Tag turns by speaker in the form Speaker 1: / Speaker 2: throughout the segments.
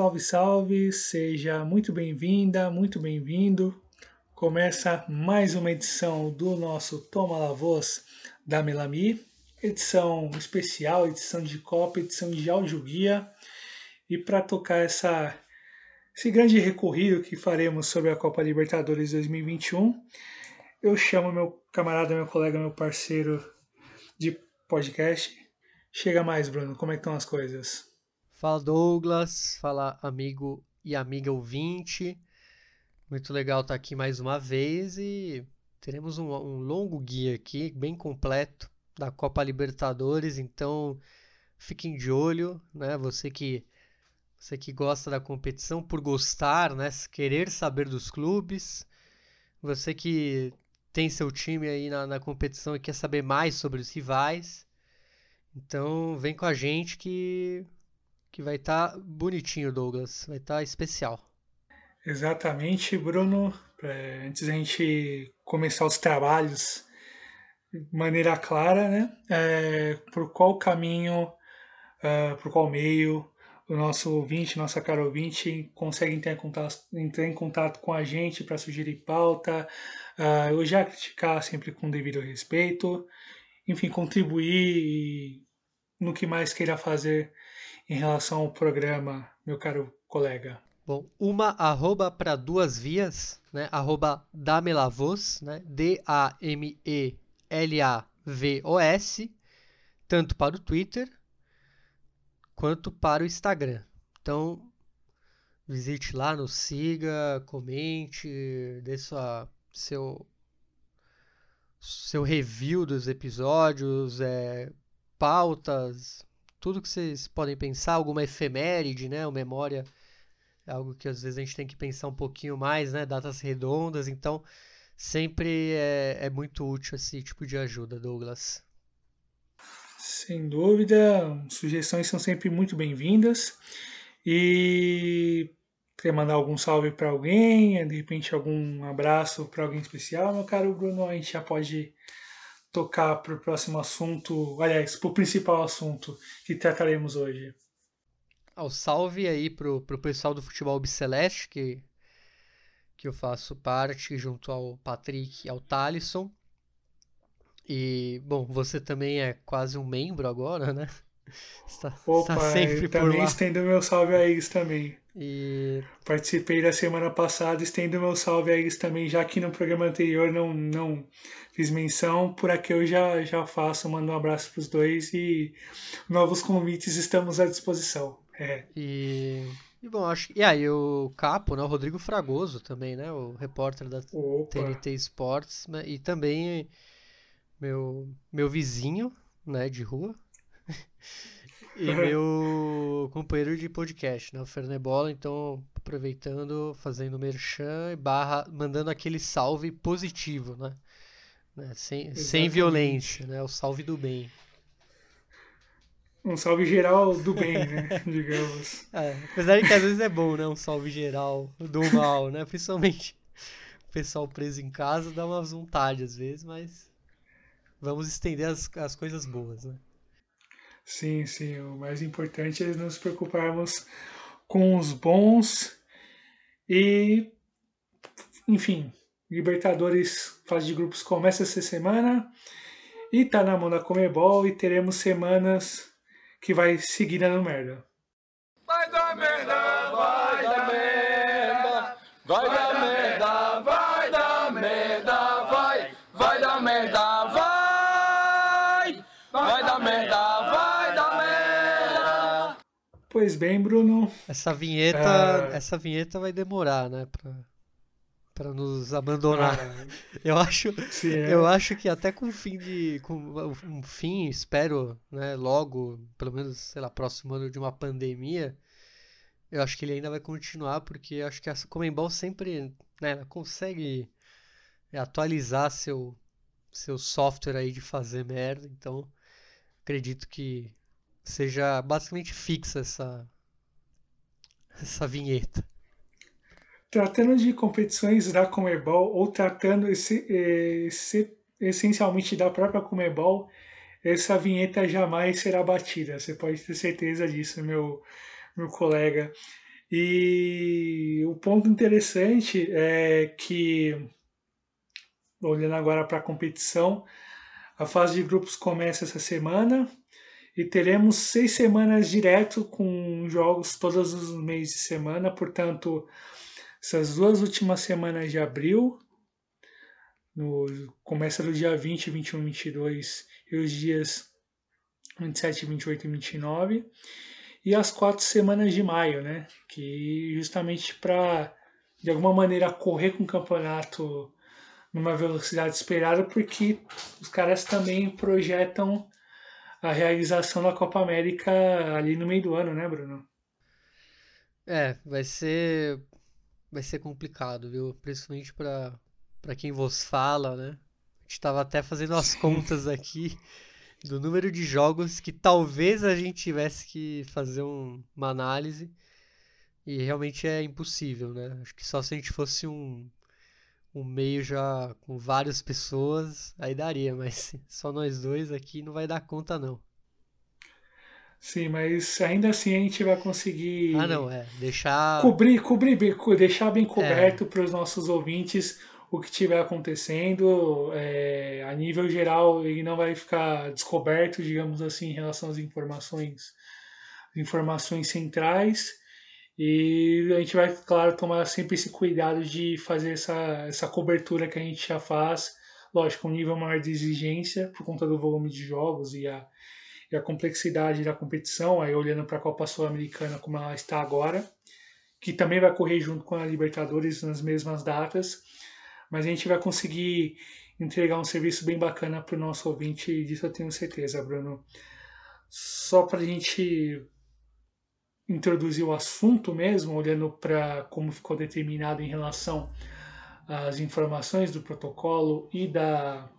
Speaker 1: Salve, salve! Seja muito bem-vinda, muito bem-vindo. Começa mais uma edição do nosso Toma La Voz da Melami, edição especial, edição de Copa, edição de audioguia. E para tocar essa, esse grande recorrido que faremos sobre a Copa Libertadores 2021, eu chamo meu camarada, meu colega, meu parceiro de podcast. Chega mais, Bruno, como é estão as coisas?
Speaker 2: Fala Douglas, fala amigo e amiga ouvinte. Muito legal estar aqui mais uma vez e teremos um, um longo guia aqui, bem completo, da Copa Libertadores. Então fiquem de olho, né? Você que você que gosta da competição por gostar, né? Querer saber dos clubes. Você que tem seu time aí na, na competição e quer saber mais sobre os rivais. Então vem com a gente que que vai estar tá bonitinho, Douglas. Vai estar tá especial.
Speaker 1: Exatamente, Bruno. É, antes da gente começar os trabalhos de maneira clara, né? É, por qual caminho, uh, por qual meio o nosso ouvinte, nossa cara ouvinte, consegue entrar em contato, entrar em contato com a gente para sugerir pauta, uh, já criticar sempre com devido respeito, enfim, contribuir no que mais queira fazer em relação ao programa, meu caro colega?
Speaker 2: Bom, uma arroba para duas vias, né? Arroba Damelavos, né? D-A-M-E-L-A-V-O-S, tanto para o Twitter quanto para o Instagram. Então, visite lá, nos siga, comente, dê sua, seu, seu review dos episódios, é, pautas, tudo que vocês podem pensar, alguma efeméride, né? Ou memória algo que às vezes a gente tem que pensar um pouquinho mais, né? Datas redondas, então sempre é, é muito útil esse tipo de ajuda, Douglas.
Speaker 1: Sem dúvida, sugestões são sempre muito bem-vindas. E quer mandar algum salve para alguém, de repente algum abraço para alguém especial, meu caro Bruno, a gente já pode tocar para o próximo assunto, aliás, para o principal assunto que trataremos hoje.
Speaker 2: Ah, o salve aí pro, pro pessoal do Futebol Biceleste, que, que eu faço parte, junto ao Patrick e ao Talisson. E, bom, você também é quase um membro agora, né?
Speaker 1: Está, Opa, está sempre por também lá. estendo meu salve a eles também.
Speaker 2: E...
Speaker 1: Participei da semana passada, estendo meu salve a eles também, já que no programa anterior não, não fiz menção, por aqui eu já, já faço, mando um abraço para os dois e novos convites estamos à disposição. É.
Speaker 2: E, e bom, acho e aí o Capo, né, o Rodrigo Fragoso também, né, o repórter da Opa. TNT Sports, né, e também meu, meu vizinho, né, de rua. e meu companheiro de podcast, né, o Fernebola, então aproveitando, fazendo merchan barra, mandando aquele salve positivo, né? né? Sem, sem violência, né? O salve do bem.
Speaker 1: Um salve geral do bem, né? Digamos.
Speaker 2: É, apesar de que às vezes é bom, né? Um salve geral do mal, né? Principalmente o pessoal preso em casa dá umas vontades às vezes, mas vamos estender as, as coisas boas, né?
Speaker 1: Sim, sim. O mais importante é nos preocuparmos com os bons e, enfim, Libertadores fase de grupos começa essa semana e tá na mão da Comebol e teremos semanas que vai seguir dando merda. Bem, Bruno.
Speaker 2: Essa vinheta, é... essa vinheta vai demorar, né, pra para nos abandonar. Ah, eu acho, sim, é. eu acho que até com fim de com um fim, espero, né, logo, pelo menos, sei lá, próximo ano de uma pandemia, eu acho que ele ainda vai continuar porque acho que a Comembol sempre, né, consegue atualizar seu seu software aí de fazer merda, então acredito que seja basicamente fixa essa essa vinheta.
Speaker 1: Tratando de competições da Comebol ou tratando esse, esse, essencialmente da própria Comebol, essa vinheta jamais será batida. Você pode ter certeza disso, meu, meu colega. E o ponto interessante é que, olhando agora para a competição, a fase de grupos começa essa semana e teremos seis semanas direto com jogos todos os meses de semana. Portanto, essas duas últimas semanas de abril, no, começa do dia 20, 21, 22 e os dias 27, 28 e 29 e as quatro semanas de maio, né? Que justamente para de alguma maneira correr com o campeonato numa velocidade esperada, porque os caras também projetam a realização da Copa América ali no meio do ano, né, Bruno?
Speaker 2: É, vai ser vai ser complicado, viu? Principalmente para para quem vos fala, né? A gente estava até fazendo as contas aqui do número de jogos que talvez a gente tivesse que fazer um, uma análise e realmente é impossível, né? Acho que só se a gente fosse um, um meio já com várias pessoas, aí daria, mas só nós dois aqui não vai dar conta não.
Speaker 1: Sim, mas ainda assim a gente vai conseguir.
Speaker 2: Ah, não, é. Deixar.
Speaker 1: Cobrir, cobrir, deixar bem coberto é. para os nossos ouvintes o que estiver acontecendo, é, a nível geral, ele não vai ficar descoberto, digamos assim, em relação às informações, informações centrais. E a gente vai, claro, tomar sempre esse cuidado de fazer essa, essa cobertura que a gente já faz, lógico, um nível maior de exigência por conta do volume de jogos e a, e a complexidade da competição, aí olhando para a Copa Sul-Americana como ela está agora, que também vai correr junto com a Libertadores nas mesmas datas mas a gente vai conseguir entregar um serviço bem bacana para o nosso ouvinte, disso eu tenho certeza, Bruno. Só para a gente introduzir o assunto mesmo, olhando para como ficou determinado em relação às informações do protocolo e, da,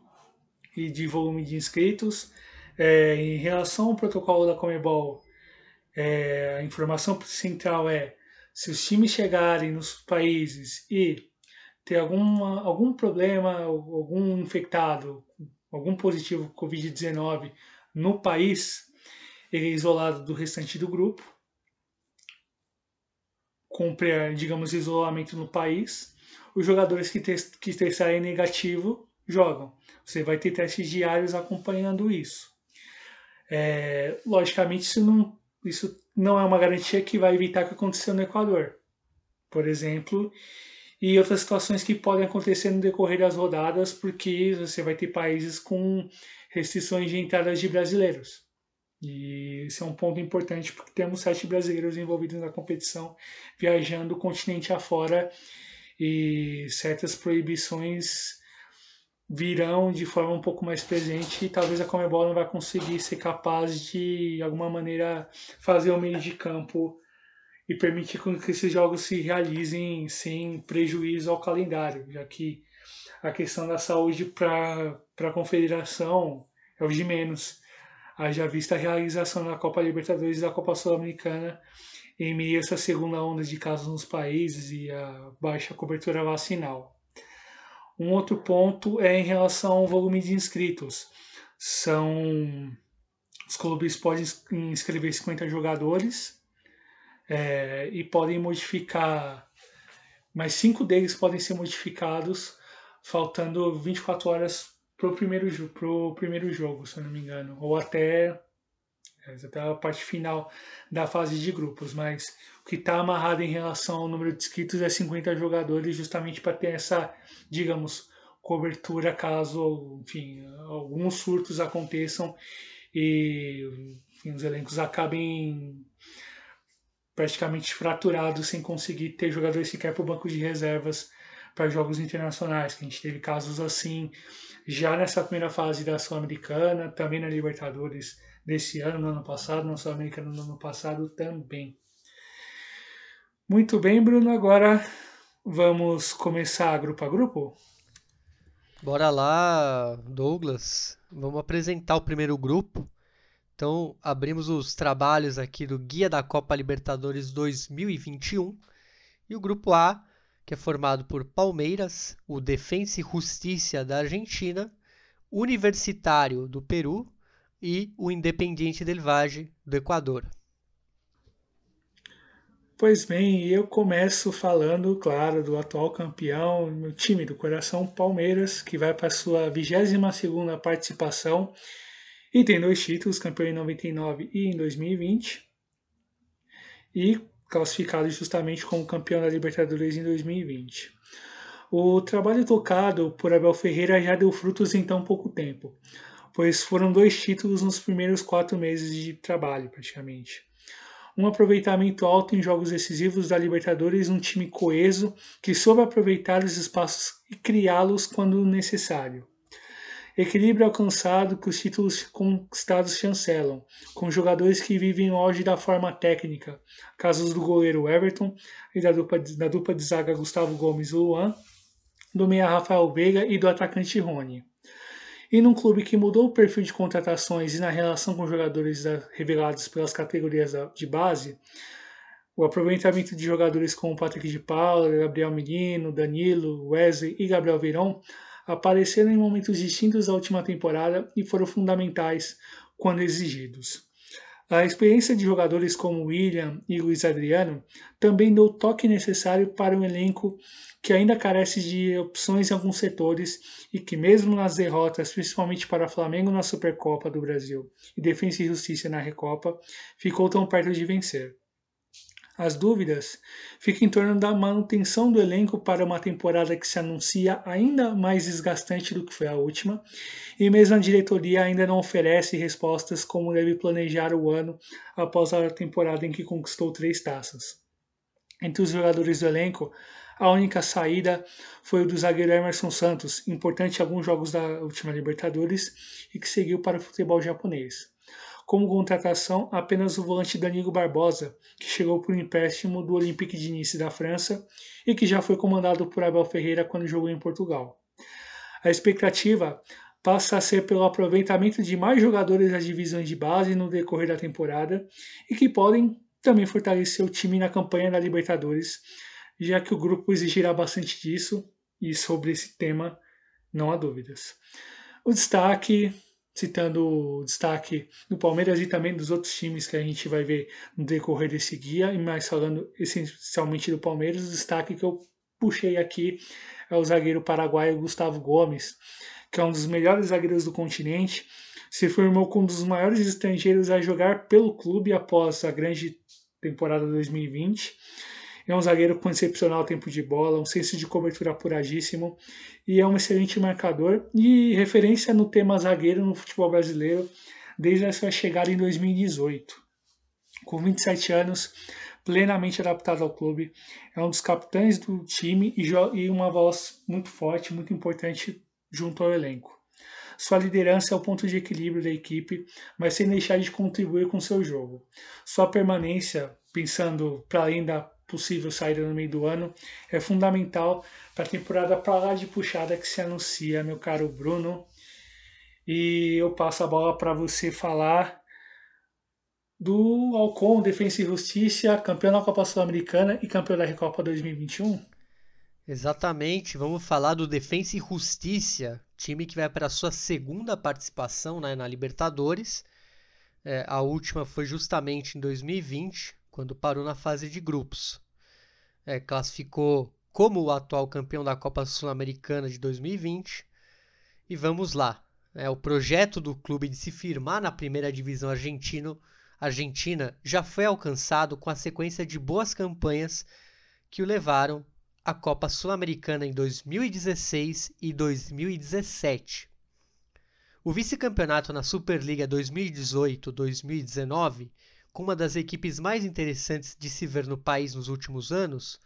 Speaker 1: e de volume de inscritos. É, em relação ao protocolo da Comebol, é, a informação central é se os times chegarem nos países e ter alguma, algum problema, algum infectado, algum positivo Covid-19 no país, ele é isolado do restante do grupo, cumpre, digamos, isolamento no país. Os jogadores que, test, que testarem negativo jogam. Você vai ter testes diários acompanhando isso. É, logicamente, isso não, isso não é uma garantia que vai evitar que aconteceu no Equador. Por exemplo, e outras situações que podem acontecer no decorrer das rodadas, porque você vai ter países com restrições de entradas de brasileiros. E esse é um ponto importante porque temos sete brasileiros envolvidos na competição viajando o continente afora e certas proibições virão de forma um pouco mais presente e talvez a Comebol não vai conseguir ser capaz de, de alguma maneira, fazer o meio de campo e permitir que esses jogos se realizem sem prejuízo ao calendário, já que a questão da saúde para a confederação é o de menos. Haja vista a realização da Copa Libertadores e da Copa Sul-Americana em meio a essa segunda onda de casos nos países e a baixa cobertura vacinal. Um outro ponto é em relação ao volume de inscritos. São os clubes podem inscrever 50 jogadores é, e podem modificar, mas cinco deles podem ser modificados faltando 24 horas para o primeiro, pro primeiro jogo, se eu não me engano, ou até, é, até a parte final da fase de grupos, mas o que está amarrado em relação ao número de inscritos é 50 jogadores, justamente para ter essa, digamos, cobertura caso, enfim, alguns surtos aconteçam e enfim, os elencos acabem praticamente fraturado sem conseguir ter jogadores sequer para o banco de reservas para jogos internacionais, que a gente teve casos assim já nessa primeira fase da Sul-Americana, também na Libertadores desse ano, no ano passado, na Sul-Americana no ano passado também. Muito bem, Bruno, agora vamos começar grupo a grupo?
Speaker 2: Bora lá, Douglas. Vamos apresentar o primeiro grupo. Então, abrimos os trabalhos aqui do Guia da Copa Libertadores 2021 e o grupo A, que é formado por Palmeiras, o Defensa e Justiça da Argentina, Universitário do Peru, e o Independiente del Valle do Equador.
Speaker 1: Pois bem, eu começo falando, claro, do atual campeão, meu time do coração Palmeiras, que vai para sua 22 segunda participação e tem dois títulos, campeão em 99 e em 2020, e classificado justamente como campeão da Libertadores em 2020. O trabalho tocado por Abel Ferreira já deu frutos em tão pouco tempo, pois foram dois títulos nos primeiros quatro meses de trabalho, praticamente. Um aproveitamento alto em jogos decisivos da Libertadores, um time coeso que soube aproveitar os espaços e criá-los quando necessário. Equilíbrio alcançado que os títulos conquistados chancelam, com jogadores que vivem hoje da forma técnica, casos do goleiro Everton e da dupla, da dupla de zaga Gustavo Gomes Luan, do meia Rafael Veiga e do atacante Rony. E num clube que mudou o perfil de contratações e na relação com jogadores revelados pelas categorias de base, o aproveitamento de jogadores como Patrick de Paula, Gabriel Menino, Danilo, Wesley e Gabriel Verão apareceram em momentos distintos da última temporada e foram fundamentais quando exigidos. A experiência de jogadores como William e Luiz Adriano também deu o toque necessário para um elenco que ainda carece de opções em alguns setores e que, mesmo nas derrotas, principalmente para Flamengo na Supercopa do Brasil e Defensa e Justiça na Recopa, ficou tão perto de vencer. As dúvidas ficam em torno da manutenção do elenco para uma temporada que se anuncia ainda mais desgastante do que foi a última, e mesmo a diretoria ainda não oferece respostas como deve planejar o ano após a temporada em que conquistou três taças. Entre os jogadores do elenco, a única saída foi o do zagueiro Emerson Santos, importante em alguns jogos da última Libertadores e que seguiu para o futebol japonês como contratação apenas o volante Danilo Barbosa, que chegou por empréstimo do Olympique de Nice da França e que já foi comandado por Abel Ferreira quando jogou em Portugal. A expectativa passa a ser pelo aproveitamento de mais jogadores das divisões de base no decorrer da temporada e que podem também fortalecer o time na campanha da Libertadores, já que o grupo exigirá bastante disso e sobre esse tema não há dúvidas. O destaque citando destaque do Palmeiras e também dos outros times que a gente vai ver no decorrer desse guia, e mais falando essencialmente do Palmeiras, o destaque que eu puxei aqui é o zagueiro paraguaio Gustavo Gomes, que é um dos melhores zagueiros do continente, se formou como um dos maiores estrangeiros a jogar pelo clube após a grande temporada 2020 é um zagueiro com excepcional tempo de bola, um senso de cobertura apuradíssimo e é um excelente marcador e referência no tema zagueiro no futebol brasileiro desde a sua chegada em 2018. Com 27 anos, plenamente adaptado ao clube, é um dos capitães do time e uma voz muito forte, muito importante junto ao elenco. Sua liderança é o ponto de equilíbrio da equipe, mas sem deixar de contribuir com seu jogo. Sua permanência, pensando para além da possível saída no meio do ano, é fundamental para a temporada para lá de puxada que se anuncia, meu caro Bruno. E eu passo a bola para você falar do Alcon Defensa e Justiça, campeão da Copa Sul-Americana e campeão da Recopa 2021.
Speaker 2: Exatamente, vamos falar do Defensa e Justiça, time que vai para a sua segunda participação né, na Libertadores. É, a última foi justamente em 2020, quando parou na fase de grupos. É, classificou como o atual campeão da Copa Sul-Americana de 2020. E vamos lá. É, o projeto do clube de se firmar na primeira divisão argentino, argentina já foi alcançado com a sequência de boas campanhas que o levaram à Copa Sul-Americana em 2016 e 2017. O vice-campeonato na Superliga 2018-2019 com uma das equipes mais interessantes de se ver no país nos últimos anos,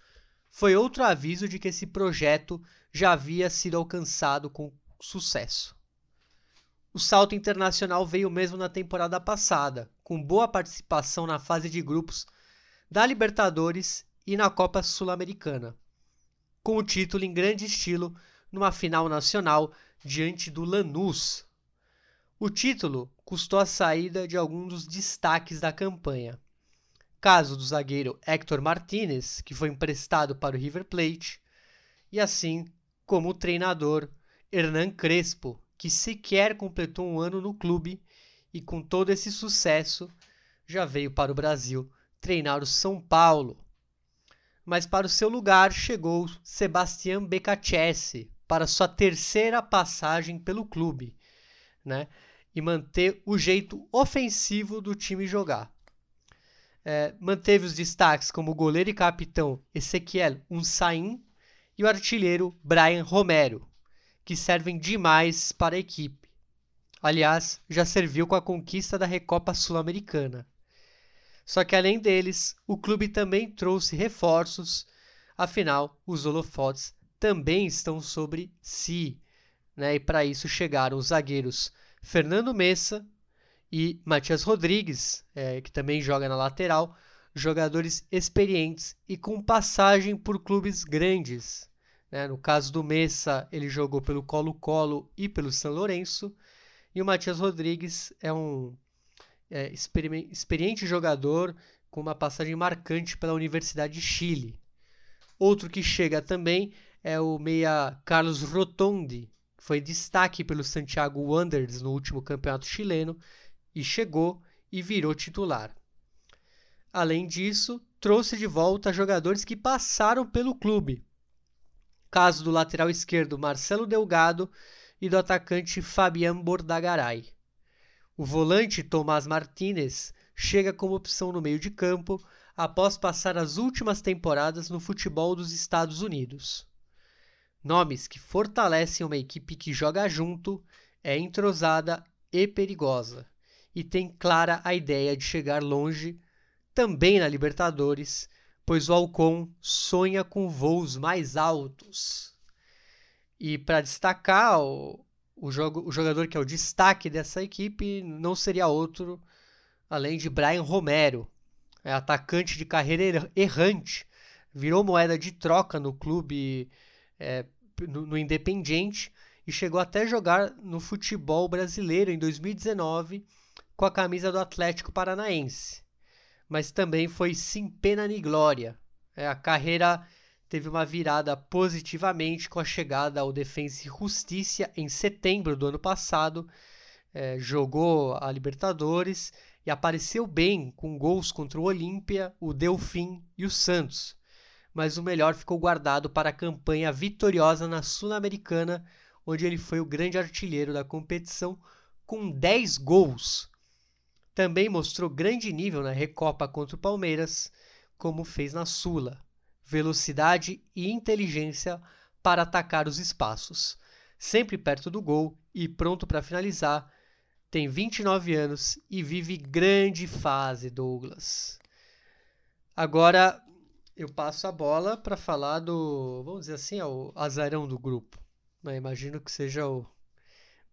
Speaker 2: foi outro aviso de que esse projeto já havia sido alcançado com sucesso. O salto internacional veio mesmo na temporada passada, com boa participação na fase de grupos da Libertadores e na Copa Sul-Americana, com o título em grande estilo numa final nacional diante do Lanús, o título custou a saída de alguns dos destaques da campanha. Caso do zagueiro Héctor Martinez, que foi emprestado para o River Plate, e assim como o treinador Hernan Crespo, que sequer completou um ano no clube e com todo esse sucesso já veio para o Brasil treinar o São Paulo. Mas para o seu lugar chegou Sebastião Becacese para sua terceira passagem pelo clube, né? E manter o jeito ofensivo do time jogar. É, manteve os destaques como goleiro e capitão Ezequiel Unsain e o artilheiro Brian Romero, que servem demais para a equipe. Aliás, já serviu com a conquista da Recopa Sul-Americana. Só que além deles, o clube também trouxe reforços, afinal, os holofotes também estão sobre si. Né? E para isso chegaram os zagueiros Fernando Messa e Matias Rodrigues, é, que também joga na lateral, jogadores experientes e com passagem por clubes grandes. Né? No caso do Messa, ele jogou pelo Colo-Colo e pelo São Lourenço, e o Matias Rodrigues é um é, experiente jogador com uma passagem marcante pela Universidade de Chile. Outro que chega também é o meia Carlos Rotondi, foi destaque pelo Santiago Wanderers no último campeonato chileno e chegou e virou titular. Além disso, trouxe de volta jogadores que passaram pelo clube. Caso do lateral esquerdo Marcelo Delgado e do atacante Fabian Bordagaray. O volante Tomás Martinez chega como opção no meio de campo após passar as últimas temporadas no futebol dos Estados Unidos. Nomes que fortalecem uma equipe que joga junto, é entrosada e perigosa, e tem clara a ideia de chegar longe, também na Libertadores, pois o Alcon sonha com voos mais altos. E para destacar, o, o, jogo, o jogador que é o destaque dessa equipe não seria outro além de Brian Romero, é atacante de carreira errante, virou moeda de troca no clube é, no, no Independiente e chegou até jogar no futebol brasileiro em 2019 com a camisa do Atlético Paranaense. Mas também foi sem pena nem glória. É, a carreira teve uma virada positivamente com a chegada ao Defensa e Justiça em setembro do ano passado. É, jogou a Libertadores e apareceu bem com gols contra o Olímpia, o Delfim e o Santos. Mas o melhor ficou guardado para a campanha vitoriosa na Sul-Americana, onde ele foi o grande artilheiro da competição com 10 gols. Também mostrou grande nível na Recopa contra o Palmeiras, como fez na Sula. Velocidade e inteligência para atacar os espaços. Sempre perto do gol e pronto para finalizar, tem 29 anos e vive grande fase, Douglas. Agora eu passo a bola para falar do, vamos dizer assim, o azarão do grupo. Né? Imagino que seja o,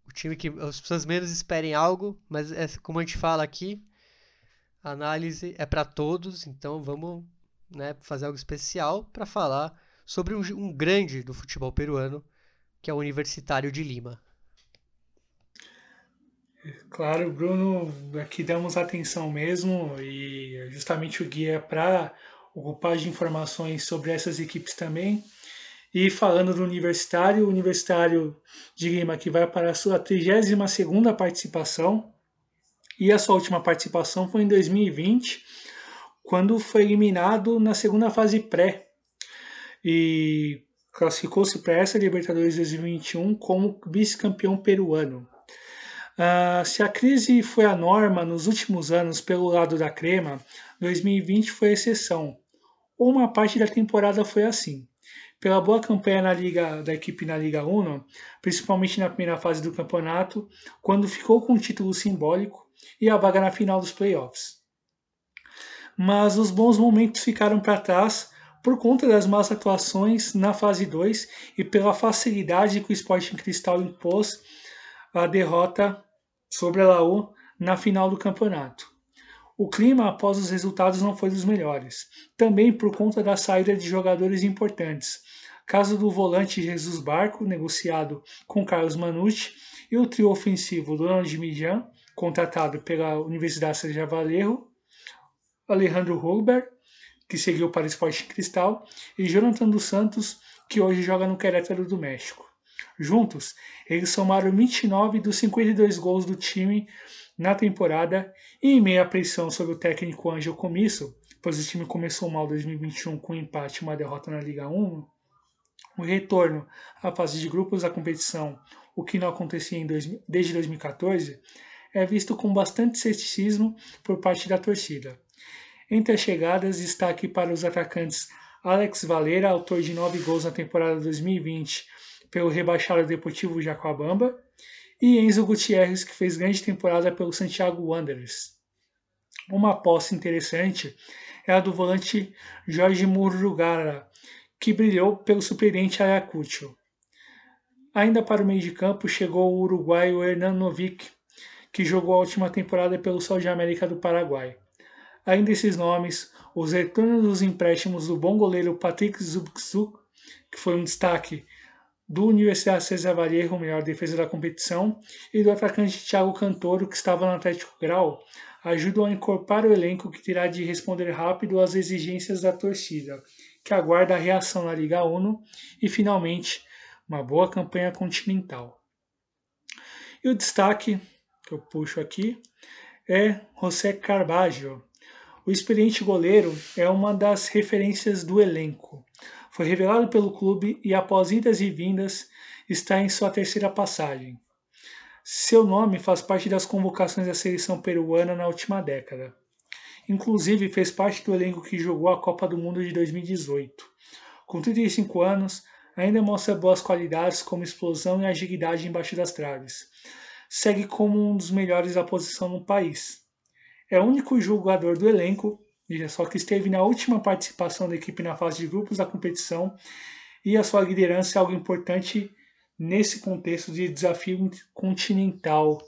Speaker 2: o time que as pessoas menos esperem algo, mas é, como a gente fala aqui, a análise é para todos, então vamos né, fazer algo especial para falar sobre um, um grande do futebol peruano, que é o Universitário de Lima.
Speaker 1: Claro, Bruno, aqui damos atenção mesmo e justamente o guia para ocupar de informações sobre essas equipes também. E falando do Universitário, o Universitário de Lima que vai para a sua 32ª participação e a sua última participação foi em 2020, quando foi eliminado na segunda fase pré e classificou-se para essa Libertadores 2021 como vice-campeão peruano. Uh, se a crise foi a norma nos últimos anos pelo lado da crema, 2020 foi exceção. Uma parte da temporada foi assim. Pela boa campanha na liga da equipe na Liga 1, principalmente na primeira fase do campeonato, quando ficou com o título simbólico e a vaga na final dos playoffs. Mas os bons momentos ficaram para trás por conta das más atuações na fase 2 e pela facilidade que o Sporting Cristal impôs a derrota sobre a Laú na final do campeonato. O clima após os resultados não foi dos melhores, também por conta da saída de jogadores importantes, caso do volante Jesus Barco, negociado com Carlos Manucci, e o trio ofensivo Ronald Mijan, contratado pela Universidade Sérgio Valerro, Alejandro Holberg, que seguiu para o Esporte Cristal, e Jonathan dos Santos, que hoje joga no Querétaro do México. Juntos, eles somaram 29 dos 52 gols do time na temporada e em meio à pressão sobre o técnico Angel Comisso, pois o time começou mal 2021 com um empate e uma derrota na Liga 1, o retorno à fase de grupos da competição, o que não acontecia dois, desde 2014, é visto com bastante ceticismo por parte da torcida. Entre as chegadas, destaque para os atacantes Alex Valera, autor de nove gols na temporada 2020 pelo rebaixado Deportivo Jacobamba, e Enzo Gutierrez, que fez grande temporada pelo Santiago Wanderers. Uma aposta interessante é a do volante Jorge Murrugara, que brilhou pelo surpreendente Ayacucho. Ainda para o meio de campo chegou o uruguaio Hernan Novik, que jogou a última temporada pelo Sol de América do Paraguai. Ainda esses nomes, os retornos dos empréstimos do bom goleiro Patrick Zubczuk, que foi um destaque do Universidade César Vallejo, melhor defesa da competição, e do atacante Thiago Cantoro, que estava no Atlético Grau, ajudam a incorporar o elenco que terá de responder rápido às exigências da torcida, que aguarda a reação na Liga Uno e, finalmente, uma boa campanha continental. E o destaque que eu puxo aqui é José Carvalho. O experiente goleiro é uma das referências do elenco. Foi revelado pelo clube e, após idas e vindas, está em sua terceira passagem. Seu nome faz parte das convocações da seleção peruana na última década. Inclusive, fez parte do elenco que jogou a Copa do Mundo de 2018. Com 35 anos, ainda mostra boas qualidades como explosão e agilidade embaixo das traves. Segue como um dos melhores da posição no país. É o único jogador do elenco só que esteve na última participação da equipe na fase de grupos da competição e a sua liderança é algo importante nesse contexto de desafio continental.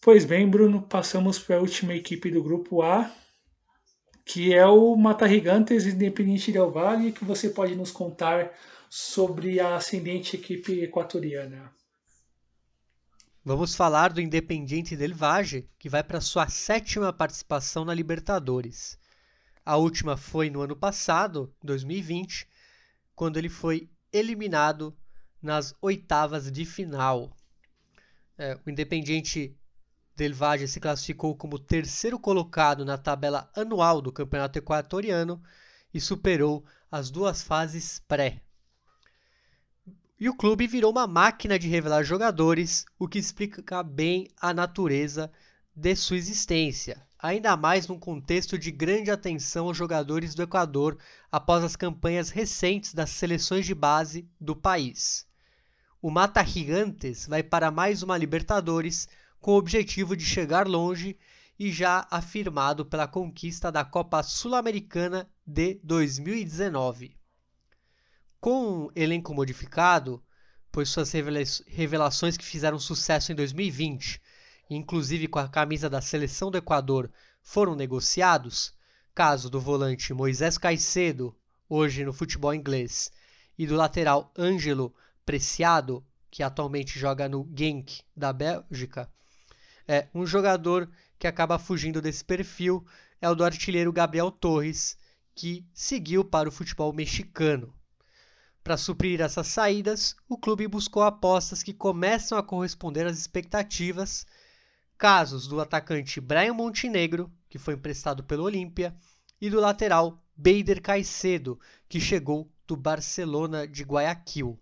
Speaker 1: Pois bem, Bruno, passamos para a última equipe do grupo A, que é o Mata Gigantes Independente Del Valle, que você pode nos contar sobre a ascendente equipe equatoriana.
Speaker 2: Vamos falar do Independiente del Valle, que vai para sua sétima participação na Libertadores. A última foi no ano passado, 2020, quando ele foi eliminado nas oitavas de final. É, o Independiente del Valle se classificou como terceiro colocado na tabela anual do Campeonato Equatoriano e superou as duas fases pré. E o clube virou uma máquina de revelar jogadores, o que explica bem a natureza de sua existência, ainda mais num contexto de grande atenção aos jogadores do Equador após as campanhas recentes das seleções de base do país. O Mata Gigantes vai para mais uma Libertadores com o objetivo de chegar longe e já afirmado pela conquista da Copa Sul-Americana de 2019 com um elenco modificado, pois suas revelações que fizeram sucesso em 2020, inclusive com a camisa da seleção do Equador, foram negociados, caso do volante Moisés Caicedo, hoje no futebol inglês, e do lateral Ângelo Preciado, que atualmente joga no Genk da Bélgica, é um jogador que acaba fugindo desse perfil é o do artilheiro Gabriel Torres, que seguiu para o futebol mexicano. Para suprir essas saídas, o clube buscou apostas que começam a corresponder às expectativas, casos do atacante Brian Montenegro, que foi emprestado pelo Olímpia, e do lateral Beider Caicedo, que chegou do Barcelona de Guayaquil.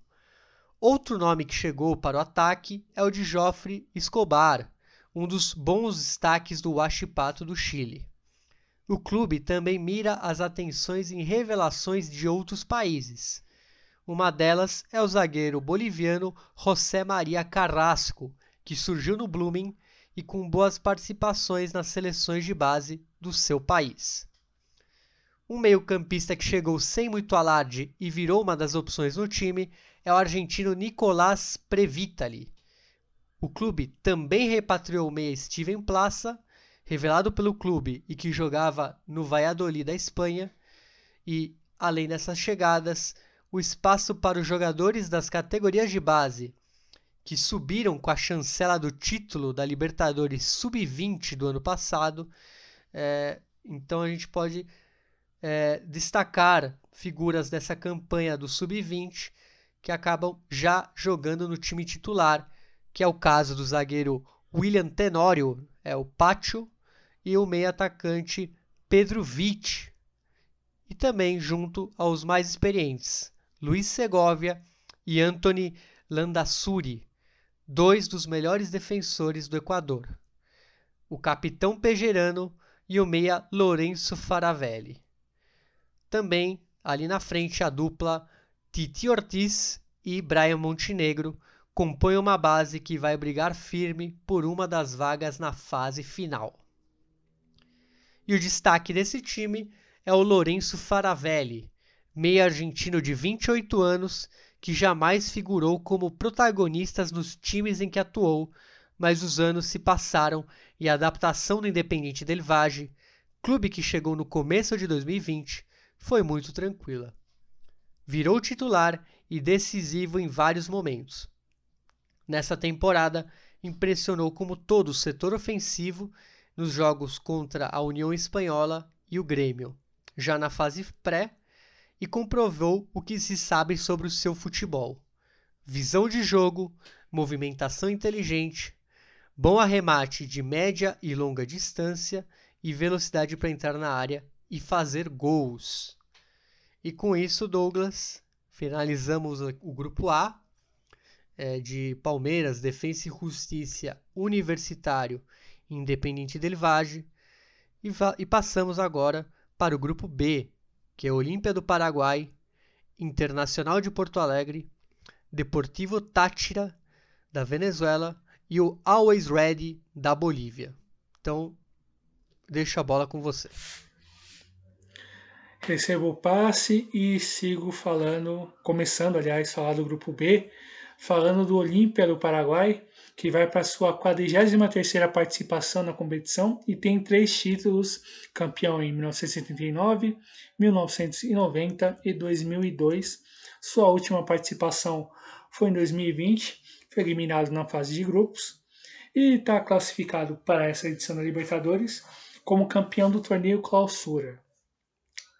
Speaker 2: Outro nome que chegou para o ataque é o de Joffre Escobar, um dos bons destaques do Huachipato do Chile. O clube também mira as atenções em revelações de outros países. Uma delas é o zagueiro boliviano José Maria Carrasco, que surgiu no Blooming e com boas participações nas seleções de base do seu país. Um meio-campista que chegou sem muito alarde e virou uma das opções no time é o argentino Nicolás Previtali. O clube também repatriou o meia Steven Plaça, revelado pelo clube e que jogava no Valladolid da Espanha, e, além dessas chegadas, o espaço para os jogadores das categorias de base que subiram com a chancela do título da Libertadores Sub-20 do ano passado. É, então a gente pode é, destacar figuras dessa campanha do Sub-20 que acabam já jogando no time titular, que é o caso do zagueiro William Tenório, é o Pacho, e o meia atacante Pedro Vitt. E também junto aos mais experientes, Luiz Segovia e Anthony Landassuri, dois dos melhores defensores do Equador. O capitão Pejerano e o meia Lourenço Faravelli. Também ali na frente a dupla Titi Ortiz e Brian Montenegro compõem uma base que vai brigar firme por uma das vagas na fase final. E o destaque desse time é o Lourenço Faravelli, meia argentino de 28 anos que jamais figurou como protagonistas nos times em que atuou, mas os anos se passaram e a adaptação do Independiente Del Valle, clube que chegou no começo de 2020, foi muito tranquila. Virou titular e decisivo em vários momentos. Nessa temporada, impressionou como todo o setor ofensivo nos jogos contra a União Espanhola e o Grêmio, já na fase pré, e comprovou o que se sabe sobre o seu futebol: visão de jogo, movimentação inteligente, bom arremate de média e longa distância e velocidade para entrar na área e fazer gols. E com isso, Douglas, finalizamos o grupo A é, de Palmeiras, Defensa e Justiça, Universitário Independente del Valle e, e passamos agora para o grupo B, que é Olímpia do Paraguai, Internacional de Porto Alegre, Deportivo Táchira da Venezuela e o Always Ready da Bolívia. Então, deixo a bola com você
Speaker 1: recebo o passe e sigo falando, começando, aliás, falar do grupo B, falando do Olímpia do Paraguai, que vai para sua 43ª participação na competição e tem três títulos, campeão em 1979, 1990 e 2002. Sua última participação foi em 2020, foi eliminado na fase de grupos e está classificado para essa edição da Libertadores como campeão do torneio Clausura.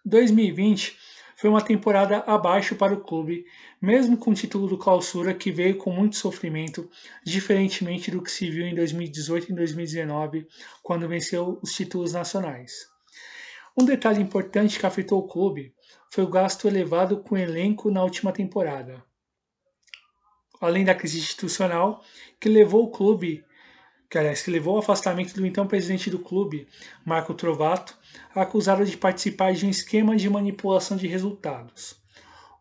Speaker 1: 2020 foi uma temporada abaixo para o clube, mesmo com o título do Clausura que veio com muito sofrimento, diferentemente do que se viu em 2018 e 2019, quando venceu os títulos nacionais. Um detalhe importante que afetou o clube foi o gasto elevado com o elenco na última temporada. Além da crise institucional, que levou o clube que, aliás, que levou ao afastamento do então presidente do clube, Marco Trovato, acusado de participar de um esquema de manipulação de resultados.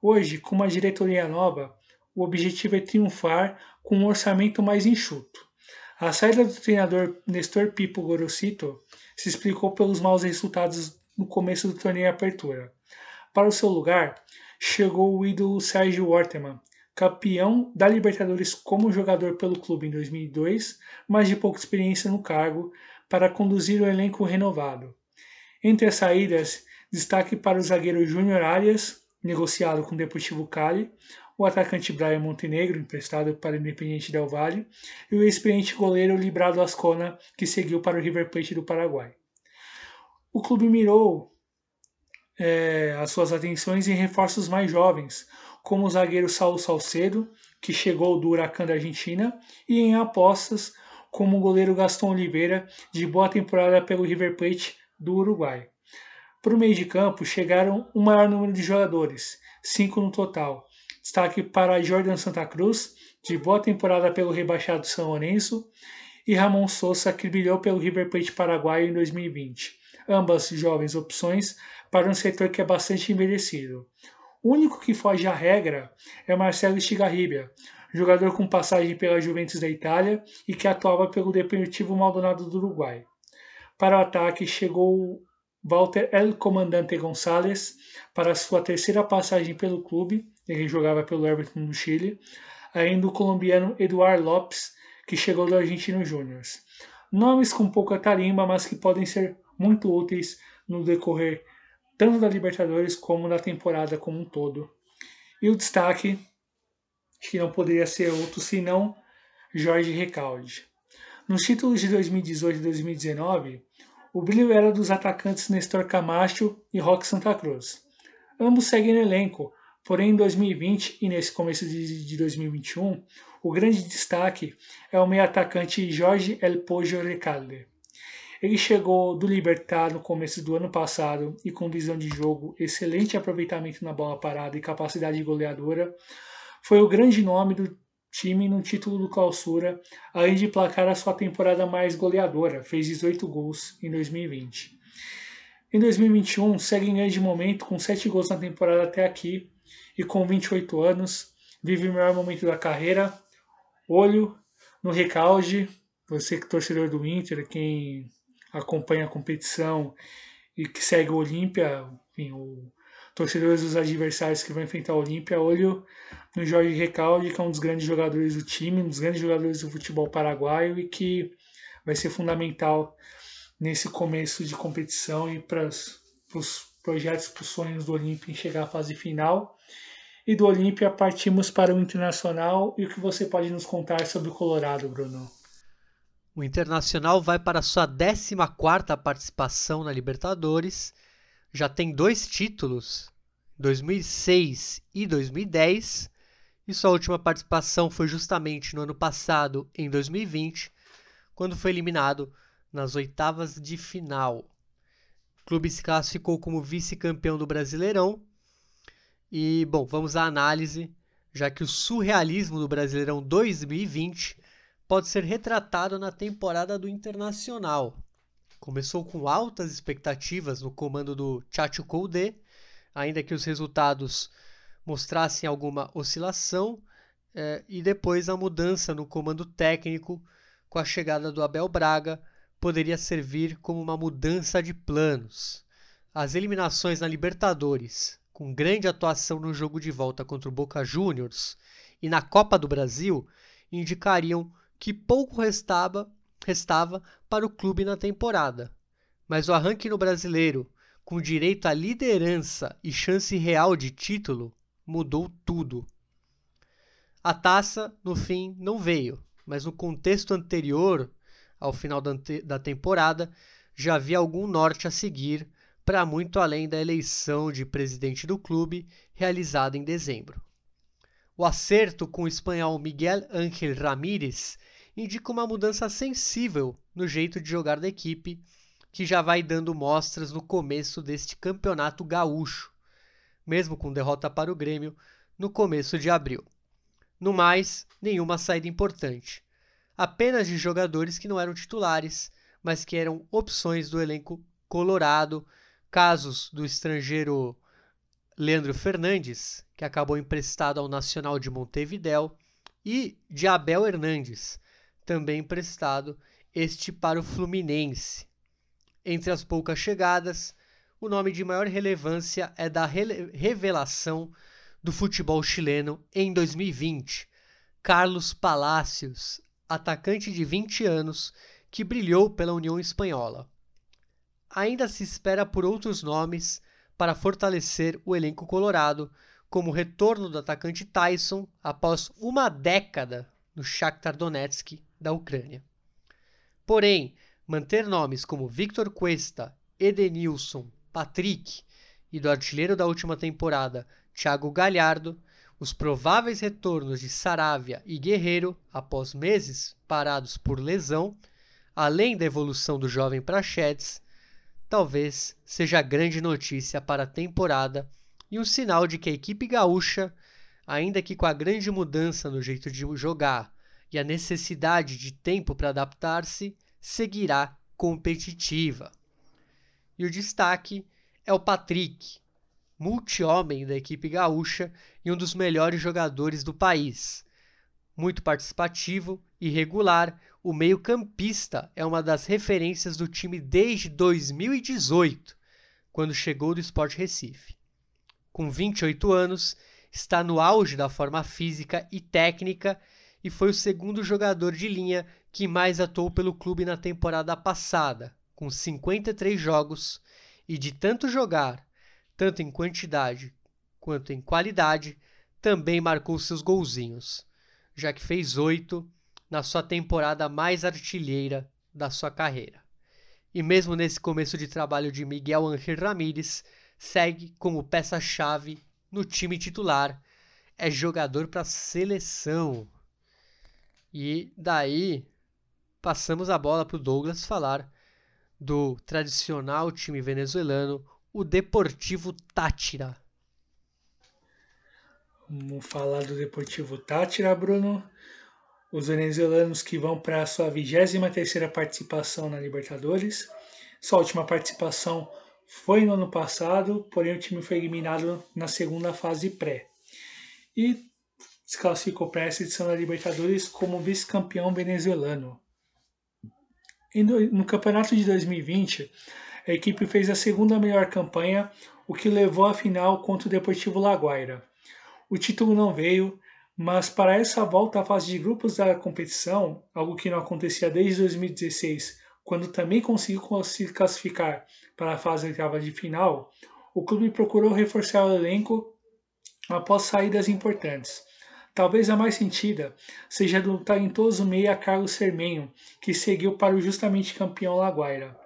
Speaker 1: Hoje, com uma diretoria nova, o objetivo é triunfar com um orçamento mais enxuto. A saída do treinador Nestor Pipo Gorosito se explicou pelos maus resultados no começo do torneio apertura. Para o seu lugar, chegou o ídolo Sérgio Orteman, campeão da Libertadores como jogador pelo clube em 2002, mas de pouca experiência no cargo, para conduzir o elenco renovado. Entre as saídas, destaque para o zagueiro Júnior Arias, negociado com o Deportivo Cali, o atacante Brian Montenegro, emprestado para o Independiente Del Valle, e o experiente goleiro Librado Ascona, que seguiu para o River Plate do Paraguai. O clube mirou é, as suas atenções em reforços mais jovens, como o zagueiro Saulo Salcedo, que chegou do Huracan da Argentina, e em apostas como o goleiro Gaston Oliveira, de boa temporada pelo River Plate do Uruguai. Para o meio de campo chegaram um maior número de jogadores, cinco no total. Destaque para Jordan Santa Cruz, de boa temporada pelo rebaixado São Lourenço, e Ramon Sousa, que brilhou pelo River Plate paraguaio em 2020. Ambas jovens opções para um setor que é bastante envelhecido. O único que foge à regra é Marcelo Estigarribia, jogador com passagem pela Juventus da Itália e que atuava pelo Deportivo Maldonado do Uruguai. Para o ataque chegou Walter El Comandante Gonçalves para sua terceira passagem pelo clube, ele jogava pelo Everton no Chile, ainda o colombiano Eduard Lopes, que chegou do Argentino Júnior. Nomes com pouca tarimba, mas que podem ser muito úteis no decorrer tanto da Libertadores como da temporada como um todo. E o destaque, que não poderia ser outro senão Jorge Recalde. Nos títulos de 2018 e 2019, o brilho era dos atacantes Nestor Camacho e Roque Santa Cruz. Ambos seguem no elenco, Porém, em 2020 e nesse começo de, de 2021, o grande destaque é o meio atacante Jorge El Pojo Recalde. Ele chegou do Libertar no começo do ano passado e com visão de jogo, excelente aproveitamento na bola parada e capacidade goleadora, foi o grande nome do time no título do Clausura, além de placar a sua temporada mais goleadora, fez 18 gols em 2020. Em 2021, segue em grande momento com 7 gols na temporada até aqui e com 28 anos, vive o melhor momento da carreira. Olho no recalde, você que é torcedor do Inter, quem acompanha a competição e que segue o Olímpia, enfim, o torcedores dos adversários que vão enfrentar o Olímpia, olho no Jorge Recalde, que é um dos grandes jogadores do time, um dos grandes jogadores do futebol paraguaio e que vai ser fundamental nesse começo de competição e para os projetos, para os sonhos do Olímpia em chegar à fase final. E do Olímpia partimos para o Internacional e o que você pode nos contar sobre o Colorado, Bruno?
Speaker 2: O Internacional vai para sua 14ª participação na Libertadores, já tem dois títulos, 2006 e 2010, e sua última participação foi justamente no ano passado, em 2020, quando foi eliminado nas oitavas de final. O clube se classificou como vice-campeão do Brasileirão. E, bom, vamos à análise, já que o surrealismo do Brasileirão 2020 pode ser retratado na temporada do Internacional. Começou com altas expectativas no comando do Chacho Koudé, ainda que os resultados mostrassem alguma oscilação, eh, e depois a mudança no comando técnico com a chegada do Abel Braga poderia servir como uma mudança de planos. As eliminações na Libertadores, com grande atuação no jogo de volta contra o Boca Juniors e na Copa do Brasil, indicariam que pouco restava, restava para o clube na temporada. Mas o arranque no brasileiro, com direito à liderança e chance real de título, mudou tudo. A taça, no fim, não veio, mas no contexto anterior ao final da temporada já havia algum norte a seguir para muito além da eleição de presidente do clube realizada em dezembro. O acerto com o espanhol Miguel Ángel Ramírez indica uma mudança sensível no jeito de jogar da equipe, que já vai dando mostras no começo deste campeonato gaúcho, mesmo com derrota para o Grêmio no começo de abril. No mais, nenhuma saída importante. Apenas de jogadores que não eram titulares, mas que eram opções do elenco colorado, casos do estrangeiro Leandro Fernandes, que acabou emprestado ao Nacional de Montevidéu, e de Abel Hernandes, também emprestado, este para o Fluminense. Entre as poucas chegadas, o nome de maior relevância é da revelação do futebol chileno em 2020, Carlos Palacios, atacante de 20 anos que brilhou pela União Espanhola. Ainda se espera por outros nomes para fortalecer o elenco colorado, como o retorno do atacante Tyson após uma década no Shakhtar Donetsk da Ucrânia. Porém, manter nomes como Victor Cuesta, Edenilson, Patrick e do artilheiro da última temporada, Thiago Galhardo, os prováveis retornos de Saravia e Guerreiro após meses parados por lesão, além da evolução do jovem Prachedes, talvez seja grande notícia para a temporada e um sinal de que a equipe gaúcha, ainda que com a grande mudança no jeito de jogar e a necessidade de tempo para adaptar-se, seguirá competitiva. E o destaque é o Patrick, multi-homem da equipe gaúcha e um dos melhores jogadores do país. Muito participativo e regular, o meio-campista é uma das referências do time desde 2018, quando chegou do Sport Recife. Com 28 anos, está no auge da forma física e técnica e foi o segundo jogador de linha que mais atuou pelo clube na temporada passada, com 53 jogos, e de tanto jogar, tanto em quantidade quanto em qualidade, também marcou seus golzinhos, já que fez oito na sua temporada mais artilheira da sua carreira. E mesmo nesse começo de trabalho de Miguel Ángel Ramírez, segue como peça-chave no time titular, é jogador para seleção. E daí passamos a bola para o Douglas falar do tradicional time venezuelano, o Deportivo Tátira.
Speaker 1: Vamos falar do Deportivo Tátira, Bruno. Os venezuelanos que vão para a sua 23ª participação na Libertadores. Sua última participação foi no ano passado, porém o time foi eliminado na segunda fase pré. E se classificou para essa edição da Libertadores como vice-campeão venezuelano. No campeonato de 2020, a equipe fez a segunda melhor campanha, o que levou à final contra o Deportivo Laguaira. O título não veio, mas para essa volta à fase de grupos da competição, algo que não acontecia desde 2016, quando também conseguiu se classificar para a fase oitava de final, o clube procurou reforçar o elenco após saídas importantes. Talvez a mais sentida seja do talentoso meia Carlos Sermenho, que seguiu para o justamente campeão Laguaira.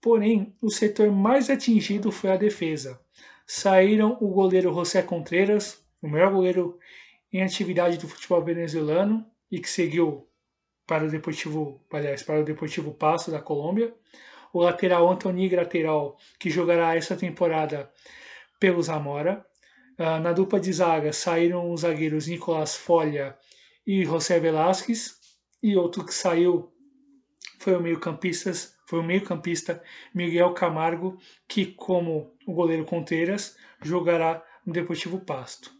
Speaker 1: Porém, o setor mais atingido foi a defesa. Saíram o goleiro José Contreras, o melhor goleiro em atividade do futebol venezuelano e que seguiu para o Deportivo, aliás, para o Deportivo Passo da Colômbia, o lateral Antoni Graterol, que jogará essa temporada pelo Zamora. Uh, na dupla de zaga saíram os zagueiros Nicolás Folha e José Velasquez, e outro que saiu foi o meio-campista, foi o meio-campista Miguel Camargo, que como o goleiro Conteiras jogará no Deportivo Pasto.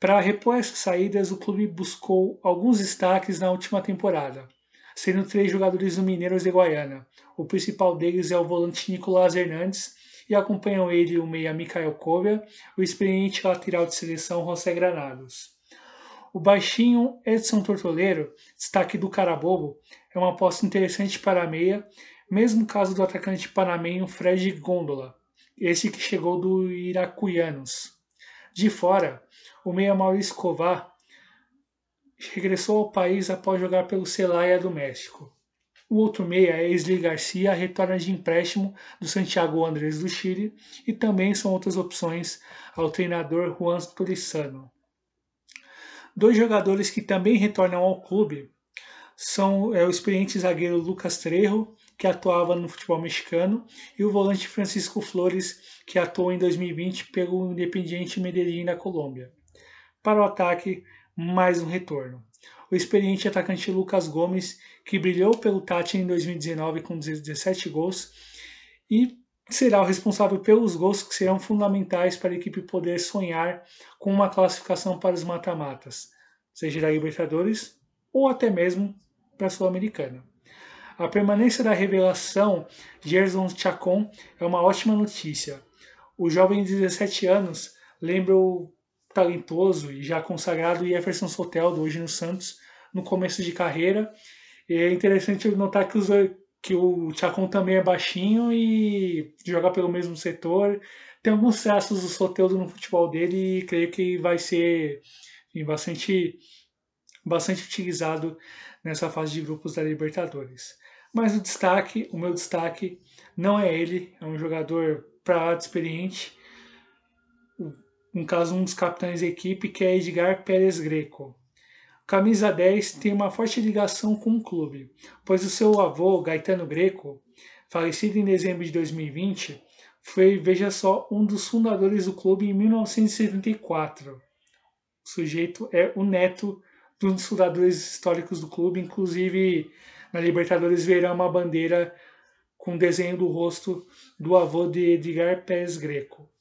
Speaker 1: Para repor essas saídas, o clube buscou alguns destaques na última temporada sendo três jogadores do Mineiros de Guaiana. O principal deles é o volante Nicolás Hernandes e acompanham ele o meia Mikael Kovia, o experiente lateral de seleção José Granados. O baixinho Edson Tortoleiro, destaque do Carabobo, é uma aposta interessante para a meia, mesmo caso do atacante panamenho Fred Gondola, esse que chegou do Iracuianos. De fora, o meia Maurício Kovar regressou ao país após jogar pelo Celaya do México. O outro meia, Esli Garcia, retorna de empréstimo do Santiago Andrés do Chile e também são outras opções ao treinador Juan Turissano. Dois jogadores que também retornam ao clube são é, o experiente zagueiro Lucas Trejo, que atuava no futebol mexicano, e o volante Francisco Flores, que atuou em 2020 pelo Independiente Medellín da Colômbia. Para o ataque, mais um retorno. O experiente atacante Lucas Gomes, que brilhou pelo Tati em 2019 com 17 gols e será o responsável pelos gols que serão fundamentais para a equipe poder sonhar com uma classificação para os mata-matas, seja da Libertadores ou até mesmo para a Sul-Americana. A permanência da revelação Gerson Chacon é uma ótima notícia. O jovem de 17 anos lembra o talentoso e já consagrado Jefferson Soteldo, hoje no Santos, no começo de carreira. E é interessante notar que, os, que o Chacon também é baixinho e joga pelo mesmo setor. Tem alguns traços do Soteldo no futebol dele e creio que vai ser enfim, bastante, bastante utilizado nessa fase de grupos da Libertadores. Mas o destaque, o meu destaque, não é ele, é um jogador para experiente no caso um dos capitães da equipe, que é Edgar Pérez Greco. Camisa 10 tem uma forte ligação com o clube, pois o seu avô, Gaetano Greco, falecido em dezembro de 2020, foi, veja só, um dos fundadores do clube em 1974. O sujeito é o neto de um dos fundadores históricos do clube, inclusive na Libertadores verá uma bandeira com desenho do rosto do avô de Edgar Pérez Greco.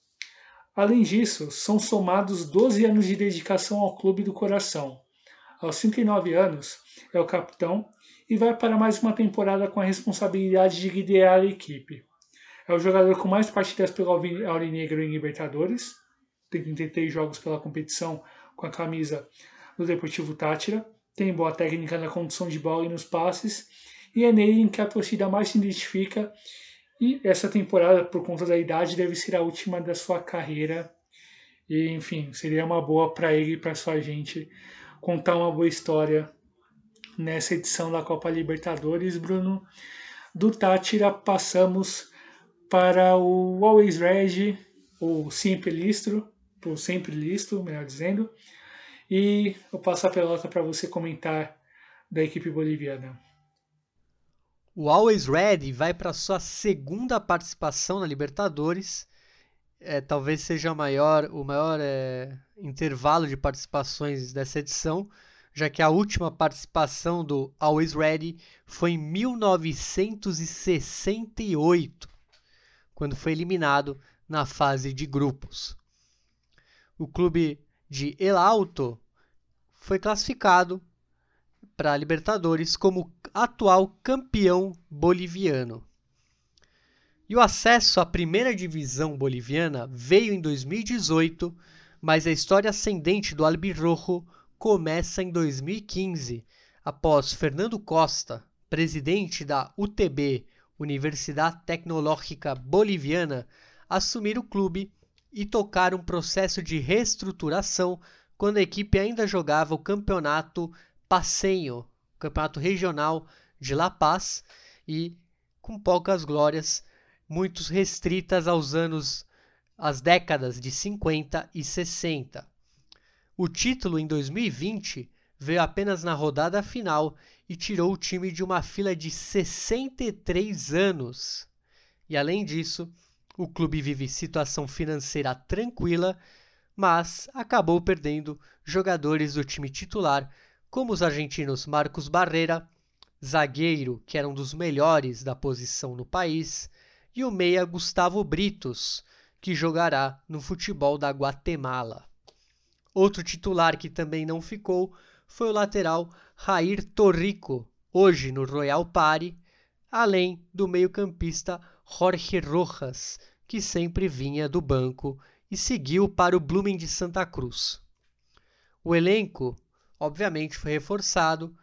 Speaker 1: Além disso, são somados 12 anos de dedicação ao clube do coração. Aos 39 anos, é o capitão e vai para mais uma temporada com a responsabilidade de liderar a equipe. É o jogador com mais partidas pelo Aurinegro em Libertadores, tem 33 jogos pela competição com a camisa do Deportivo Tátira, tem boa técnica na condução de bola e nos passes, e é nele em que a torcida mais se identifica e essa temporada, por conta da idade, deve ser a última da sua carreira. E, enfim, seria uma boa para ele e para sua gente contar uma boa história nessa edição da Copa Libertadores, Bruno. Do Tátira passamos para o Always Red, o Sim Pelistro, o sempre listo, melhor dizendo. E eu passo a pelota para você comentar da equipe boliviana.
Speaker 2: O Always Ready vai para sua segunda participação na Libertadores. É, talvez seja maior, o maior é, intervalo de participações dessa edição, já que a última participação do Always Ready foi em 1968, quando foi eliminado na fase de grupos. O clube de El Alto foi classificado para a Libertadores como atual campeão boliviano. E o acesso à primeira divisão boliviana veio em 2018, mas a história ascendente do Albirrojo começa em 2015, após Fernando Costa, presidente da UTB, Universidade Tecnológica Boliviana, assumir o clube e tocar um processo de reestruturação quando a equipe ainda jogava o campeonato Passeio, campeonato regional de La Paz, e com poucas glórias, muito restritas aos anos, às décadas de 50 e 60. O título em 2020 veio apenas na rodada final e tirou o time de uma fila de 63 anos. E além disso, o clube vive situação financeira tranquila, mas acabou perdendo jogadores do time titular como os argentinos Marcos Barrera, zagueiro que era um dos melhores da posição no país, e o meia Gustavo Britos, que jogará no futebol da Guatemala. Outro titular que também não ficou foi o lateral Jair Torrico, hoje no Royal Party, além do meio-campista Jorge Rojas, que sempre vinha do banco e seguiu para o Blooming de Santa Cruz. O elenco obviamente foi reforçado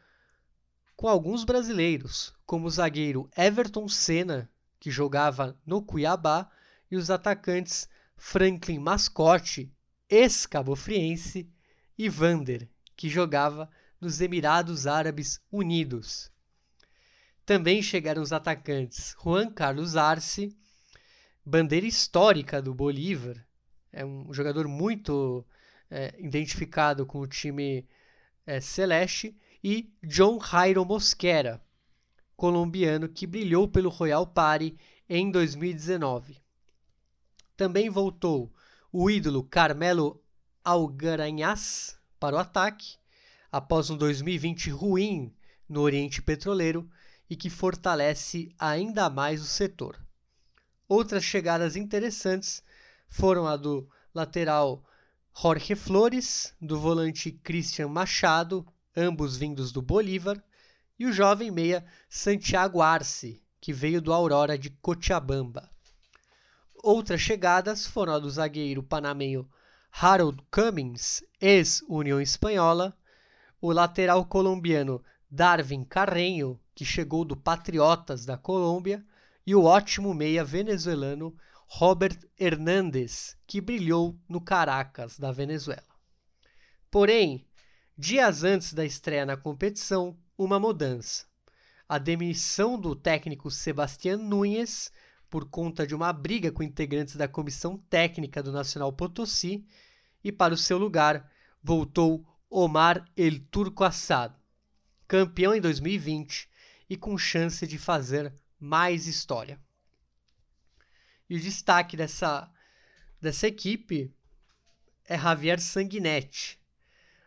Speaker 2: com alguns brasileiros, como o zagueiro Everton Senna, que jogava no Cuiabá, e os atacantes Franklin Mascote, ex-cabofriense, e Vander, que jogava nos Emirados Árabes Unidos. Também chegaram os atacantes Juan Carlos Arce, bandeira histórica do Bolívar, é um jogador muito é, identificado com o time é, Celeste, e John Jairo Mosquera, colombiano que brilhou pelo Royal Party em 2019. Também voltou o ídolo Carmelo Algaranhas para o ataque, após um 2020 ruim no Oriente Petroleiro e que fortalece ainda mais o setor. Outras chegadas interessantes foram a do lateral Jorge Flores, do volante Christian Machado, ambos vindos do Bolívar, e o jovem meia Santiago Arce, que veio do Aurora de Cochabamba. Outras chegadas foram a do zagueiro panamenho Harold Cummings, ex-União Espanhola, o lateral colombiano Darwin Carreño, que chegou do Patriotas da Colômbia, e o ótimo meia venezuelano Robert Hernandes, que brilhou no Caracas, da Venezuela. Porém, dias antes da estreia na competição, uma mudança. A demissão do técnico Sebastián Núñez por conta de uma briga com integrantes da comissão técnica do Nacional Potosí e para o seu lugar voltou Omar El Turco Assad, campeão em 2020 e com chance de fazer mais história. E o destaque dessa, dessa equipe é Javier Sanguinetti.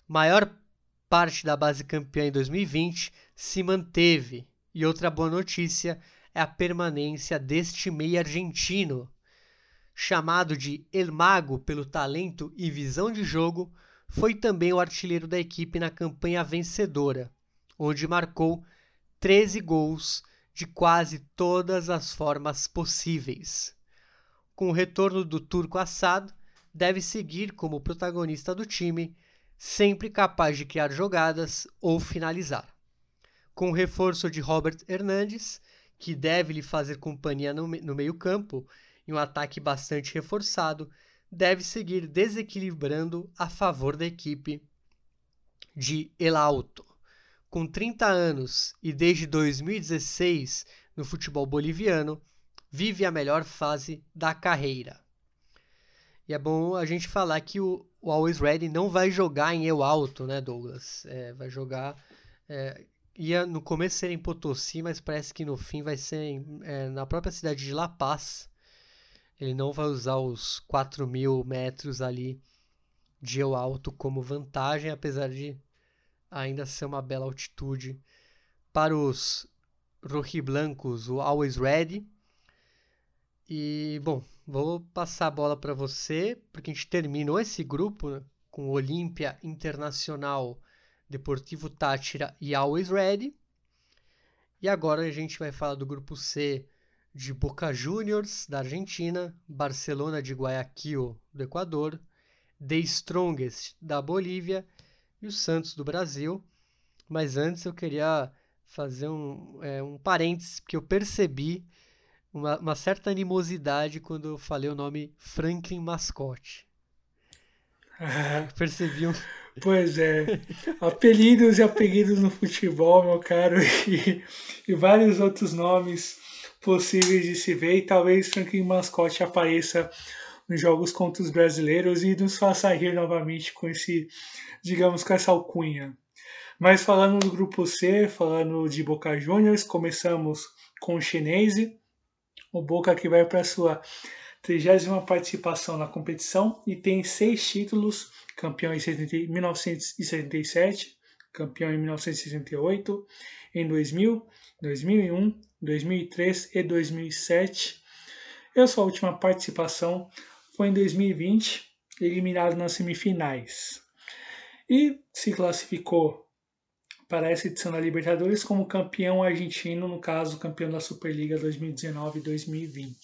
Speaker 2: Maior parte da base campeã em 2020 se manteve. E outra boa notícia é a permanência deste meio argentino. Chamado de El Mago pelo talento e visão de jogo, foi também o artilheiro da equipe na campanha vencedora, onde marcou 13 gols de quase todas as formas possíveis com o retorno do turco Assad, deve seguir como protagonista do time, sempre capaz de criar jogadas ou finalizar. Com o reforço de Robert Hernandes, que deve lhe fazer companhia no, no meio-campo, e um ataque bastante reforçado, deve seguir desequilibrando a favor da equipe de El Alto. Com 30 anos e desde 2016 no futebol boliviano, vive a melhor fase da carreira. E é bom a gente falar que o, o Always Ready não vai jogar em Eu Alto, né, Douglas? É, vai jogar. É, ia no começo ser em Potosí, mas parece que no fim vai ser em, é, na própria cidade de La Paz. Ele não vai usar os 4 mil metros ali de Eu Alto como vantagem, apesar de ainda ser uma bela altitude. Para os rojiblancos, o Always Ready. E, bom, vou passar a bola para você, porque a gente terminou esse grupo né, com Olímpia Internacional, Deportivo Tátira e Always Ready. E agora a gente vai falar do grupo C de Boca Juniors, da Argentina, Barcelona de Guayaquil, do Equador, The Strongest, da Bolívia e o Santos, do Brasil. Mas antes eu queria fazer um, é, um parênteses, porque eu percebi uma, uma, certa animosidade quando eu falei o nome Franklin Mascote.
Speaker 1: Ah,
Speaker 2: percebi um.
Speaker 1: Pois é, apelidos e apelidos no futebol, meu caro, e, e vários outros nomes possíveis de se ver, e talvez Franklin Mascote apareça nos jogos contra os brasileiros e nos faça rir novamente com esse, digamos, com essa alcunha. Mas falando do grupo C, falando de Boca Juniors, começamos com o Chinese, o Boca que vai para sua trigésima participação na competição e tem seis títulos, campeão em 1977, campeão em 1968, em 2000, 2001, 2003 e 2007. E a sua última participação foi em 2020, eliminado nas semifinais. E se classificou para essa edição da Libertadores como campeão argentino, no caso, campeão da Superliga 2019-2020.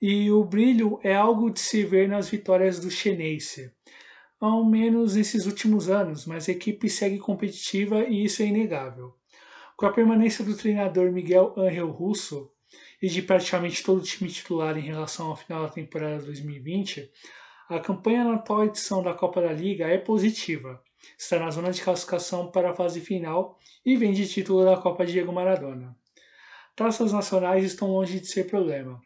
Speaker 1: E o brilho é algo de se ver nas vitórias do Chenense, ao menos nesses últimos anos, mas a equipe segue competitiva e isso é inegável. Com a permanência do treinador Miguel Angel Russo e de praticamente todo o time titular em relação ao final da temporada 2020, a campanha na atual edição da Copa da Liga é positiva, está na zona de classificação para a fase final e vem de título da Copa Diego Maradona. Taças nacionais estão longe de ser problema.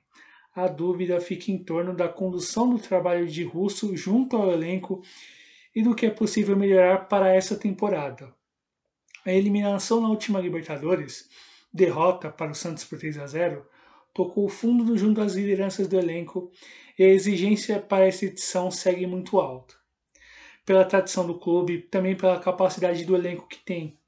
Speaker 1: A dúvida fica em torno da condução do trabalho de Russo junto ao elenco e do que é possível melhorar para essa temporada. A eliminação na última Libertadores, derrota para o Santos por 3 a 0, tocou o fundo junto às lideranças do elenco e a exigência para essa edição segue muito alta pela tradição do clube, também pela capacidade do elenco que tem.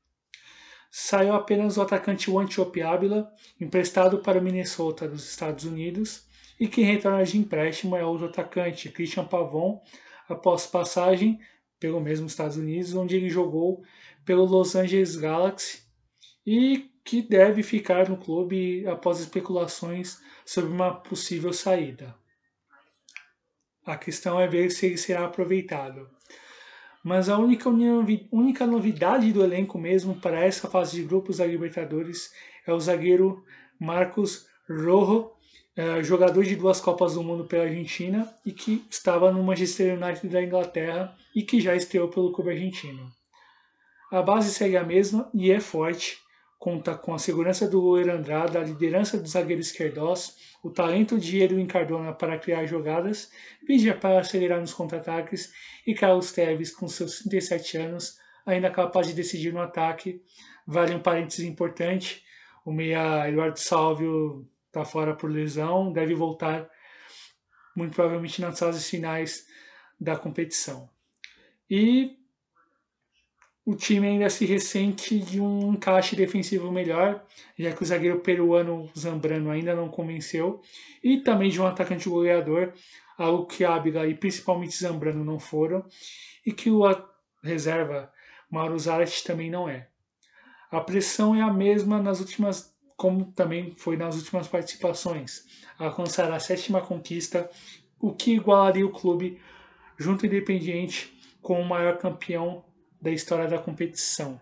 Speaker 1: Saiu apenas o atacante Antiope Ábila, emprestado para o Minnesota dos Estados Unidos, e quem retorna de empréstimo é outro atacante, Christian Pavon, após passagem pelo mesmo Estados Unidos, onde ele jogou pelo Los Angeles Galaxy e que deve ficar no clube após especulações sobre uma possível saída. A questão é ver se ele será aproveitado mas a única, única novidade do elenco mesmo para essa fase de grupos da Libertadores é o zagueiro Marcos Rojo, é, jogador de duas Copas do Mundo pela Argentina e que estava no Manchester United da Inglaterra e que já estreou pelo clube argentino. A base segue a mesma e é forte, conta com a segurança do goleiro Andrada, a liderança do zagueiro Esquerdós, o talento de Edwin Cardona para criar jogadas, Vigia para acelerar nos contra-ataques e Carlos Teves, com seus 37 anos, ainda capaz de decidir no ataque. Vale um parênteses importante, o meia Eduardo Salvio está fora por lesão, deve voltar muito provavelmente nas fases finais da competição. E o time ainda se ressente de um encaixe defensivo melhor, já que o zagueiro peruano Zambrano ainda não convenceu, e também de um atacante goleador, algo que Ábila e principalmente Zambrano não foram, e que o reserva Mauro Zarat também não é. A pressão é a mesma nas últimas, como também foi nas últimas participações, alcançar a sétima conquista, o que igualaria o clube junto Independiente com o maior campeão da história da competição.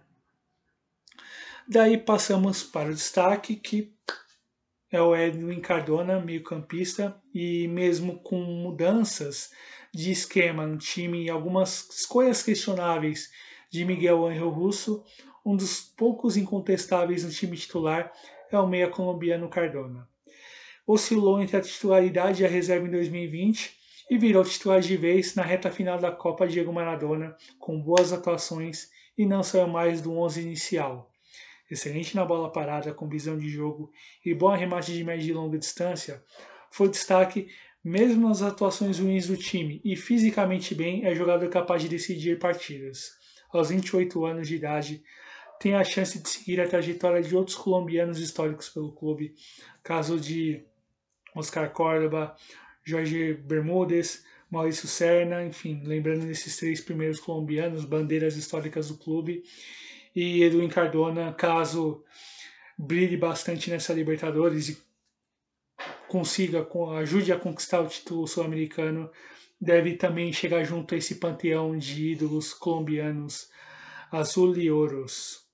Speaker 1: Daí passamos para o destaque, que é o Edwin Cardona, meio-campista, e mesmo com mudanças de esquema no time e algumas escolhas questionáveis de Miguel Angel Russo, um dos poucos incontestáveis no time titular é o meia colombiano Cardona. Oscilou entre a titularidade e a reserva em 2020 e virou titular de vez na reta final da Copa Diego Maradona, com boas atuações e não saiu mais do 11 inicial. Excelente na bola parada, com visão de jogo e bom arremate de média e longa distância, foi destaque mesmo nas atuações ruins do time e fisicamente bem, é jogador capaz de decidir partidas. Aos 28 anos de idade, tem a chance de seguir a trajetória de outros colombianos históricos pelo clube, caso de Oscar Córdoba, Jorge Bermúdez, Maurício Serna, enfim, lembrando desses três primeiros colombianos, bandeiras históricas do clube, e Edwin Cardona, caso brilhe bastante nessa Libertadores e consiga, ajude a conquistar o título sul-americano, deve também chegar junto a esse panteão de ídolos colombianos azul e ouros.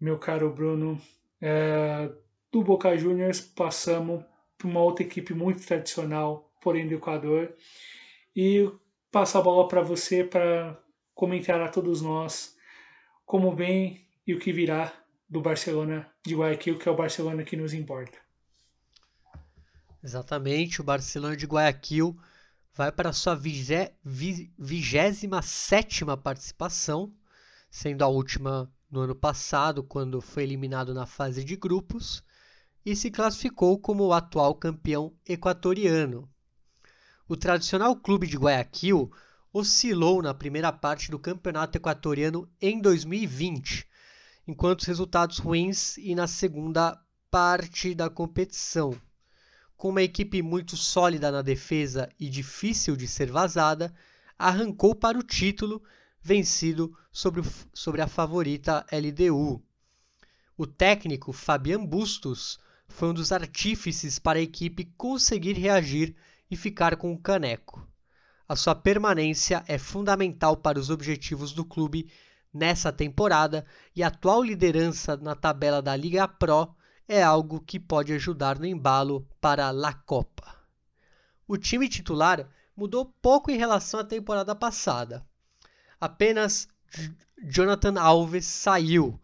Speaker 1: Meu caro Bruno, é, do Boca Juniors passamos para uma outra equipe muito tradicional, porém do Equador, e passo a bola para você para comentar a todos nós como vem e o que virá do Barcelona de Guayaquil, que é o Barcelona que nos importa.
Speaker 2: Exatamente, o Barcelona de Guayaquil vai para sua vigésima sétima participação, sendo a última no ano passado, quando foi eliminado na fase de grupos, e se classificou como o atual campeão equatoriano. O tradicional clube de Guayaquil oscilou na primeira parte do campeonato equatoriano em 2020, enquanto os resultados ruins e na segunda parte da competição. Com uma equipe muito sólida na defesa e difícil de ser vazada, arrancou para o título, vencido sobre, sobre a favorita LDU. O técnico Fabian Bustos foi um dos artífices para a equipe conseguir reagir e ficar com o caneco. A sua permanência é fundamental para os objetivos do clube nessa temporada e a atual liderança na tabela da Liga Pro é algo que pode ajudar no embalo para a La Copa. O time titular mudou pouco em relação à temporada passada. Apenas Jonathan Alves saiu,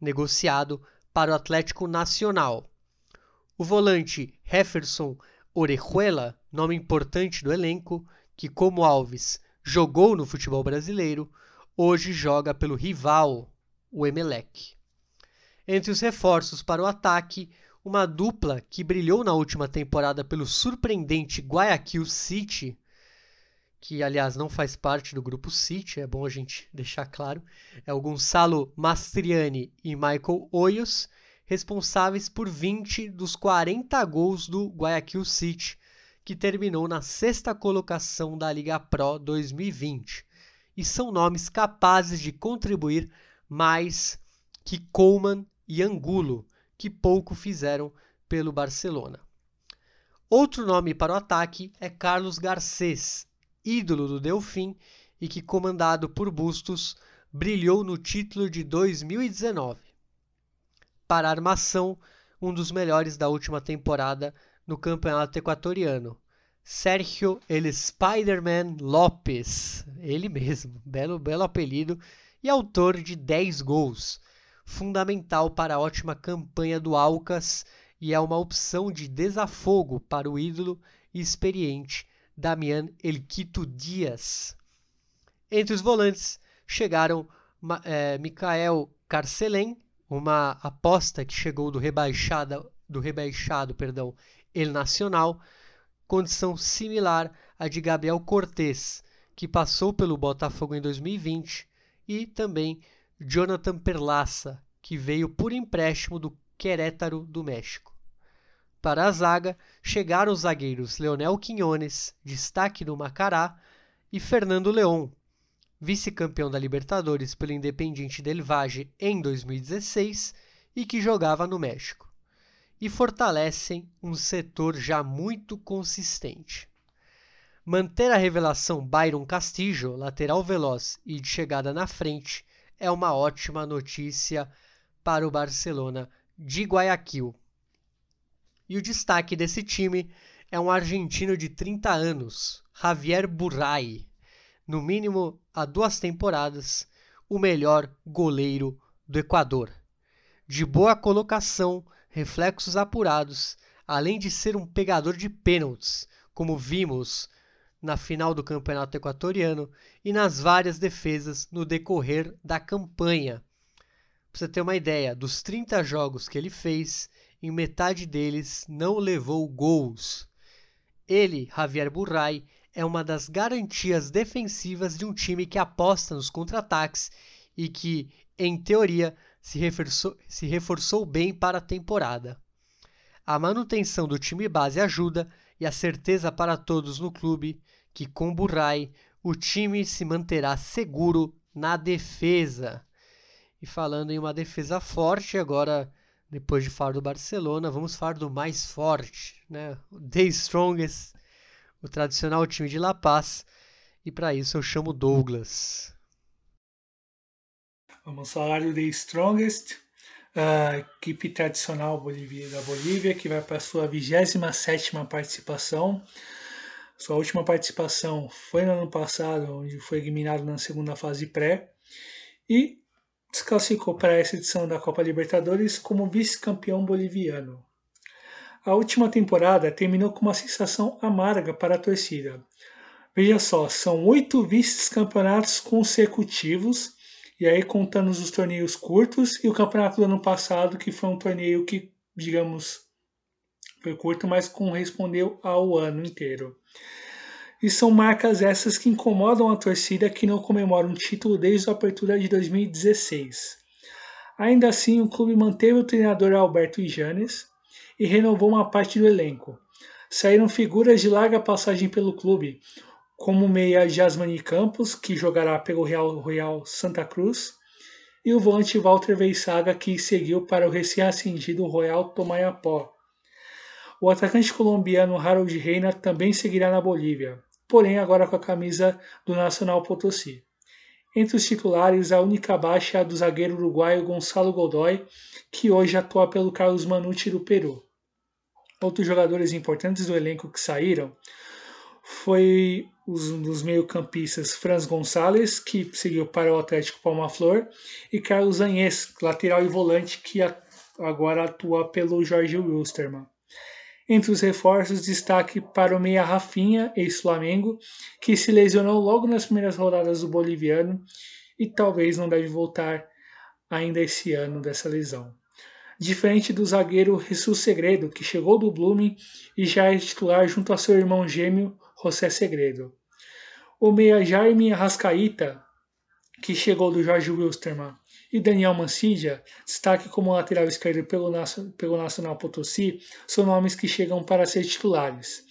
Speaker 2: negociado para o Atlético Nacional. O volante Jefferson Orejuela, nome importante do elenco, que como Alves jogou no futebol brasileiro, hoje joga pelo rival, o Emelec. Entre os reforços para o ataque, uma dupla que brilhou na última temporada pelo surpreendente Guayaquil City, que aliás não faz parte do grupo City, é bom a gente deixar claro, é o Gonçalo Mastriani e Michael Hoyos, responsáveis por 20 dos 40 gols do Guayaquil City, que terminou na sexta colocação da Liga Pro 2020, e são nomes capazes de contribuir mais que Coleman e Angulo, que pouco fizeram pelo Barcelona. Outro nome para o ataque é Carlos Garcês, ídolo do Delfim e que, comandado por Bustos, brilhou no título de 2019. Para armação, um dos melhores da última temporada no campeonato equatoriano, Sérgio El Spider-Man Lopes, ele mesmo, belo, belo apelido, e autor de 10 gols, fundamental para a ótima campanha do Alcas e é uma opção de desafogo para o ídolo experiente Damian Elquito Dias. Entre os volantes chegaram é, Mikael Carcelen, uma aposta que chegou do rebaixado, do rebaixado perdão, El Nacional, condição similar à de Gabriel Cortes, que passou pelo Botafogo em 2020, e também Jonathan Perlaça, que veio por empréstimo do Querétaro do México. Para a zaga, chegaram os zagueiros Leonel Quinones, destaque no Macará, e Fernando León, vice-campeão da Libertadores pelo Independiente del Valle em 2016 e que jogava no México. E fortalecem um setor já muito consistente. Manter a revelação Byron Castillo, lateral veloz e de chegada na frente, é uma ótima notícia para o Barcelona de Guayaquil. E o destaque desse time é um argentino de 30 anos, Javier Burray, no mínimo há duas temporadas, o melhor goleiro do Equador. De boa colocação, reflexos apurados, além de ser um pegador de pênaltis, como vimos na final do Campeonato Equatoriano e nas várias defesas no decorrer da campanha. Para você ter uma ideia, dos 30 jogos que ele fez, em metade deles não levou gols. Ele, Javier Burray, é uma das garantias defensivas de um time que aposta nos contra-ataques e que, em teoria, se reforçou, se reforçou bem para a temporada. A manutenção do time base ajuda e a certeza para todos no clube que, com Burray, o time se manterá seguro na defesa. E falando em uma defesa forte, agora, depois de falar do Barcelona, vamos falar do mais forte, né? The Strongest o tradicional time de La Paz, e para isso eu chamo Douglas.
Speaker 1: Vamos falar do The Strongest, a equipe tradicional da Bolívia, que vai para a sua 27 participação. Sua última participação foi no ano passado, onde foi eliminado na segunda fase pré, e desclassificou para essa edição da Copa Libertadores como vice-campeão boliviano. A última temporada terminou com uma sensação amarga para a torcida. Veja só, são oito vice-campeonatos consecutivos, e aí contando os torneios curtos e o campeonato do ano passado, que foi um torneio que, digamos, foi curto, mas correspondeu ao ano inteiro. E são marcas essas que incomodam a torcida que não comemora um título desde a abertura de 2016. Ainda assim, o clube manteve o treinador Alberto Ijanes, e renovou uma parte do elenco. Saíram figuras de larga passagem pelo clube, como meia Jasmine Campos, que jogará pelo Real Royal Santa Cruz, e o volante Walter Veisaga, que seguiu para o recém-ascendido Royal Tomayapó. O atacante colombiano Harold Reina também seguirá na Bolívia, porém agora com a camisa do Nacional Potosí. Entre os titulares, a única baixa é a do zagueiro uruguaio Gonçalo Godoy, que hoje atua pelo Carlos Manucci do Peru. Outros jogadores importantes do elenco que saíram foi os, um dos meio-campistas Franz Gonçalves, que seguiu para o Atlético Palma Flor, e Carlos Anhes, lateral e volante, que agora atua pelo Jorge Wilstermann. Entre os reforços, destaque para o meia Rafinha, ex-Flamengo, que se lesionou logo nas primeiras rodadas do boliviano e talvez não deve voltar ainda esse ano dessa lesão diferente do zagueiro Jesus Segredo, que chegou do Blooming e já é titular junto a seu irmão gêmeo José Segredo. O meia Jaime Arrascaíta, que chegou do Jorge Wilstermann, e Daniel Mancidia, destaque como lateral esquerdo pelo, pelo Nacional Potosí, são nomes que chegam para ser titulares.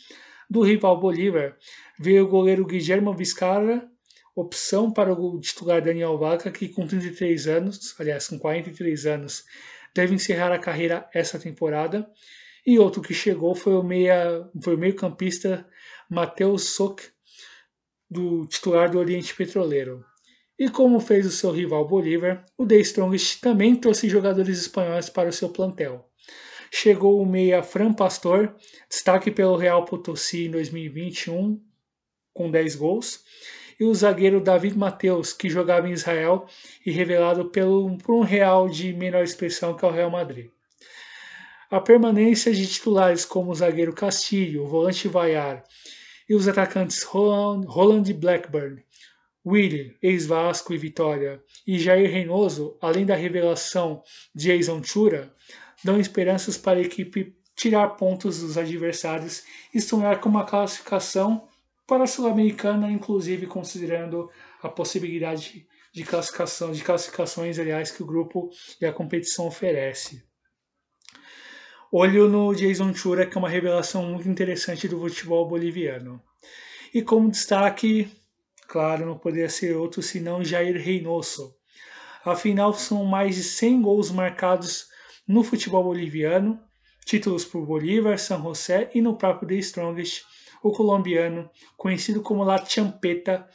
Speaker 1: Do rival Bolívar, veio o goleiro Guillermo Vizcarra, opção para o titular Daniel Vaca, que com 33 anos, aliás, com 43 anos, deve encerrar a carreira essa temporada. E outro que chegou foi o meia, foi o meio-campista Matheus Sok, do titular do Oriente Petroleiro. E como fez o seu rival Bolívar, o The Strongest também trouxe jogadores espanhóis para o seu plantel. Chegou o meia Fran Pastor, destaque pelo Real Potosí em 2021, com 10 gols, e o zagueiro David Mateus, que jogava em Israel e revelado pelo, por um Real de menor expressão que é o Real Madrid. A permanência de titulares como o zagueiro Castilho, o volante Vaiar e os atacantes Roland, Roland Blackburn, Willy, ex-Vasco e Vitória, e Jair Reynoso, além da revelação Jason Chura, dão esperanças para a equipe tirar pontos dos adversários e sonhar com uma classificação para a Sul-Americana, inclusive considerando a possibilidade de classificação, de classificações, aliás, que o grupo e a competição oferece. Olho no Jason Chura, que é uma revelação muito interessante do futebol boliviano. E como destaque, claro, não poderia ser outro senão Jair Reynoso. Afinal, são mais de 100 gols marcados no futebol boliviano, títulos por Bolívar, San José e no próprio The Strongest, o colombiano, conhecido como La Champeta,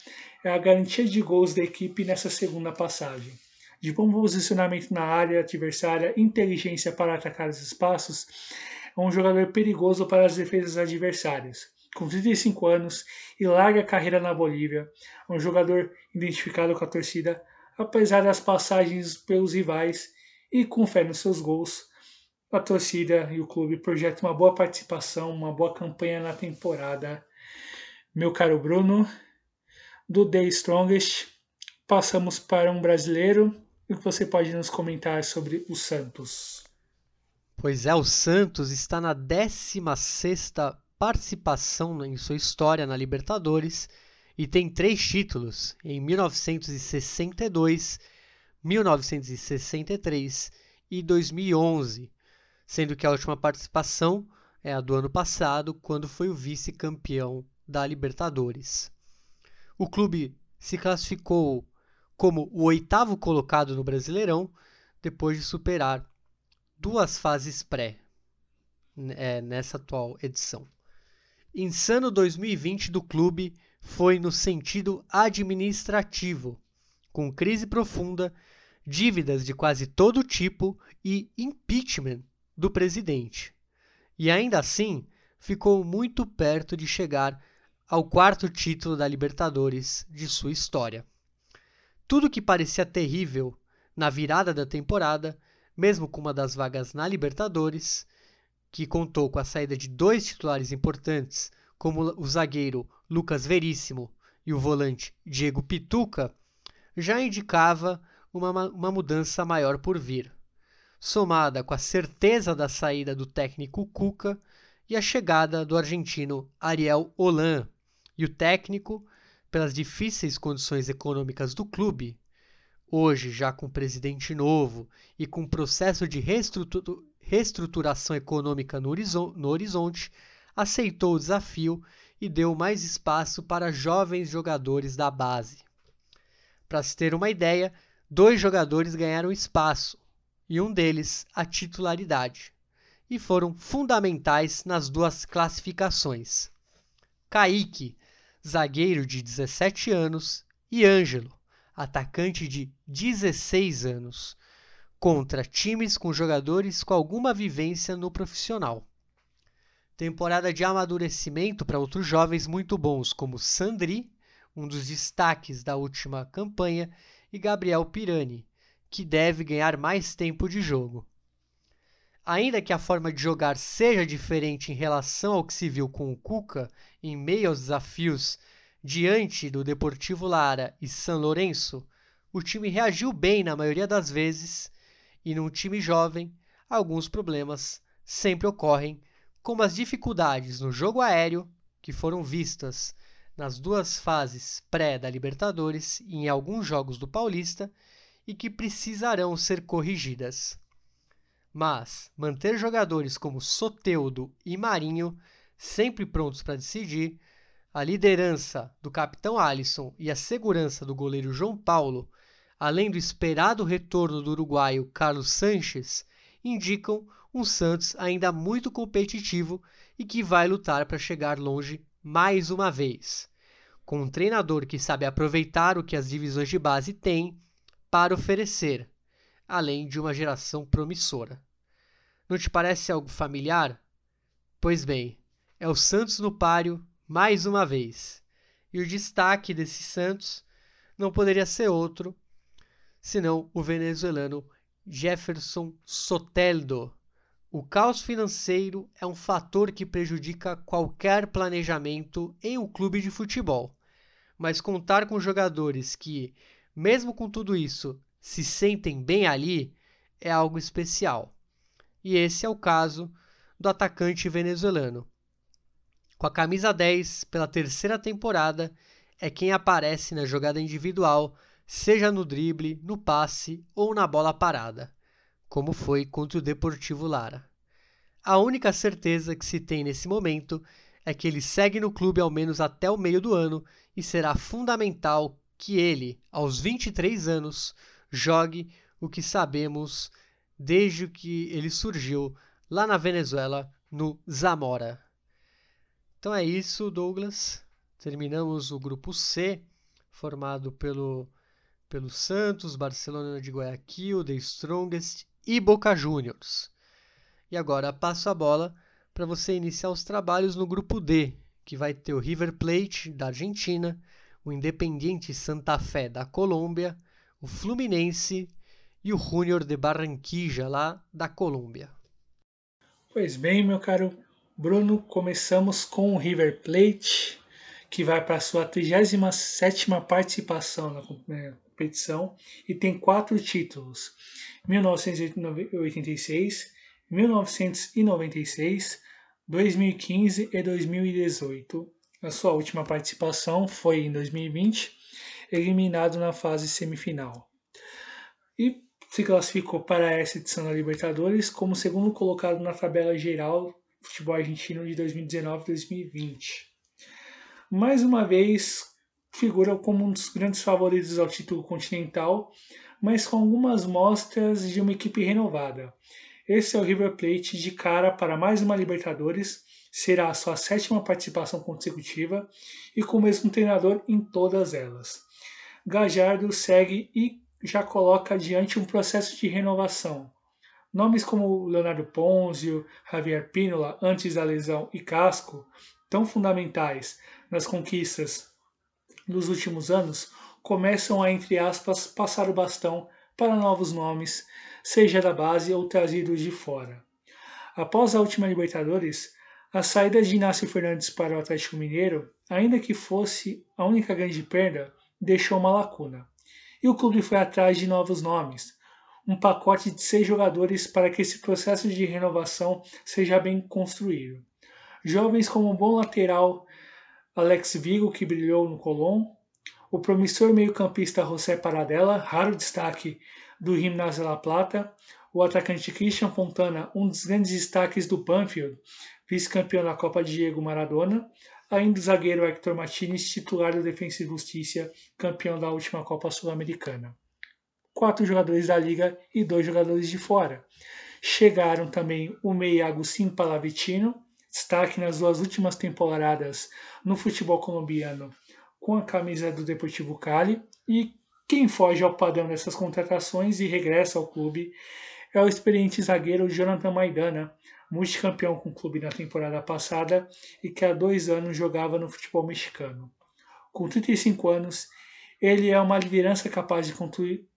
Speaker 1: é a garantia de gols da equipe nessa segunda passagem. De bom posicionamento na área adversária, inteligência para atacar os espaços, é um jogador perigoso para as defesas adversárias. Com 35 anos e larga carreira na Bolívia, é um jogador identificado com a torcida, apesar das passagens pelos rivais e com fé nos seus gols, a torcida e o clube projetam uma boa participação, uma boa campanha na temporada meu caro Bruno, do The Strongest, passamos para um brasileiro. O que você pode nos comentar sobre o Santos?
Speaker 2: Pois é, o Santos está na 16ª participação em sua história na Libertadores e tem três títulos em 1962, 1963 e 2011, sendo que a última participação é a do ano passado, quando foi o vice-campeão da Libertadores. O clube se classificou como o oitavo colocado no Brasileirão, depois de superar duas fases pré é, nessa atual edição. Insano 2020 do clube foi no sentido administrativo, com crise profunda, dívidas de quase todo tipo e impeachment do presidente. E ainda assim, ficou muito perto de chegar ao quarto título da Libertadores de sua história. Tudo que parecia terrível na virada da temporada, mesmo com uma das vagas na Libertadores, que contou com a saída de dois titulares importantes, como o zagueiro Lucas Veríssimo e o volante Diego Pituca, já indicava uma, uma mudança maior por vir. Somada com a certeza da saída do técnico Cuca e a chegada do argentino Ariel Holan, e o técnico, pelas difíceis condições econômicas do clube, hoje já com presidente novo e com processo de reestruturação econômica no horizonte, aceitou o desafio e deu mais espaço para jovens jogadores da base. Para se ter uma ideia, dois jogadores ganharam espaço, e um deles a titularidade, e foram fundamentais nas duas classificações. Kaique, zagueiro de 17 anos, e Ângelo, atacante de 16 anos, contra times com jogadores com alguma vivência no profissional. Temporada de amadurecimento para outros jovens muito bons, como Sandri, um dos destaques da última campanha, e Gabriel Pirani, que deve ganhar mais tempo de jogo. Ainda que a forma de jogar seja diferente em relação ao que se viu com o Cuca em meio aos desafios diante do Deportivo Lara e São Lourenço, o time reagiu bem na maioria das vezes e num time jovem, alguns problemas sempre ocorrem como as dificuldades no jogo aéreo, que foram vistas nas duas fases pré da Libertadores e em alguns jogos do Paulista, e que precisarão ser corrigidas. Mas manter jogadores como Soteudo e Marinho sempre prontos para decidir, a liderança do capitão Alisson e a segurança do goleiro João Paulo, além do esperado retorno do uruguaio Carlos Sanches, indicam um Santos ainda muito competitivo e que vai lutar para chegar longe mais uma vez. Com um treinador que sabe aproveitar o que as divisões de base têm para oferecer, além de uma geração promissora. Não te parece algo familiar? Pois bem, é o Santos no páreo mais uma vez. E o destaque desse Santos não poderia ser outro senão o venezuelano Jefferson Soteldo, o caos financeiro é um fator que prejudica qualquer planejamento em um clube de futebol, mas contar com jogadores que, mesmo com tudo isso, se sentem bem ali é algo especial. E esse é o caso do atacante venezuelano. Com a camisa 10 pela terceira temporada, é quem aparece na jogada individual, seja no drible, no passe ou na bola parada como foi contra o Deportivo Lara. A única certeza que se tem nesse momento é que ele segue no clube ao menos até o meio do ano e será fundamental que ele, aos 23 anos, jogue o que sabemos desde que ele surgiu lá na Venezuela, no Zamora. Então é isso, Douglas. Terminamos o grupo C, formado pelo, pelo Santos, Barcelona de Guayaquil, The Strongest e Boca Juniors. E agora passo a bola para você iniciar os trabalhos no grupo D, que vai ter o River Plate da Argentina, o Independiente Santa Fé da Colômbia, o Fluminense e o Junior de Barranquilla lá da Colômbia.
Speaker 1: Pois bem, meu caro Bruno, começamos com o River Plate, que vai para a sua 37ª participação na competição e tem quatro títulos: 1986, 1996, 2015 e 2018. A sua última participação foi em 2020, eliminado na fase semifinal. E se classificou para essa edição da Libertadores como segundo colocado na tabela geral futebol argentino de 2019-2020. Mais uma vez, figura como um dos grandes favoritos ao título continental, mas com algumas mostras de uma equipe renovada. Esse é o River Plate de cara para mais uma Libertadores, será a sua sétima participação consecutiva e com o mesmo treinador em todas elas. Gajardo segue e já coloca adiante um processo de renovação. Nomes como Leonardo Ponzio, Javier Pínola, antes da lesão, e Casco, tão fundamentais nas conquistas dos últimos anos, começam a, entre aspas, passar o bastão para novos nomes, seja da base ou trazidos de fora. Após a última Libertadores, a saída de Inácio Fernandes para o Atlético Mineiro, ainda que fosse a única grande perda, deixou uma lacuna e o clube foi atrás de novos nomes. Um pacote de seis jogadores para que esse processo de renovação seja bem construído. Jovens como o bom lateral Alex Vigo, que brilhou no Colón, o promissor meio-campista José Paradella, raro destaque do Gimnasia La Plata, o atacante Christian Fontana, um dos grandes destaques do Banfield, vice-campeão da Copa Diego Maradona, ainda o zagueiro Hector Martinez, titular do Defensa e Justiça, campeão da última Copa Sul-Americana. Quatro jogadores da liga e dois jogadores de fora. Chegaram também o meia Agustin Palavitino, destaque nas duas últimas temporadas no futebol colombiano com a camisa do Deportivo Cali e quem foge ao padrão dessas contratações e regressa ao clube é o experiente zagueiro Jonathan Maidana, multicampeão com o clube na temporada passada e que há dois anos jogava no futebol mexicano. Com 35 anos, ele é uma liderança capaz de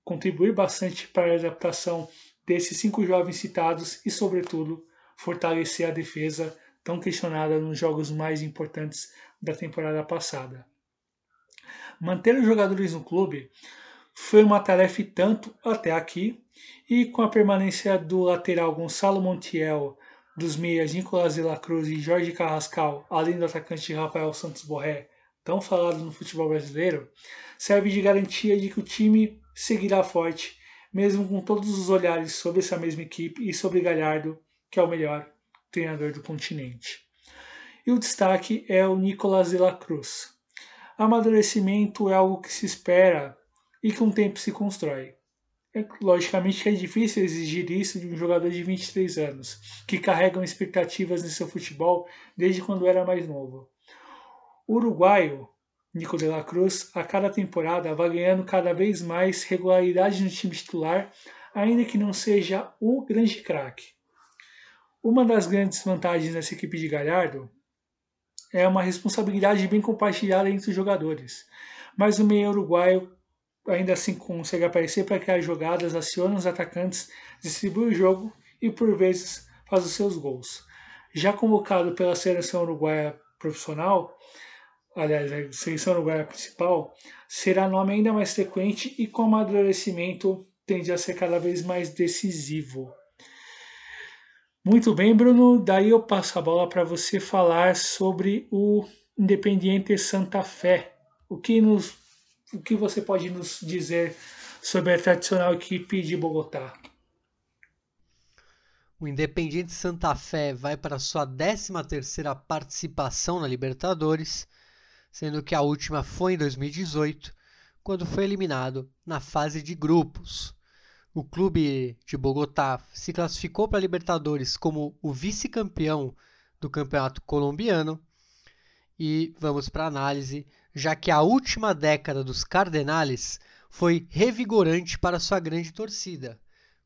Speaker 1: contribuir bastante para a adaptação desses cinco jovens citados e, sobretudo, fortalecer a defesa tão questionada nos jogos mais importantes da temporada passada. Manter os jogadores no clube foi uma tarefa tanto até aqui, e com a permanência do lateral Gonçalo Montiel dos meias Nicolás de la Cruz e Jorge Carrascal, além do atacante Rafael Santos Borré, tão falado no futebol brasileiro, serve de garantia de que o time seguirá forte, mesmo com todos os olhares sobre essa mesma equipe e sobre Galhardo, que é o melhor treinador do continente. E o destaque é o Nicolás de la Cruz. Amadurecimento é algo que se espera e com o tempo se constrói. É, logicamente que é difícil exigir isso de um jogador de 23 anos, que carrega expectativas no seu futebol desde quando era mais novo. O uruguaio, Nico de la Cruz, a cada temporada vai ganhando cada vez mais regularidade no time titular, ainda que não seja o grande craque. Uma das grandes vantagens dessa equipe de Galhardo é uma responsabilidade bem compartilhada entre os jogadores, mas o meio uruguaio ainda assim consegue aparecer para criar jogadas, aciona os atacantes, distribui o jogo e por vezes faz os seus gols. Já convocado pela seleção uruguaia profissional, aliás, a seleção uruguaia principal, será nome ainda mais frequente e com amadurecimento tende a ser cada vez mais decisivo. Muito bem, Bruno. Daí eu passo a bola para você falar sobre o Independiente Santa Fé. O que nos o que você pode nos dizer sobre a tradicional equipe de Bogotá?
Speaker 2: O Independiente Santa Fé vai para sua 13ª participação na Libertadores, sendo que a última foi em 2018, quando foi eliminado na fase de grupos. O clube de Bogotá se classificou para a Libertadores como o vice-campeão do Campeonato Colombiano. E vamos para a análise já que a última década dos Cardenales foi revigorante para sua grande torcida,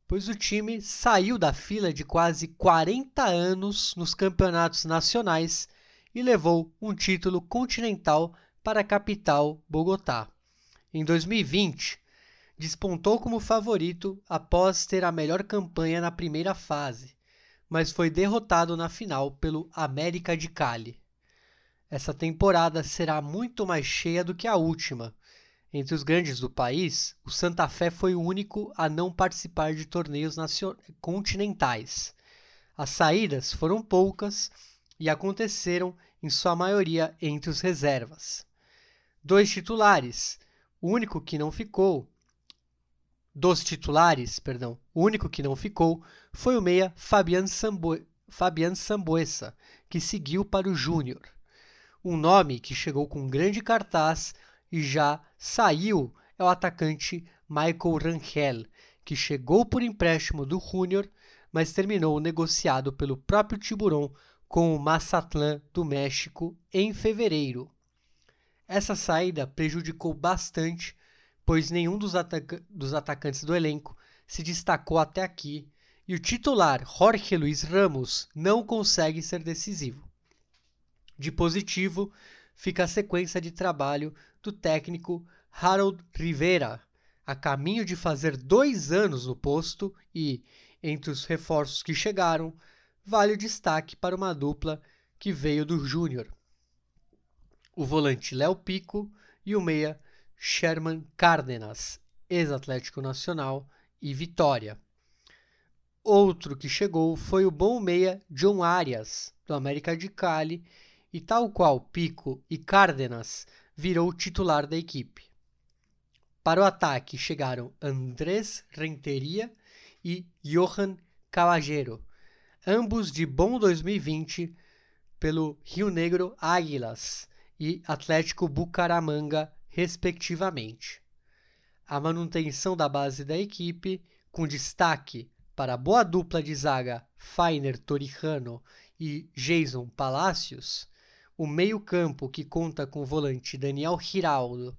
Speaker 2: pois o time saiu da fila de quase 40 anos nos campeonatos nacionais e levou um título continental para a capital, Bogotá. Em 2020, despontou como favorito após ter a melhor campanha na primeira fase, mas foi derrotado na final pelo América de Cali. Essa temporada será muito mais cheia do que a última. Entre os grandes do país, o Santa Fé foi o único a não participar de torneios continentais. As saídas foram poucas e aconteceram, em sua maioria, entre os reservas. Dois titulares, o único que não ficou, dos titulares, perdão, o único que não ficou foi o meia Fabian, Sambuesa, que seguiu para o Júnior. Um nome que chegou com grande cartaz e já saiu é o atacante Michael Rangel, que chegou por empréstimo do Júnior, mas terminou negociado pelo próprio Tiburon com o Mazatlán do México em fevereiro. Essa saída prejudicou bastante pois nenhum dos, dos atacantes do elenco se destacou até aqui e o titular Jorge Luiz Ramos não consegue ser decisivo. De positivo, fica a sequência de trabalho do técnico Harold Rivera, a caminho de fazer dois anos no posto e, entre os reforços que chegaram, vale o destaque para uma dupla que veio do Júnior. O volante Léo Pico e o meia Sherman Cárdenas, ex-Atlético Nacional e Vitória. Outro que chegou foi o bom meia John Arias, do América de Cali, e tal qual Pico e Cárdenas, virou titular da equipe. Para o ataque chegaram Andrés Renteria e Johan Caballero, ambos de bom 2020 pelo Rio Negro Águilas e Atlético Bucaramanga respectivamente. A manutenção da base da equipe, com destaque para a boa dupla de zaga Fainer Torrijano e Jason Palacios, o meio-campo que conta com o volante Daniel Giraldo,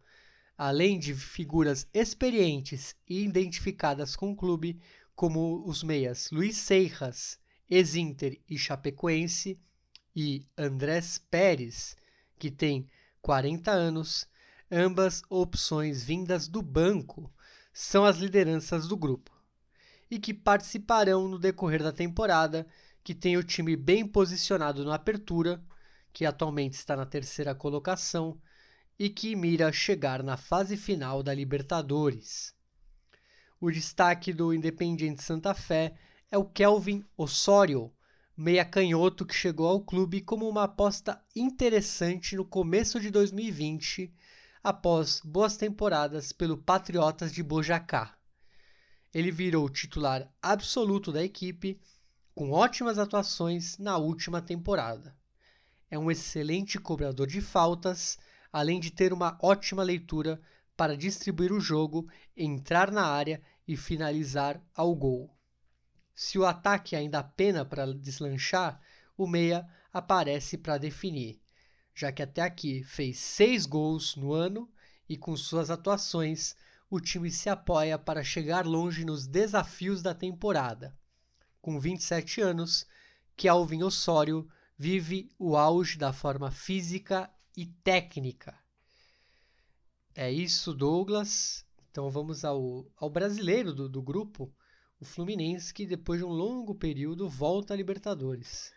Speaker 2: além de figuras experientes e identificadas com o clube, como os meias Luiz Seixas, ex-Inter e Chapecoense, e Andrés Pérez, que tem 40 anos, Ambas opções vindas do banco são as lideranças do grupo e que participarão no decorrer da temporada, que tem o time bem posicionado na apertura, que atualmente está na terceira colocação e que mira chegar na fase final da Libertadores. O destaque do Independiente Santa Fé é o Kelvin Osório, meia canhoto que chegou ao clube como uma aposta interessante no começo de 2020 após boas temporadas pelo Patriotas de Bojacá. Ele virou titular absoluto da equipe, com ótimas atuações na última temporada. É um excelente cobrador de faltas, além de ter uma ótima leitura para distribuir o jogo, entrar na área e finalizar ao gol. Se o ataque ainda pena para deslanchar, o meia aparece para definir já que até aqui fez seis gols no ano e com suas atuações o time se apoia para chegar longe nos desafios da temporada. Com 27 anos, Kelvin Osório vive o auge da forma física e técnica. É isso, Douglas. Então vamos ao, ao brasileiro do, do grupo, o Fluminense, que depois de um longo período volta à Libertadores.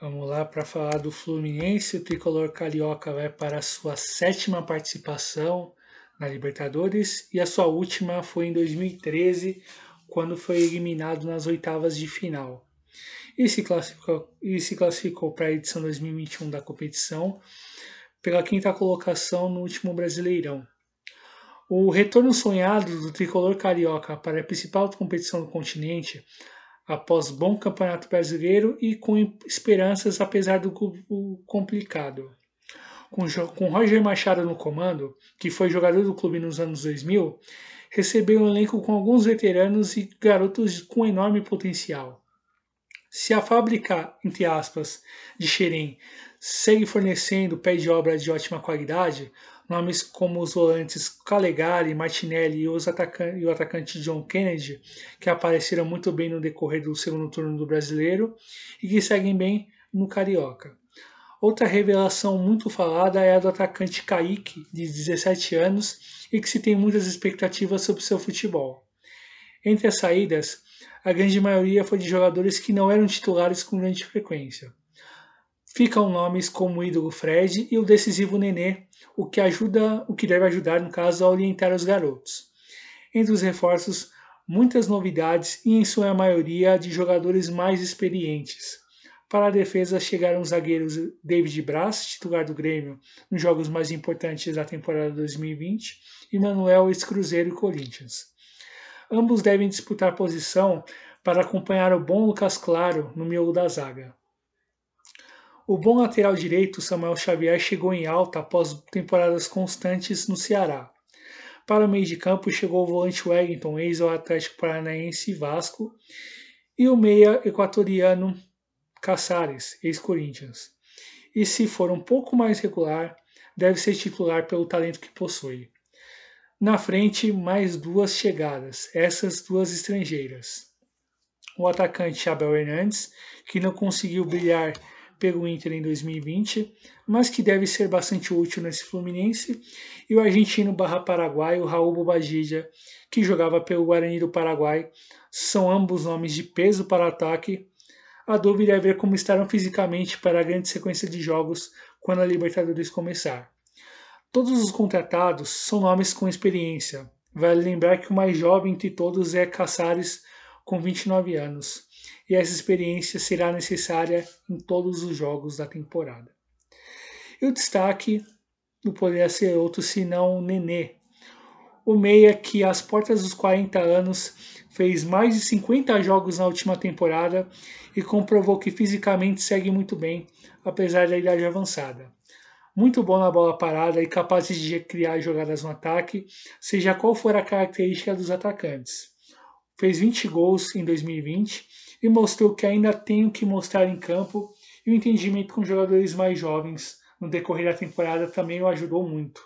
Speaker 1: Vamos lá para falar do Fluminense. O tricolor carioca vai para a sua sétima participação na Libertadores e a sua última foi em 2013, quando foi eliminado nas oitavas de final. E se classificou, e se classificou para a edição 2021 da competição pela quinta colocação no último Brasileirão. O retorno sonhado do tricolor carioca para a principal competição do continente após bom campeonato brasileiro e com esperanças apesar do complicado. Com, com Roger Machado no comando, que foi jogador do clube nos anos 2000, recebeu um elenco com alguns veteranos e garotos com enorme potencial. Se a fábrica, entre aspas, de Xerém segue fornecendo pé de obra de ótima qualidade, Nomes como os volantes Calegari, Martinelli e, e o atacante John Kennedy, que apareceram muito bem no decorrer do segundo turno do brasileiro e que seguem bem no Carioca. Outra revelação muito falada é a do atacante Kaique, de 17 anos, e que se tem muitas expectativas sobre seu futebol. Entre as saídas, a grande maioria foi de jogadores que não eram titulares com grande frequência. ficam nomes como o ídolo Fred e o decisivo Nenê, o que ajuda, o que deve ajudar no caso a orientar os garotos. Entre os reforços, muitas novidades e em sua maioria de jogadores mais experientes. Para a defesa chegaram os zagueiros David Braz, titular do Grêmio nos jogos mais importantes da temporada 2020, e Manuel ex-Cruzeiro e Corinthians. Ambos devem disputar posição para acompanhar o bom Lucas Claro no miolo da zaga. O bom lateral direito Samuel Xavier chegou em alta após temporadas constantes no Ceará. Para o meio de campo chegou o volante Wellington, ex Atlético Paranaense e Vasco, e o meia equatoriano Caçares, ex-Corinthians. E se for um pouco mais regular, deve ser titular pelo talento que possui. Na frente, mais duas chegadas, essas duas estrangeiras. O atacante Abel Hernandes, que não conseguiu brilhar pelo Inter em 2020, mas que deve ser bastante útil nesse Fluminense, e o argentino barra paraguaio Raul Bobadilla, que jogava pelo Guarani do Paraguai, são ambos nomes de peso para ataque a dúvida é ver como estarão fisicamente para a grande sequência de jogos quando a Libertadores começar. Todos os contratados são nomes com experiência. Vale lembrar que o mais jovem entre todos é Caçares, com 29 anos, e essa experiência será necessária em todos os jogos da temporada. E o destaque não poderia ser outro senão Nenê, o meia que às portas dos 40 anos fez mais de 50 jogos na última temporada e comprovou que fisicamente segue muito bem, apesar da idade avançada. Muito bom na bola parada e capaz de criar jogadas no ataque, seja qual for a característica dos atacantes. Fez 20 gols em 2020 e mostrou que ainda tem o que mostrar em campo e o entendimento com jogadores mais jovens no decorrer da temporada também o ajudou muito.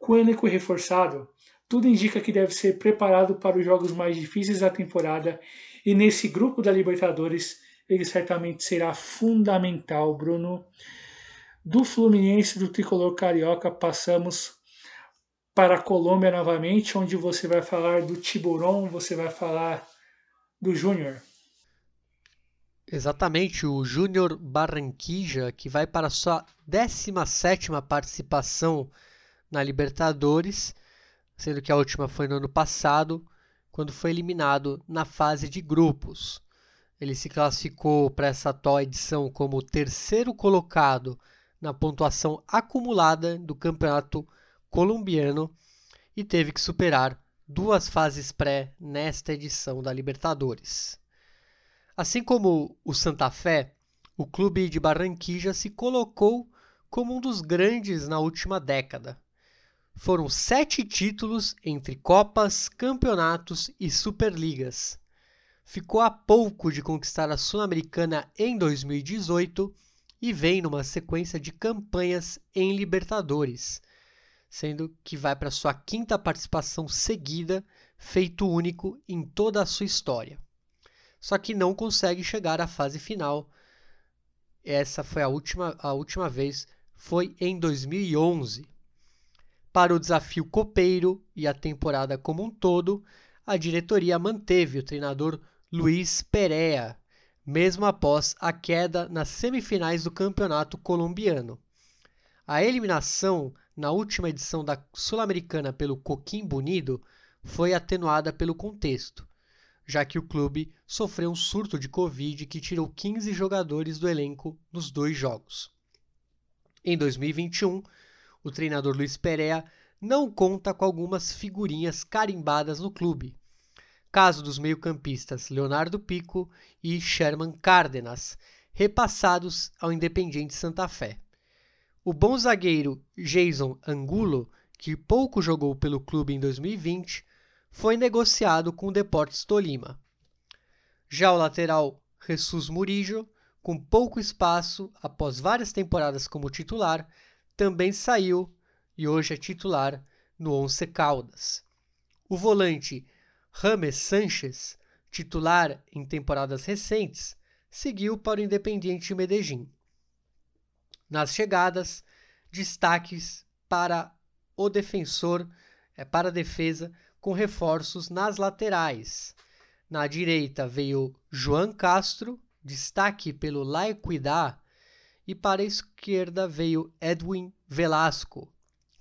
Speaker 1: Com o elenco reforçado, tudo indica que deve ser preparado para os jogos mais difíceis da temporada e nesse grupo da Libertadores ele certamente será fundamental, Bruno. Do Fluminense do tricolor carioca passamos para a Colômbia novamente, onde você vai falar do Tiburon, você vai falar do Júnior.
Speaker 2: Exatamente, o Júnior Barranquilla, que vai para sua 17ª participação na Libertadores sendo que a última foi no ano passado, quando foi eliminado na fase de grupos. Ele se classificou para essa atual edição como o terceiro colocado na pontuação acumulada do campeonato colombiano e teve que superar duas fases pré nesta edição da Libertadores. Assim como o Santa Fé, o clube de Barranquilla se colocou como um dos grandes na última década, foram sete títulos entre Copas, Campeonatos e Superligas. Ficou a pouco de conquistar a Sul-Americana em 2018 e vem numa sequência de campanhas em Libertadores, sendo que vai para sua quinta participação seguida, feito único em toda a sua história. Só que não consegue chegar à fase final. Essa foi a última, a última vez, foi em 2011. Para o desafio copeiro e a temporada como um todo, a diretoria manteve o treinador Luiz Perea, mesmo após a queda nas semifinais do campeonato colombiano. A eliminação na última edição da Sul-Americana pelo Coquimbo Unido foi atenuada pelo contexto, já que o clube sofreu um surto de Covid que tirou 15 jogadores do elenco nos dois jogos. Em 2021, o treinador Luiz Perea não conta com algumas figurinhas carimbadas no clube. Caso dos meio-campistas Leonardo Pico e Sherman Cárdenas, repassados ao Independiente Santa Fé. O bom zagueiro Jason Angulo, que pouco jogou pelo clube em 2020, foi negociado com o Deportes Tolima. Já o lateral Jesus Murillo, com pouco espaço após várias temporadas como titular, também saiu e hoje é titular no Once Caldas. O volante Rames Sanches, titular em temporadas recentes, seguiu para o Independiente Medellín. Nas chegadas, destaques para o defensor, é, para a defesa, com reforços nas laterais. Na direita veio João Castro, destaque pelo Laiquidá, E para a esquerda veio Edwin Velasco,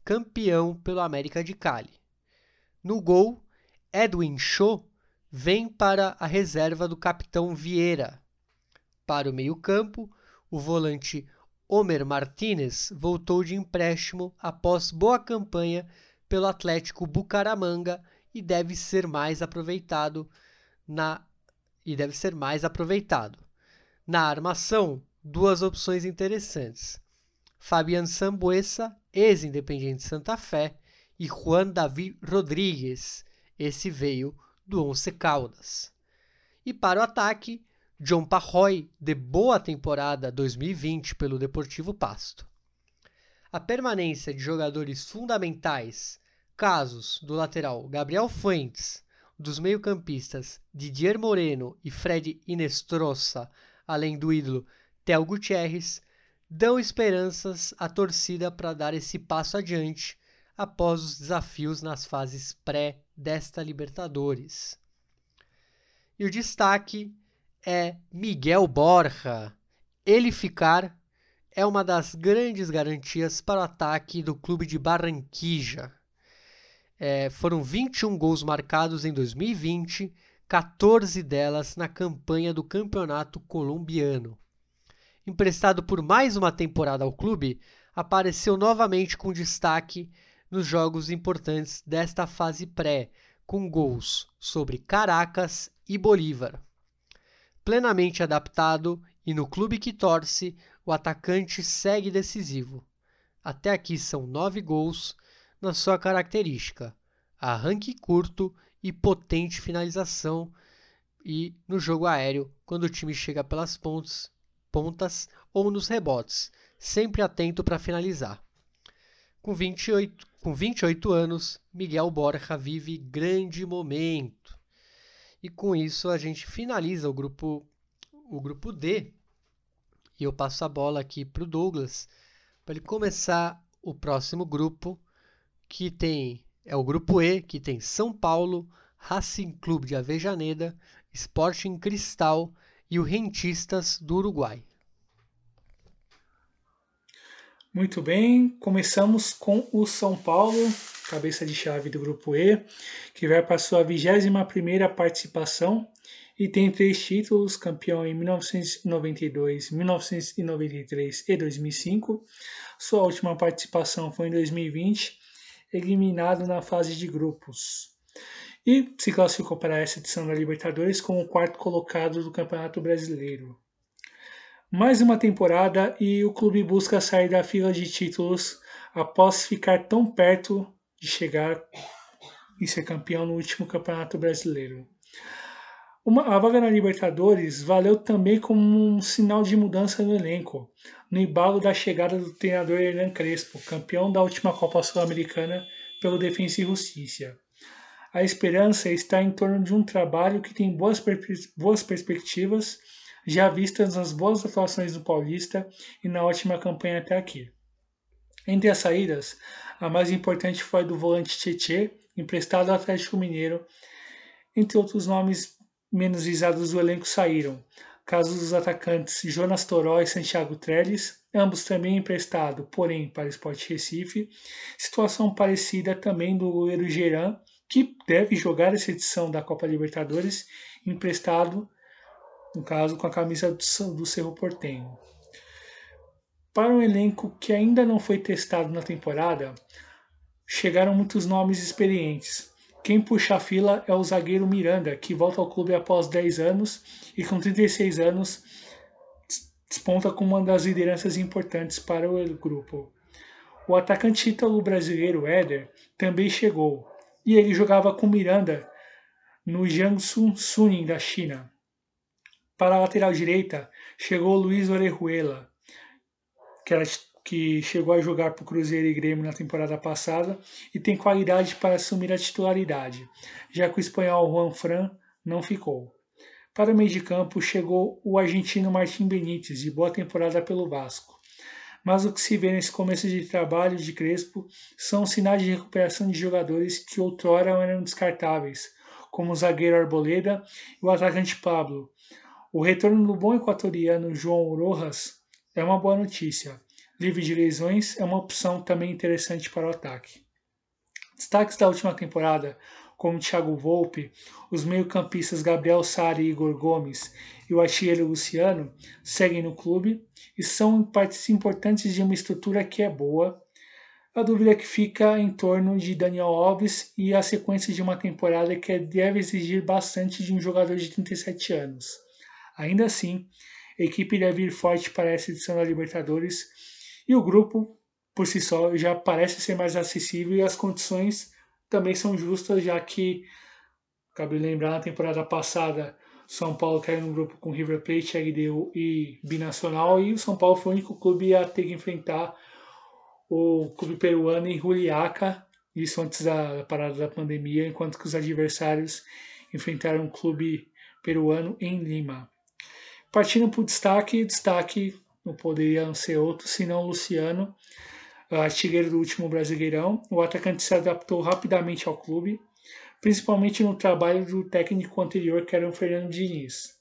Speaker 2: campeão pelo América de Cali. No gol, Edwin Cho vem para a reserva do capitão Vieira. Para o meio-campo, o volante Homer Martinez voltou de empréstimo após boa campanha pelo Atlético Bucaramanga e deve ser mais aproveitado na e deve ser mais aproveitado. Na armação, duas opções interessantes. Fabian Sambuesa, ex-independente Santa Fé, e Juan Davi Rodrigues, esse veio do Once Caldas. E para o ataque, John Parroy, de boa temporada 2020 pelo Deportivo Pasto. A permanência de jogadores fundamentais, casos do lateral Gabriel Fuentes, dos meio-campistas Didier Moreno e Fred Inestrosa, além do ídolo Theo Gutierrez, dão esperanças à torcida para dar esse passo adiante após os desafios nas fases pré desta Libertadores. E o destaque é Miguel Borja. Ele ficar é uma das grandes garantias para o ataque do clube de Barranquilla. É, foram 21 gols marcados em 2020, 14 delas na campanha do Campeonato Colombiano. Emprestado por mais uma temporada ao clube, apareceu novamente com destaque nos jogos importantes desta fase pré, com gols sobre Caracas e Bolívar. Plenamente adaptado e no clube que torce, o atacante segue decisivo. Até aqui são nove gols na sua característica: arranque curto e potente finalização, e no jogo aéreo, quando o time chega pelas pontas, pontas ou nos rebotes, sempre atento para finalizar. Com 28, com 28 anos, Miguel Borja vive grande momento. E com isso a gente finaliza o grupo, o grupo D. E eu passo a bola aqui para o Douglas para ele começar o próximo grupo, que tem é o grupo E, que tem São Paulo, Racing Clube de Avejaneda, Sporting Cristal e o Rentistas do Uruguai.
Speaker 1: Muito bem, começamos com o São Paulo, cabeça de chave do grupo E, que vai para sua 21ª participação e tem três títulos, campeão em 1992, 1993 e 2005. Sua última participação foi em 2020, eliminado na fase de grupos. E se classificou para essa edição da Libertadores como o quarto colocado do Campeonato Brasileiro. Mais uma temporada e o clube busca sair da fila de títulos após ficar tão perto de chegar e ser campeão no último Campeonato Brasileiro. Uma, a vaga na Libertadores valeu também como um sinal de mudança no elenco, no embalo da chegada do treinador Hernan Crespo, campeão da última Copa Sul-Americana pelo Defensa e Justiça. A esperança está em torno de um trabalho que tem boas, boas perspectivas já vistas nas boas atuações do Paulista e na ótima campanha até aqui. Entre as saídas, a mais importante foi a do volante Tietê, emprestado ao Atlético Mineiro. Entre outros nomes menos visados do elenco saíram, casos dos atacantes Jonas Toró e Santiago Trellis, ambos também emprestados, porém para o Sport Recife. Situação parecida também do goleiro Geran, que deve jogar essa edição da Copa Libertadores, emprestado no caso com a camisa do Cerro Portenho. Para um elenco que ainda não foi testado na temporada, chegaram muitos nomes experientes. Quem puxa a fila é o zagueiro Miranda, que volta ao clube após 10 anos e com 36 anos desponta como uma das lideranças importantes para o grupo. O atacante ítalo brasileiro Éder também chegou e ele jogava com Miranda no Jiangsu Suning da China. Para a lateral direita, chegou Luiz Orejuela, que, era, que chegou a jogar para o Cruzeiro e Grêmio na temporada passada e tem qualidade para assumir a titularidade, já que o espanhol Juan Fran não ficou. Para o meio de campo chegou o argentino Martim Benítez, de boa temporada pelo Vasco. Mas o que se vê nesse começo de trabalho de Crespo são sinais de recuperação de jogadores que outrora eram descartáveis, como o zagueiro Arboleda e o atacante Pablo, o retorno do bom equatoriano João Rojas é uma boa notícia. Livre de lesões é uma opção também interessante para o ataque. Destaques da última temporada, como Thiago Volpe, os meio-campistas Gabriel Sari e Igor Gomes e o artilheiro Luciano seguem no clube e são partes importantes de uma estrutura que é boa. A dúvida que fica em torno de Daniel Alves e a sequência de uma temporada que deve exigir bastante de um jogador de 37 anos. Ainda assim, a equipe deve ir forte para essa edição da Libertadores e o grupo, por si só, já parece ser mais acessível e as condições também são justas, já que, cabe lembrar, na temporada passada, São Paulo caiu no grupo com River Plate, LDU e Binacional, e o São Paulo foi o único clube a ter que enfrentar o clube peruano em Juliaca, isso antes da parada da pandemia, enquanto que os adversários enfrentaram o clube peruano em Lima. Partindo para o destaque, destaque não poderia ser outro senão o Luciano, artilheiro do último Brasileirão. O atacante se adaptou rapidamente ao clube, principalmente no trabalho do técnico anterior, que era o Fernando Diniz.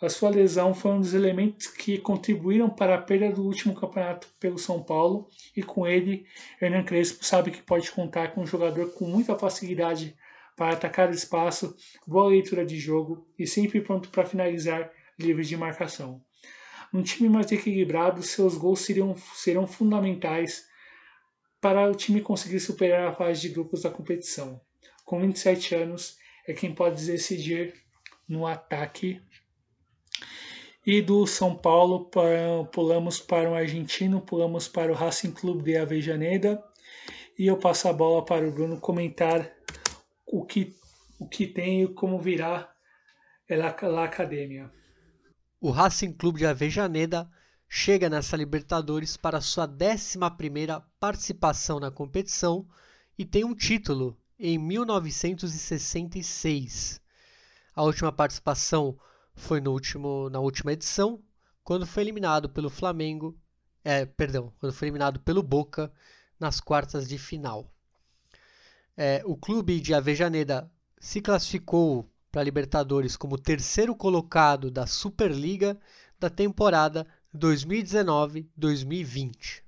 Speaker 1: A sua lesão foi um dos elementos que contribuíram para a perda do último campeonato pelo São Paulo, e com ele, Hernan Crespo sabe que pode contar com um jogador com muita facilidade para atacar o espaço, boa leitura de jogo e sempre pronto para finalizar livres de marcação. Um time mais equilibrado, seus gols seriam, serão fundamentais para o time conseguir superar a fase de grupos da competição. Com 27 anos, é quem pode decidir no ataque. E do São Paulo pulamos para o argentino, pulamos para o Racing Clube de Avejaneda e eu passo a bola para o Bruno comentar o que, o que tem e como virá a academia.
Speaker 2: O Racing Clube de Avejaneda chega nessa Libertadores para sua 11ª participação na competição e tem um título em 1966. A última participação foi no último, na última edição, quando foi eliminado pelo Flamengo, é, perdão, quando foi eliminado pelo Boca nas quartas de final. É, o clube de Avejaneda se classificou para a Libertadores como terceiro colocado da Superliga da temporada 2019-2020.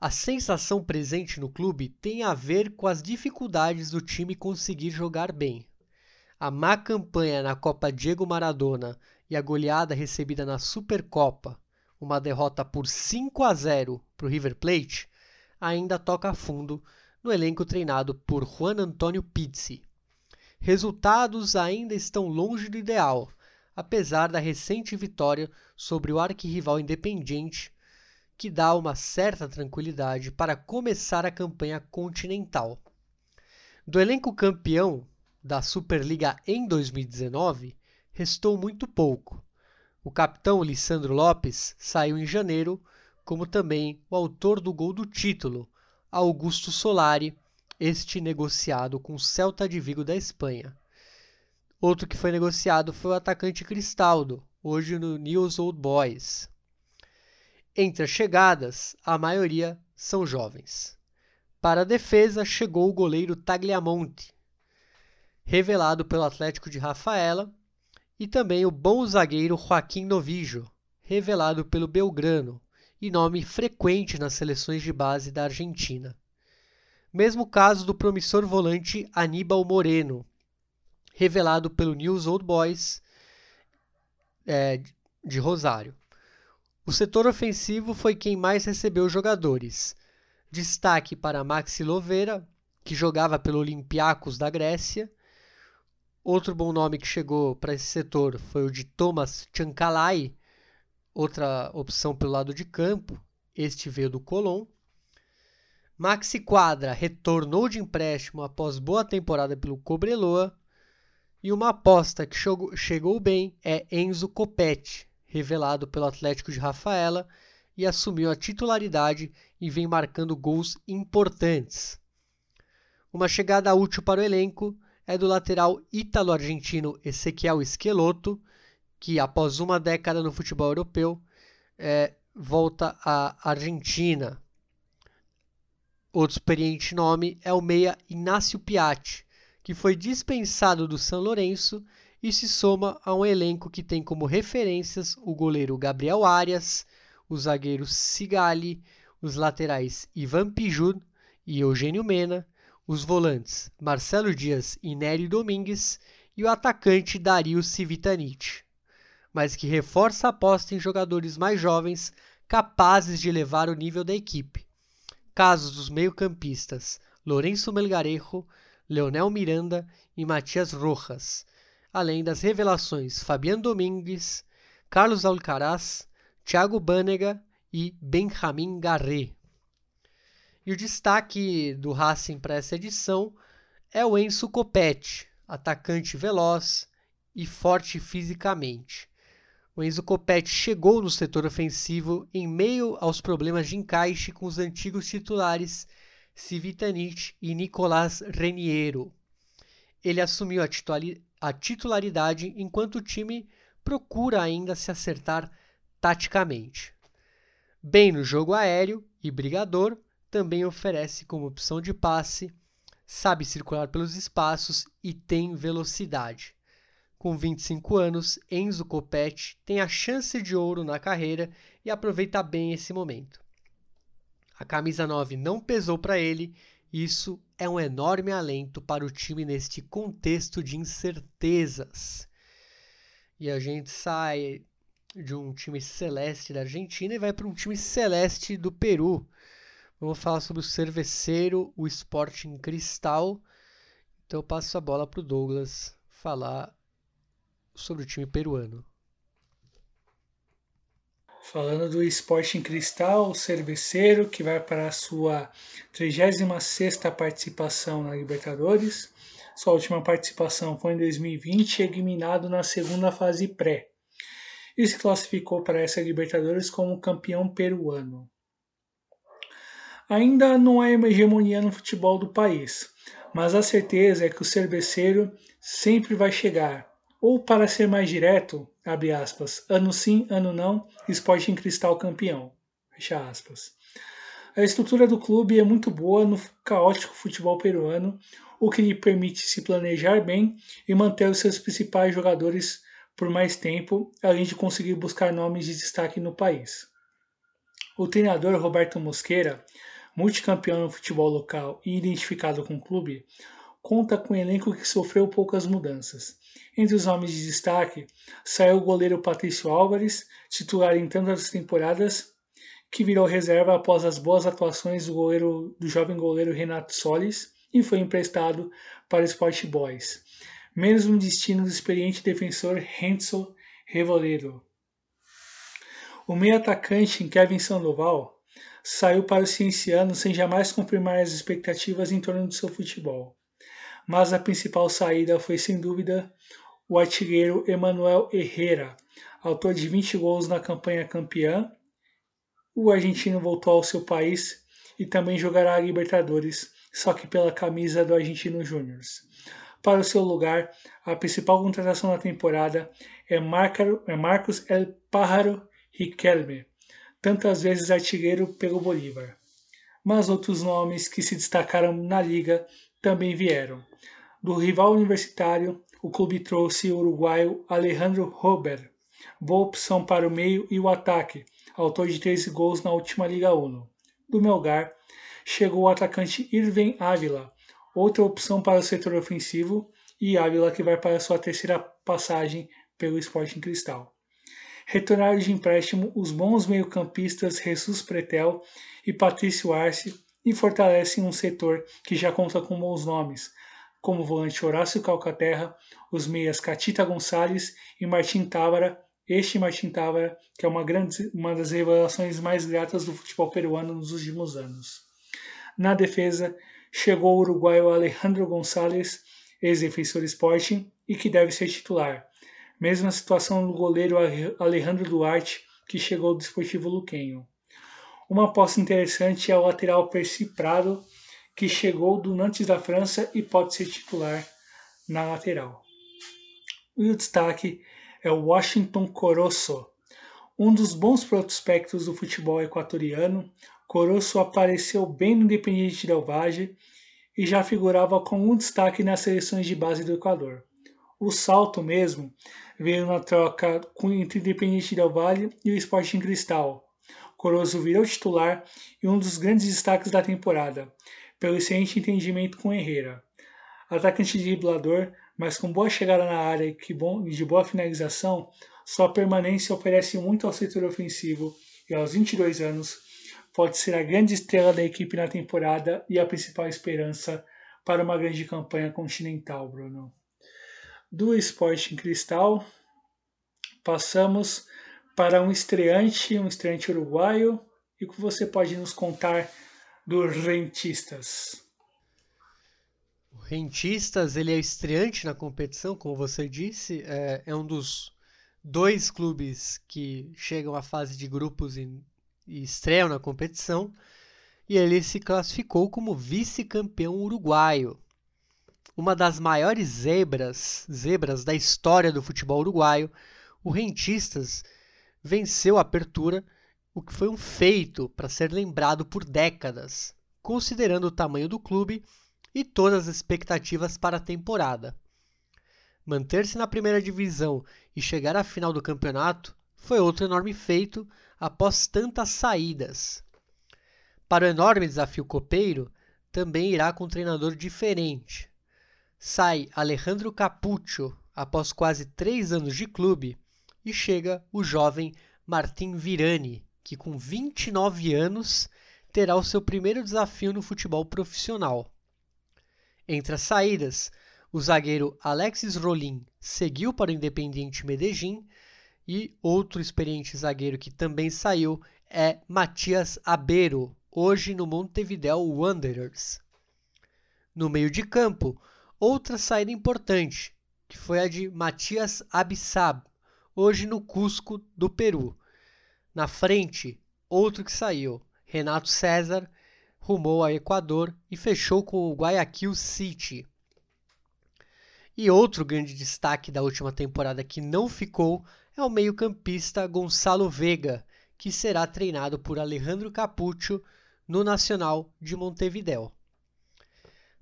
Speaker 2: A sensação presente no clube tem a ver com as dificuldades do time conseguir jogar bem. A má campanha na Copa Diego Maradona e a goleada recebida na Supercopa, uma derrota por 5 a 0 para o River Plate, ainda toca fundo no elenco treinado por Juan Antonio Pizzi resultados ainda estão longe do ideal, apesar da recente vitória sobre o arquirrival Independiente, que dá uma certa tranquilidade para começar a campanha continental. Do elenco campeão da Superliga em 2019, restou muito pouco. O capitão Lissandro Lopes saiu em janeiro, como também o autor do gol do título, Augusto Solari, este negociado com o Celta de Vigo da Espanha. Outro que foi negociado foi o atacante Cristaldo, hoje no News Old Boys. Entre as chegadas, a maioria são jovens. Para a defesa chegou o goleiro Tagliamonte, revelado pelo Atlético de Rafaela, e também o bom zagueiro Joaquim Novijo, revelado pelo Belgrano, e nome frequente nas seleções de base da Argentina. Mesmo caso do promissor volante Aníbal Moreno, revelado pelo News Old Boys é, de Rosário. O setor ofensivo foi quem mais recebeu jogadores. Destaque para Maxi Loveira, que jogava pelo Olympiacos da Grécia. Outro bom nome que chegou para esse setor foi o de Thomas Chancalay, outra opção pelo lado de campo. Este veio do Colón. Maxi Quadra retornou de empréstimo após boa temporada pelo Cobreloa. E uma aposta que chegou bem é Enzo Copetti, revelado pelo Atlético de Rafaela e assumiu a titularidade e vem marcando gols importantes. Uma chegada útil para o elenco é do lateral ítalo-argentino Ezequiel Esqueloto, que após uma década no futebol europeu é, volta à Argentina. Outro experiente nome é o meia Inácio Piatti, que foi dispensado do São Lourenço e se soma a um elenco que tem como referências o goleiro Gabriel Arias, o zagueiro Sigali, os laterais Ivan Pijud e Eugênio Mena, os volantes Marcelo Dias e Nery Domingues e o atacante Dario Civitanite, mas que reforça a aposta em jogadores mais jovens capazes de elevar o nível da equipe. Casos dos meio-campistas Lourenço Melgarejo, Leonel Miranda e Matias Rojas, além das revelações Fabiano Domingues, Carlos Alcaraz, Thiago Banega e Benjamin Garret. E o destaque do Racing para essa edição é o Enzo Copete, atacante veloz e forte fisicamente. O Enzo Copete chegou no setor ofensivo em meio aos problemas de encaixe com os antigos titulares Civitanit e Nicolás Reniero. Ele assumiu a titularidade enquanto o time procura ainda se acertar taticamente. Bem no jogo aéreo e brigador, também oferece como opção de passe, sabe circular pelos espaços e tem velocidade. Com 25 anos, Enzo Copete tem a chance de ouro na carreira e aproveita bem esse momento. A camisa 9 não pesou para ele, isso é um enorme alento para o time neste contexto de incertezas. E a gente sai de um time celeste da Argentina e vai para um time celeste do Peru. Vamos falar sobre o Cerveceiro, o Sporting Cristal. Então eu passo a bola para o Douglas falar sobre o time peruano.
Speaker 1: Falando do Sporting Cristal, o Cerveceiro, que vai para a sua 36ª participação na Libertadores. Sua última participação foi em 2020, eliminado na segunda fase pré. E se classificou para essa Libertadores como campeão peruano. Ainda não há hegemonia no futebol do país, mas a certeza é que o cerveceiro sempre vai chegar. Ou para ser mais direto, abre aspas, ano sim, ano não, Sporting Cristal campeão. Fecha aspas. A estrutura do clube é muito boa no caótico futebol peruano, o que lhe permite se planejar bem e manter os seus principais jogadores por mais tempo, além de conseguir buscar nomes de destaque no país. O treinador Roberto Mosqueira multicampeão no futebol local e identificado com o clube, conta com um elenco que sofreu poucas mudanças. Entre os nomes de destaque, saiu o goleiro Patrício Álvares, titular em tantas temporadas, que virou reserva após as boas atuações do, goleiro, do jovem goleiro Renato Solis e foi emprestado para o Sport Boys. Mesmo destino do experiente defensor Renzo Revoledo. O meio atacante Kevin Sandoval saiu para o Cienciano sem jamais confirmar as expectativas em torno do seu futebol. Mas a principal saída foi sem dúvida o artilheiro Emanuel Herrera, autor de 20 gols na campanha campeã. O argentino voltou ao seu país e também jogará a Libertadores, só que pela camisa do Argentino Júnior. Para o seu lugar, a principal contratação da temporada é, é Marcos El Pájaro Riquelme, tantas vezes artilheiro pelo Bolívar. Mas outros nomes que se destacaram na liga também vieram. Do rival universitário, o clube trouxe o uruguaio Alejandro Rober, boa opção para o meio e o ataque, autor de 13 gols na última Liga Uno. Do Melgar, chegou o atacante Irving Ávila, outra opção para o setor ofensivo, e Ávila que vai para sua terceira passagem pelo Sporting Cristal. Retornaram de empréstimo os bons meio-campistas Jesus Pretel e Patrício Arce e fortalecem um setor que já conta com bons nomes, como o volante Horácio Calcaterra, os meias Catita Gonçalves e Martim Távara, este Martim Távara, que é uma, grande, uma das revelações mais gratas do futebol peruano nos últimos anos. Na defesa, chegou o uruguaio Alejandro Gonçalves, ex-defensor Sporting, e que deve ser titular. Mesma situação do goleiro Alejandro Duarte, que chegou do Esportivo Luquenho. Uma aposta interessante é o lateral Percy Prado, que chegou do Nantes da França e pode ser titular na lateral. E o destaque é o Washington Corosso, um dos bons prospectos do futebol equatoriano. Corosso apareceu bem no Independiente Del Valle e já figurava com um destaque nas seleções de base do Equador. O salto mesmo veio na troca entre o Independente Del Valle e o Sporting Cristal. Corozo virou titular e um dos grandes destaques da temporada, pelo excelente entendimento com Herrera. Atacante driblador, mas com boa chegada na área e de boa finalização, sua permanência oferece muito ao setor ofensivo e aos 22 anos pode ser a grande estrela da equipe na temporada e a principal esperança para uma grande campanha continental, Bruno. Do Sporting Cristal, passamos para um estreante, um estreante uruguaio, e o que você pode nos contar dos Rentistas?
Speaker 2: O Rentistas ele é estreante na competição, como você disse, é, é um dos dois clubes que chegam à fase de grupos e, e estreiam na competição, e ele se classificou como vice-campeão uruguaio. Uma das maiores zebras, zebras da história do futebol uruguaio, o Rentistas venceu a apertura, o que foi um feito para ser lembrado por décadas, considerando o tamanho do clube e todas as expectativas para a temporada. Manter-se na primeira divisão e chegar à final do campeonato foi outro enorme feito após tantas saídas. Para o enorme desafio copeiro, também irá com um treinador diferente. Sai Alejandro Capuccio após quase três anos de clube e chega o jovem Martin Virani, que com 29 anos terá o seu primeiro desafio no futebol profissional. Entre as saídas, o zagueiro Alexis Rolim seguiu para o Independiente Medellín e outro experiente zagueiro que também saiu é Matias Abero, hoje no Montevideo Wanderers. No meio de campo, outra saída importante, que foi a de Matias Abissab, hoje no Cusco do Peru. Na frente, outro que saiu, Renato César, rumou ao Equador e fechou com o Guayaquil City. E outro grande destaque da última temporada que não ficou é o meio-campista Gonçalo Vega, que será treinado por Alejandro Capuccio no Nacional de Montevideo.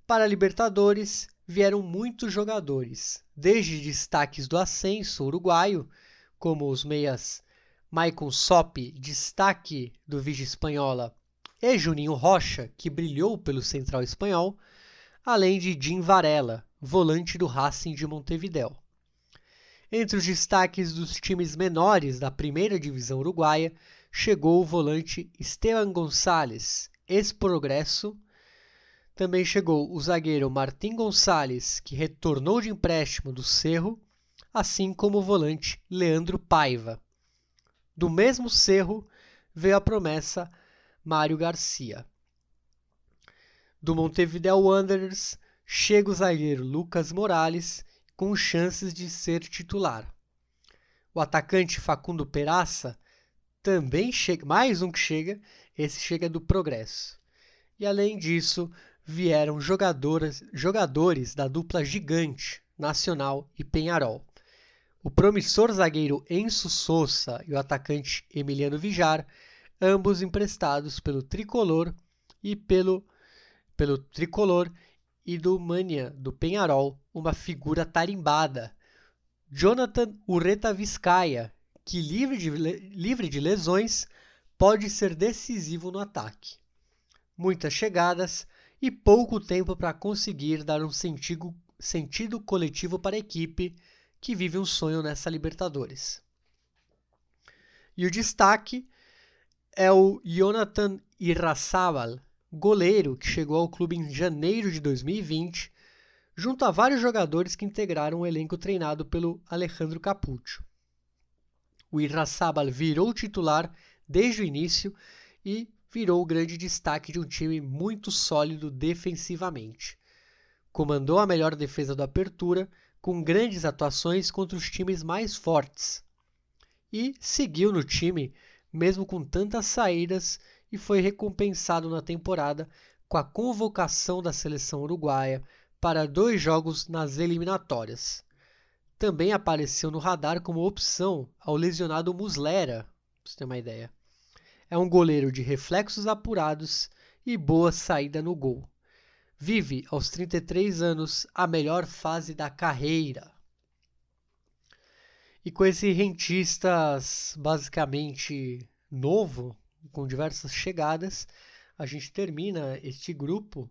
Speaker 2: Para a Libertadores vieram muitos jogadores, desde destaques do ascenso uruguaio, como os meias Maicon Sop, destaque do Vigia Espanhola, e Juninho Rocha, que brilhou pelo Central Espanhol, além de Jim Varela, volante do Racing de Montevideo. Entre os destaques dos times menores da primeira divisão uruguaia, chegou o volante Esteban Gonçalves, ex-progresso. Também chegou o zagueiro Martim Gonçalves, que retornou de empréstimo do Cerro, assim como o volante Leandro Paiva. Do mesmo cerro veio a promessa Mário Garcia. Do Montevideo Wanderers chega o zagueiro Lucas Morales com chances de ser titular. O atacante Facundo Peraça também chega, mais um que chega, esse chega do Progresso. E além disso, vieram jogadores, jogadores da dupla gigante, Nacional e Penharol. O promissor zagueiro Enzo Souza e o atacante Emiliano Vijar, ambos emprestados pelo Tricolor e pelo, pelo Tricolor e do Mania, do Penharol, uma figura tarimbada. Jonathan Ureta Vizcaya, que livre de, livre de lesões, pode ser decisivo no ataque. Muitas chegadas e pouco tempo para conseguir dar um sentido, sentido coletivo para a equipe que vive um sonho nessa Libertadores. E o destaque é o Jonathan Irrazábal, goleiro que chegou ao clube em janeiro de 2020, junto a vários jogadores que integraram o elenco treinado pelo Alejandro Capuccio. O Irrazábal virou titular desde o início e virou o grande destaque de um time muito sólido defensivamente. Comandou a melhor defesa do Apertura com grandes atuações contra os times mais fortes. E seguiu no time, mesmo com tantas saídas, e foi recompensado na temporada com a convocação da seleção uruguaia para dois jogos nas eliminatórias. Também apareceu no radar como opção ao lesionado Muslera, para você ter uma ideia. É um goleiro de reflexos apurados e boa saída no gol vive aos 33 anos a melhor fase da carreira. E com esse rentistas basicamente novo, com diversas chegadas. A gente termina este grupo,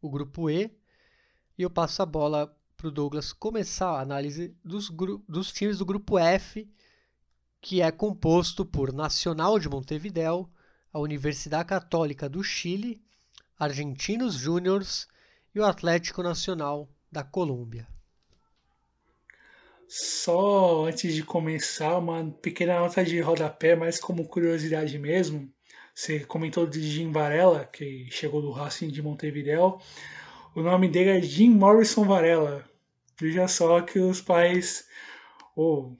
Speaker 2: o grupo E, e eu passo a bola para o Douglas começar a análise dos, dos times do grupo F, que é composto por Nacional de Montevideo, a Universidade Católica do Chile, Argentinos Júniors e o Atlético Nacional da Colômbia.
Speaker 1: Só antes de começar, uma pequena nota de rodapé, mais como curiosidade mesmo. Você comentou de Jim Varela, que chegou do Racing de Montevideo. O nome dele é Jim Morrison Varela. Veja só que os pais ou,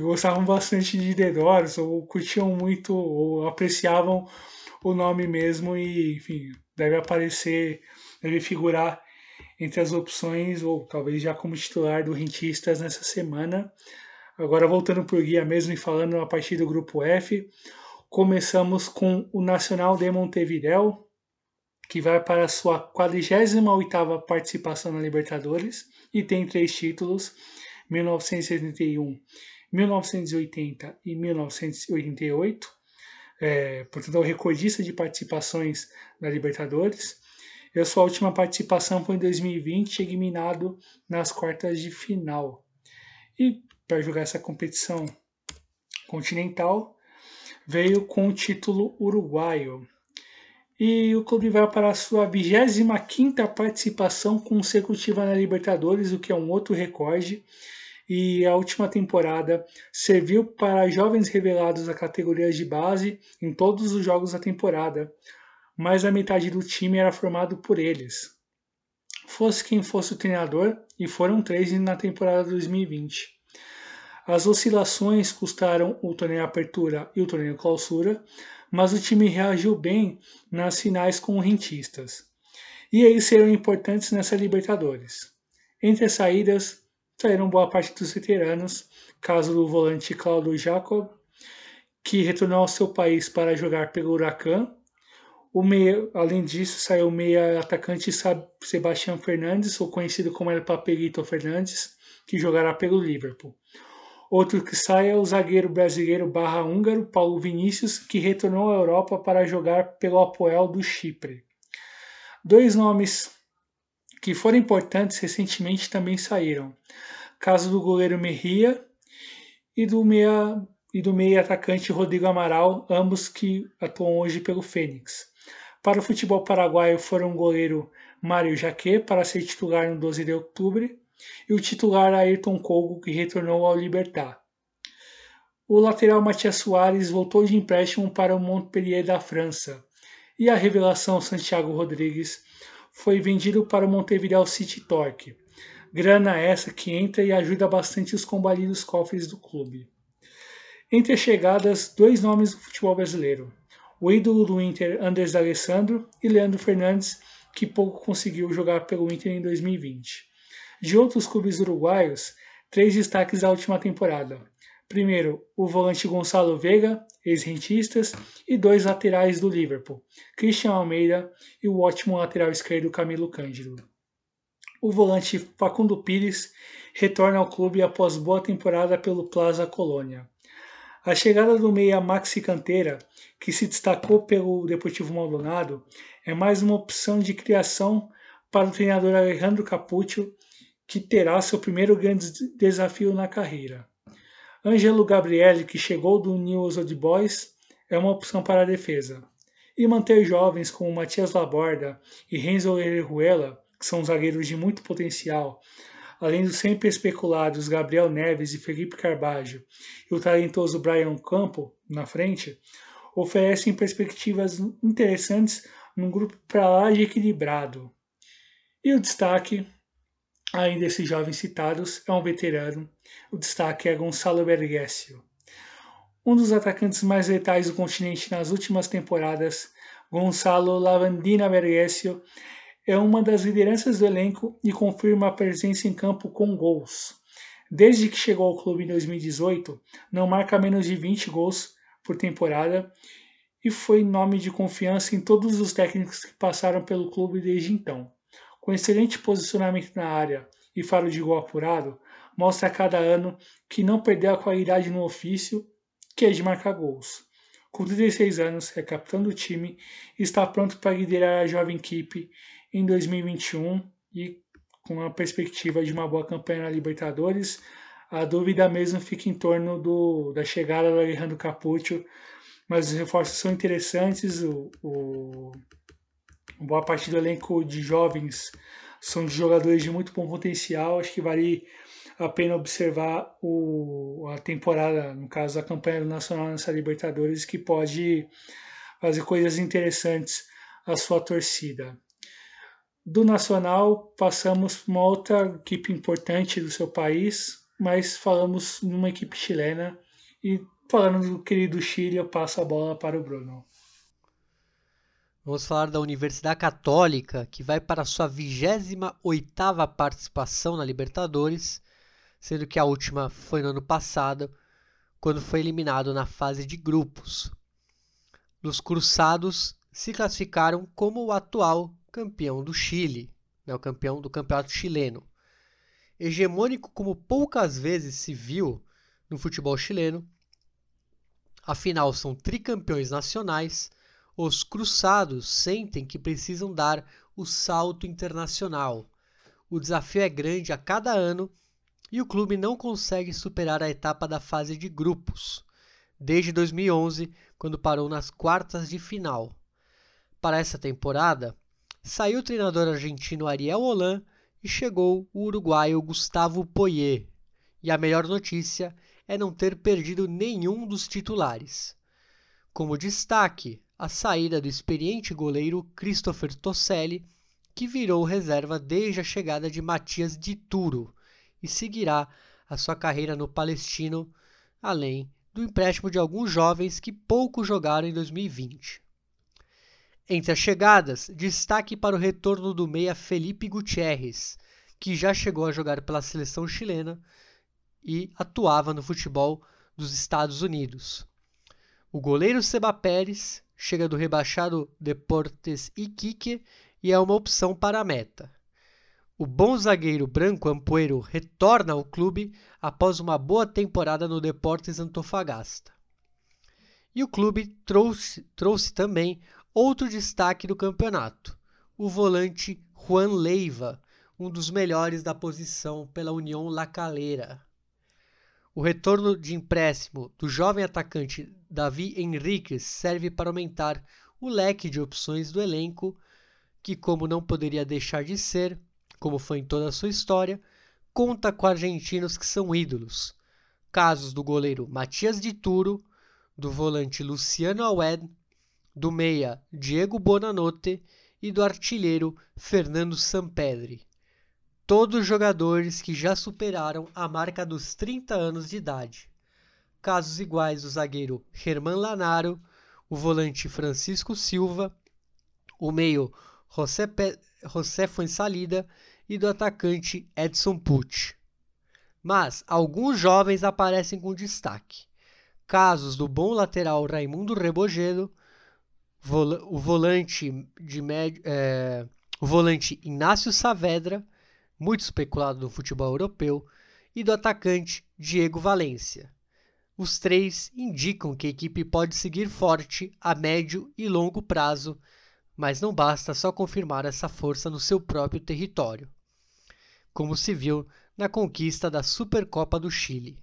Speaker 1: gostavam bastante de The Doors, ou curtiam muito, ou apreciavam o nome mesmo e, enfim, deve aparecer, deve figurar entre as opções, ou talvez já como titular do Rentistas nessa semana. Agora voltando para o guia mesmo e falando a partir do grupo F, começamos com o Nacional de Montevideo, que vai para a sua 48ª participação na Libertadores e tem três títulos, 1971, 1980 e 1988. É, é o recordista de participações na Libertadores. E a sua última participação foi em 2020, eliminado nas quartas de final. E para jogar essa competição continental, veio com o título uruguaio. E o clube vai para a sua 25ª participação consecutiva na Libertadores, o que é um outro recorde. E a última temporada serviu para jovens revelados da categoria de base em todos os jogos da temporada, mais a metade do time era formado por eles. Fosse quem fosse o treinador, e foram três na temporada 2020. As oscilações custaram o torneio Apertura e o torneio Clausura, mas o time reagiu bem nas finais com rentistas. E eles serão importantes nessa Libertadores. Entre as saídas, saíram boa parte dos veteranos, caso do volante Claudio Jacob, que retornou ao seu país para jogar pelo Huracan o meia, além disso, saiu o meia atacante Sebastião Fernandes, ou conhecido como El Papelito Fernandes, que jogará pelo Liverpool. Outro que sai é o zagueiro brasileiro barra húngaro Paulo Vinícius, que retornou à Europa para jogar pelo Apoel do Chipre. Dois nomes que foram importantes recentemente também saíram. Caso do goleiro Merria e do meia e do meia atacante Rodrigo Amaral, ambos que atuam hoje pelo Fênix. Para o futebol paraguaio foram o goleiro Mário Jaquet para ser titular no 12 de outubro e o titular Ayrton Kogo, que retornou ao Libertar. O lateral Matias Soares voltou de empréstimo para o Montpellier da França e a revelação Santiago Rodrigues foi vendido para o Montevideo City Torque. Grana essa que entra e ajuda bastante os combalidos cofres do clube. Entre as chegadas, dois nomes do futebol brasileiro o ídolo do Inter Andrés Alessandro e Leandro Fernandes, que pouco conseguiu jogar pelo Inter em 2020. De outros clubes uruguaios, três destaques da última temporada. Primeiro, o volante Gonçalo Veiga, ex-rentistas, e dois laterais do Liverpool, Christian Almeida e o ótimo lateral esquerdo Camilo Cândido. O volante Facundo Pires retorna ao clube após boa temporada pelo Plaza Colônia. A chegada do meia Maxi Canteira, que se destacou pelo Deportivo Maldonado, é mais uma opção de criação para o treinador Alejandro Capuccio, que terá seu primeiro grande desafio na carreira. Ângelo Gabriele, que chegou do News Old Boys, é uma opção para a defesa. E manter jovens como Matias Laborda e Renzo Orejuela, que são zagueiros de muito potencial, além dos sempre especulados Gabriel Neves e Felipe Carbajo e o talentoso Brian Campo na frente, oferecem perspectivas interessantes num grupo para lá de equilibrado. E o destaque, além desses jovens citados, é um veterano. O destaque é Gonçalo Bergesio. Um dos atacantes mais letais do continente nas últimas temporadas, Gonçalo Lavandina Bergesio é uma das lideranças do elenco e confirma a presença em campo com gols. Desde que chegou ao clube em 2018, não marca menos de 20 gols por temporada e foi nome de confiança em todos os técnicos que passaram pelo clube desde então. Com excelente posicionamento na área e faro de gol apurado, mostra a cada ano que não perdeu a qualidade no ofício que é de marcar gols. Com 36 anos, é capitão do time e está pronto para liderar a jovem equipe em 2021 e com a perspectiva de uma boa campanha na Libertadores. A dúvida mesmo fica em torno do, da chegada do Alejandro Capuccio, mas os reforços são interessantes. O, o, boa parte do elenco de jovens são de jogadores de muito bom potencial. Acho que vale a pena observar o, a temporada, no caso a campanha do Nacional nessa Libertadores, que pode fazer coisas interessantes à sua torcida. Do Nacional, passamos para uma outra equipe importante do seu país, mas falamos de uma equipe chilena. E falando do querido Chile, eu passo a bola para o Bruno.
Speaker 2: Vamos falar da Universidade Católica, que vai para a sua 28ª participação na Libertadores, sendo que a última foi no ano passado, quando foi eliminado na fase de grupos. Os Cruzados se classificaram como o atual campeão do Chile, né, o campeão do campeonato chileno. Hegemônico como poucas vezes se viu no futebol chileno, afinal são tricampeões nacionais, os cruzados sentem que precisam dar o salto internacional. O desafio é grande a cada ano e o clube não consegue superar a etapa da fase de grupos, desde 2011, quando parou nas quartas de final. Para essa temporada, saiu o treinador argentino Ariel Holan e chegou o uruguaio Gustavo Poyet. E a melhor notícia é não ter perdido nenhum dos titulares. Como destaque, a saída do experiente goleiro Christopher Tosselli, que virou reserva desde a chegada de Matias de Turo e seguirá a sua carreira no Palestino, além do empréstimo de alguns jovens que pouco jogaram em 2020. Entre as chegadas, destaque para o retorno do meia Felipe Gutierrez, que já chegou a jogar pela seleção chilena e atuava no futebol dos Estados Unidos. O goleiro Seba Pérez chega do rebaixado Deportes Iquique e é uma opção para a meta. O bom zagueiro Branco Ampuero retorna ao clube após uma boa temporada no Deportes Antofagasta. E o clube trouxe, trouxe também Outro destaque do campeonato: o volante Juan Leiva, um dos melhores da posição pela União La Calera. O retorno de empréstimo do jovem atacante Davi Henriques serve para aumentar o leque de opções do elenco, que, como não poderia deixar de ser, como foi em toda a sua história, conta com argentinos que são ídolos. Casos do goleiro Matias de Turo, do volante Luciano Awed do meia Diego Bonanotte e do artilheiro Fernando Sampedri. Todos jogadores que já superaram a marca dos 30 anos de idade. Casos iguais do zagueiro Germán Lanaro, o volante Francisco Silva, o meio José, Pe José Fuensalida e do atacante Edson Pucci. Mas alguns jovens aparecem com destaque. Casos do bom lateral Raimundo Rebogedo, o volante de médio, é, o volante Inácio Saavedra, muito especulado no futebol europeu, e do atacante Diego Valência. Os três indicam que a equipe pode seguir forte a médio e longo prazo, mas não basta só confirmar essa força no seu próprio território, como se viu na conquista da Supercopa do Chile.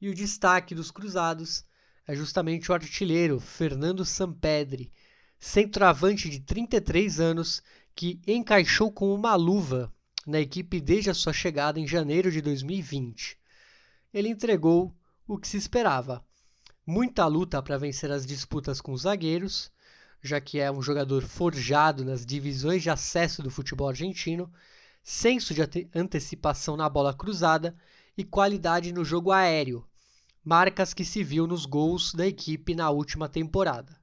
Speaker 2: E o destaque dos cruzados é justamente o artilheiro Fernando Sampedri, centroavante de 33 anos que encaixou com uma luva na equipe desde a sua chegada em janeiro de 2020. Ele entregou o que se esperava: muita luta para vencer as disputas com os zagueiros, já que é um jogador forjado nas divisões de acesso do futebol argentino, senso de antecipação na bola cruzada e qualidade no jogo aéreo, marcas que se viu nos gols da equipe na última temporada.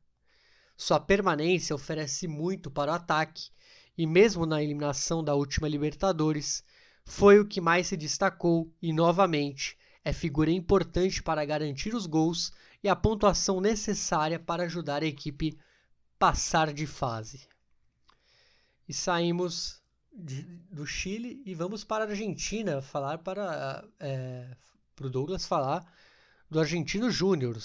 Speaker 2: Sua permanência oferece muito para o ataque e, mesmo na eliminação da última Libertadores, foi o que mais se destacou e, novamente, é figura importante para garantir os gols e a pontuação necessária para ajudar a equipe passar de fase. E saímos de, do Chile e vamos para a Argentina falar para, é, o Douglas falar do Argentino Júnior.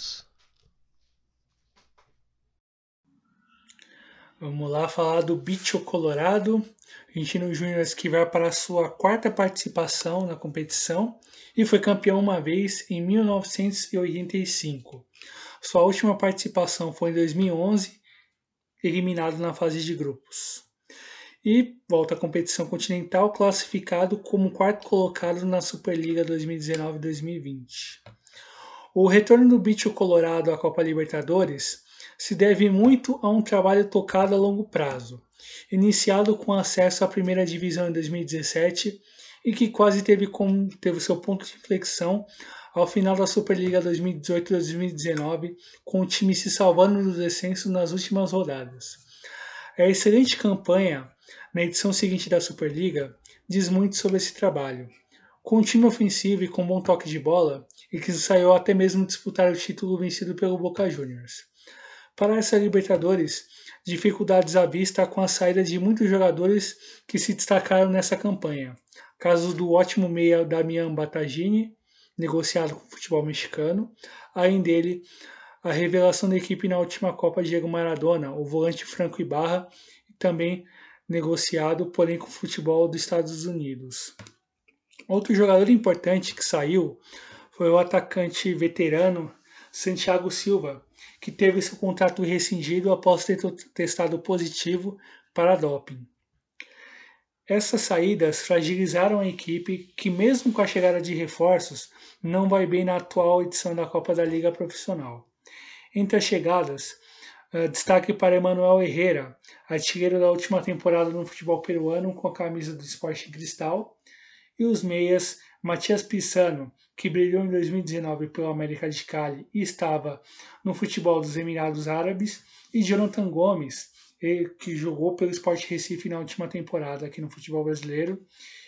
Speaker 1: Vamos lá falar do Bicho Colorado, Argentino Júnior que vai para a sua quarta participação na competição e foi campeão uma vez em 1985. Sua última participação foi em 2011, eliminado na fase de grupos. E volta à competição continental, classificado como quarto colocado na Superliga 2019-2020. O retorno do Bicho Colorado à Copa Libertadores se deve muito a um trabalho tocado a longo prazo, iniciado com acesso à primeira divisão em 2017 e que quase teve, como, teve seu ponto de inflexão ao final da Superliga 2018-2019, com o time se salvando do descenso nas últimas rodadas. A excelente campanha na edição seguinte da Superliga diz muito sobre esse trabalho. Com um time ofensivo e com bom toque de bola, e que saiu até mesmo disputar o título vencido pelo Boca Juniors. Para essa Libertadores, dificuldades à vista com a saída de muitos jogadores que se destacaram nessa campanha. Casos do ótimo meia Damian Batagini, negociado com o futebol mexicano, além dele, a revelação da equipe na última Copa Diego Maradona, o volante Franco Ibarra, também negociado, porém com o futebol dos Estados Unidos. Outro jogador importante que saiu foi o atacante veterano Santiago Silva, que teve seu contrato rescindido após ter testado positivo para doping. Essas saídas fragilizaram a equipe, que, mesmo com a chegada de reforços, não vai bem na atual edição da Copa da Liga Profissional. Entre as chegadas, destaque para Emanuel Herrera, artilheiro da última temporada no futebol peruano com a camisa do Esporte Cristal, e os meias Matias Pisano, que brilhou em 2019 pelo América de Cali e estava no futebol dos Emirados Árabes, e Jonathan Gomes, que jogou pelo Sport Recife na última temporada aqui no futebol brasileiro,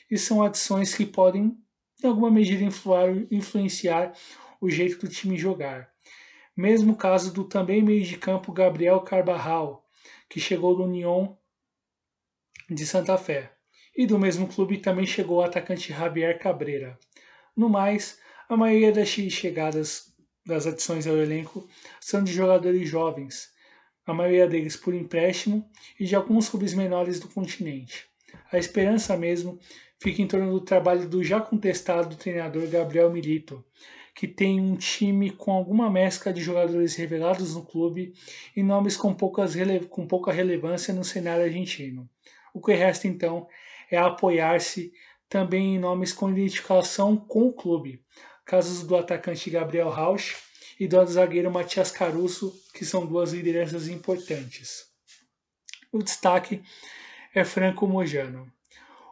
Speaker 1: e são adições que podem, em alguma medida, influenciar o jeito do time jogar. Mesmo caso do também meio de campo Gabriel Carbarral, que chegou do União de Santa Fé. E do mesmo clube também chegou o atacante Javier Cabreira. No mais, a maioria das chegadas das adições ao elenco são de jogadores jovens, a maioria deles por empréstimo, e de alguns clubes menores do continente. A esperança mesmo fica em torno do trabalho do já contestado treinador Gabriel Milito, que tem um time com alguma mescla de jogadores revelados no clube e nomes com, poucas com pouca relevância no cenário argentino. O que resta então é apoiar-se também em nomes com identificação com o clube, casos do atacante Gabriel Rauch e do zagueiro Matias Caruso, que são duas lideranças importantes. O destaque é Franco Mojano.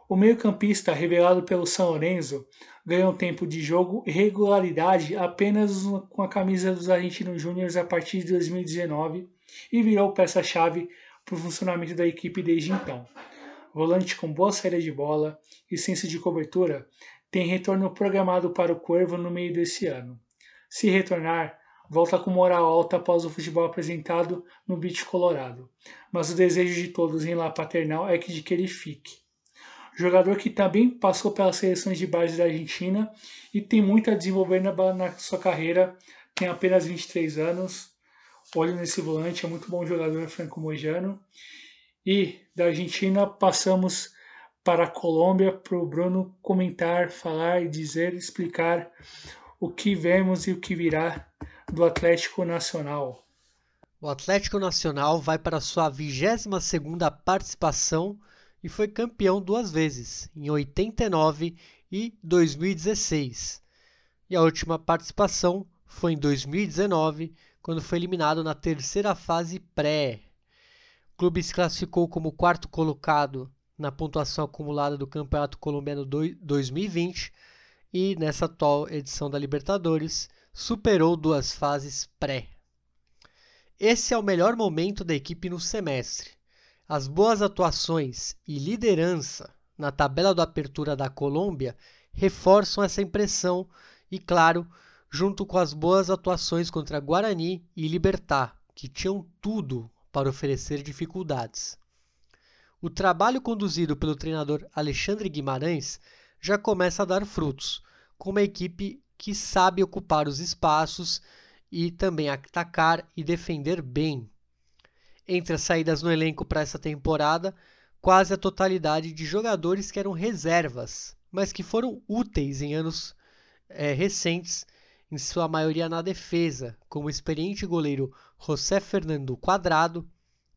Speaker 1: O meio-campista, revelado pelo São Lourenço, ganhou tempo de jogo e regularidade apenas com a camisa dos Argentinos Júniors a partir de 2019 e virou peça-chave para o funcionamento da equipe desde então. Volante com boa saída de bola e senso de cobertura, tem retorno programado para o Corvo no meio desse ano. Se retornar, volta com moral alta após o futebol apresentado no Beach Colorado, mas o desejo de todos em lá paternal é que de que ele fique. Jogador que também passou pelas seleções de base da Argentina e tem muito a desenvolver na, na sua carreira, tem apenas 23 anos. Olho nesse volante, é muito bom jogador Franco Mojano. E da Argentina passamos para a Colômbia para o Bruno comentar, falar e dizer, explicar o que vemos e o que virá do Atlético Nacional.
Speaker 2: O Atlético Nacional vai para sua 22ª participação e foi campeão duas vezes, em 89 e 2016. E a última participação foi em 2019, quando foi eliminado na terceira fase pré. O clube se classificou como quarto colocado na pontuação acumulada do Campeonato Colombiano 2020 e nessa atual edição da Libertadores superou duas fases pré. Esse é o melhor momento da equipe no semestre. As boas atuações e liderança na tabela da apertura da Colômbia reforçam essa impressão e, claro, junto com as boas atuações contra Guarani e Libertar, que tinham tudo para oferecer dificuldades. O trabalho conduzido pelo treinador Alexandre Guimarães já começa a dar frutos, com uma equipe que sabe ocupar os espaços e também atacar e defender bem. Entre as saídas no elenco para essa temporada, quase a totalidade de jogadores que eram reservas, mas que foram úteis em anos é, recentes, em sua maioria na defesa, como o experiente goleiro José Fernando Quadrado,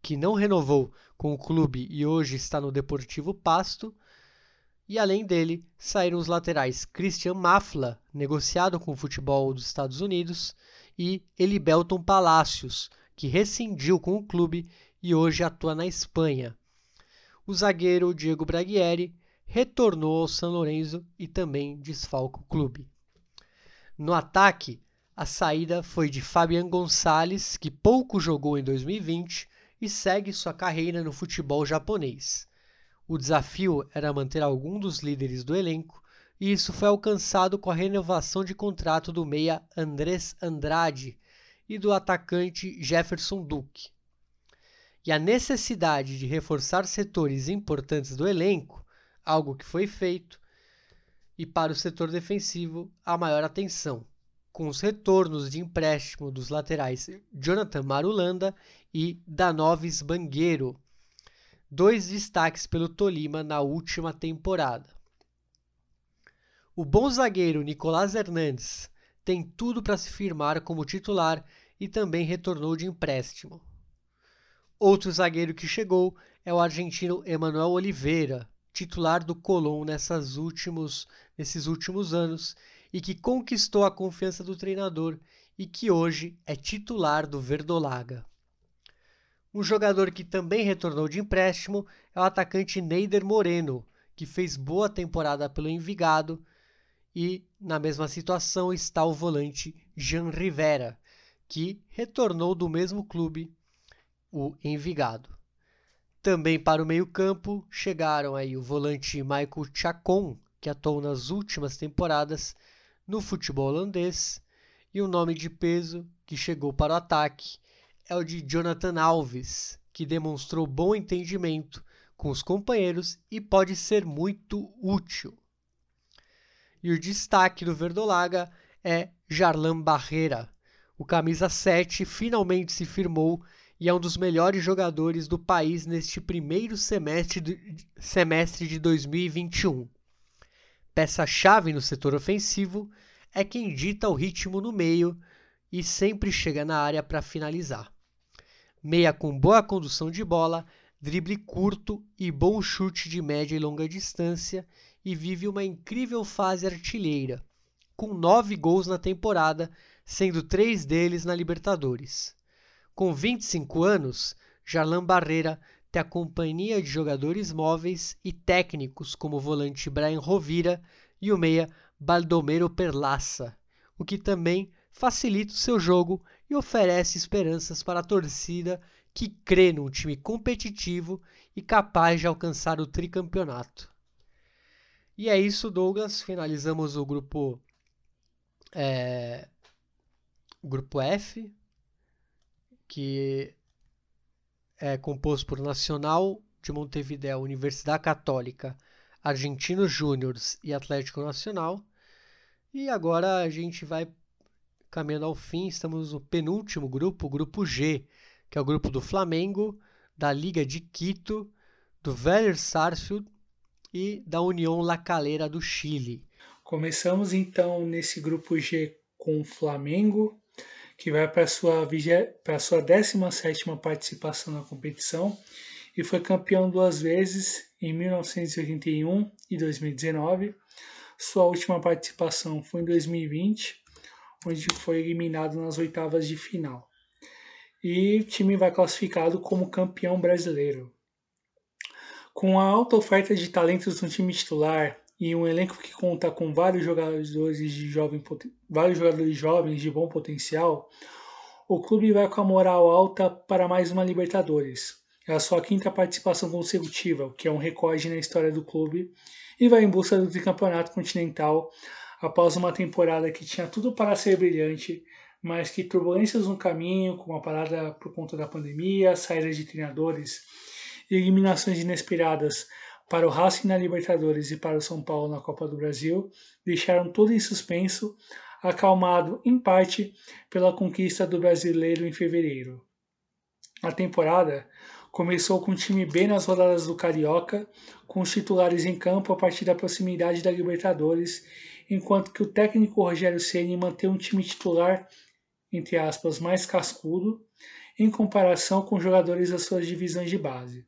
Speaker 2: que não renovou com o clube e hoje está no Deportivo Pasto, e além dele saíram os laterais Christian Mafla, negociado com o futebol dos Estados Unidos, e Elibelton Palacios, que rescindiu com o clube e hoje atua na Espanha. O zagueiro Diego Braguieri retornou ao São Lourenço e também desfalca o clube. No ataque, a saída foi de Fabian Gonçalves, que pouco jogou em 2020 e segue sua carreira no futebol japonês. O desafio era manter algum dos líderes do elenco, e isso foi alcançado com a renovação de contrato do meia Andrés Andrade, e do atacante Jefferson Duque. E a necessidade de reforçar setores importantes do elenco, algo que foi feito, e para o setor defensivo, a maior atenção, com os retornos de empréstimo dos laterais Jonathan Marulanda e Danoves Bangueiro, dois destaques pelo Tolima na última temporada. O bom zagueiro Nicolás Hernandes tem tudo para se firmar como titular e também retornou de empréstimo. Outro zagueiro que chegou é o argentino Emanuel Oliveira, titular do Colón nessas últimos, nesses últimos anos e que conquistou a confiança do treinador e que hoje é titular do Verdolaga. Um jogador que também retornou de empréstimo é o atacante Neider Moreno, que fez boa temporada pelo Envigado e na mesma situação está o volante Jean Rivera, que retornou do mesmo clube, o Envigado. Também para o meio-campo chegaram aí o volante Michael Chacon, que atuou nas últimas temporadas no futebol holandês, e o nome de peso que chegou para o ataque é o de Jonathan Alves, que demonstrou bom entendimento com os companheiros e pode ser muito útil. E o destaque do Verdolaga é Jarlan Barreira. O camisa 7 finalmente se firmou e é um dos melhores jogadores do país neste primeiro semestre de, semestre de 2021. Peça-chave no setor ofensivo, é quem dita o ritmo no meio e sempre chega na área para finalizar. Meia com boa condução de bola, drible curto e bom chute de média e longa distância e vive uma incrível fase artilheira, com nove gols na temporada, sendo três deles na Libertadores. Com 25 anos, Jarlan Barreira tem a companhia de jogadores móveis e técnicos como o volante Brian Rovira e o meia Baldomero Perlaça, o que também facilita o seu jogo e oferece esperanças para a torcida que crê num time competitivo e capaz de alcançar o tricampeonato. E é isso, Douglas. Finalizamos o grupo. É, grupo F, que é composto por Nacional de Montevideo, Universidade Católica, Argentinos Júniors e Atlético Nacional. E agora a gente vai caminhando ao fim, estamos no penúltimo grupo, o grupo G, que é o grupo do Flamengo, da Liga de Quito, do Vélez Sarsfield e da União La Calera do Chile.
Speaker 1: Começamos então nesse grupo G com o Flamengo, que vai para a sua, sua 17 participação na competição e foi campeão duas vezes, em 1981 e 2019. Sua última participação foi em 2020, onde foi eliminado nas oitavas de final. E o time vai classificado como campeão brasileiro. Com a alta oferta de talentos no time titular e um elenco que conta com vários jogadores de jovem, vários jogadores jovens de bom potencial, o clube vai com a moral alta para mais uma Libertadores. É a sua quinta participação consecutiva, o que é um recorde na história do clube, e vai em busca do tricampeonato continental após uma temporada que tinha tudo para ser brilhante, mas que turbulências no caminho, como a parada por conta da pandemia, saída de treinadores e eliminações inesperadas para o Racing na Libertadores e para o São Paulo na Copa do Brasil deixaram tudo em suspenso acalmado em parte pela conquista do brasileiro em fevereiro. A temporada começou com o time bem nas rodadas do Carioca, com os titulares em campo a partir da proximidade da Libertadores, enquanto que o técnico Rogério Ceni mantém um time titular, entre aspas, mais cascudo, em comparação com jogadores das suas divisões de base.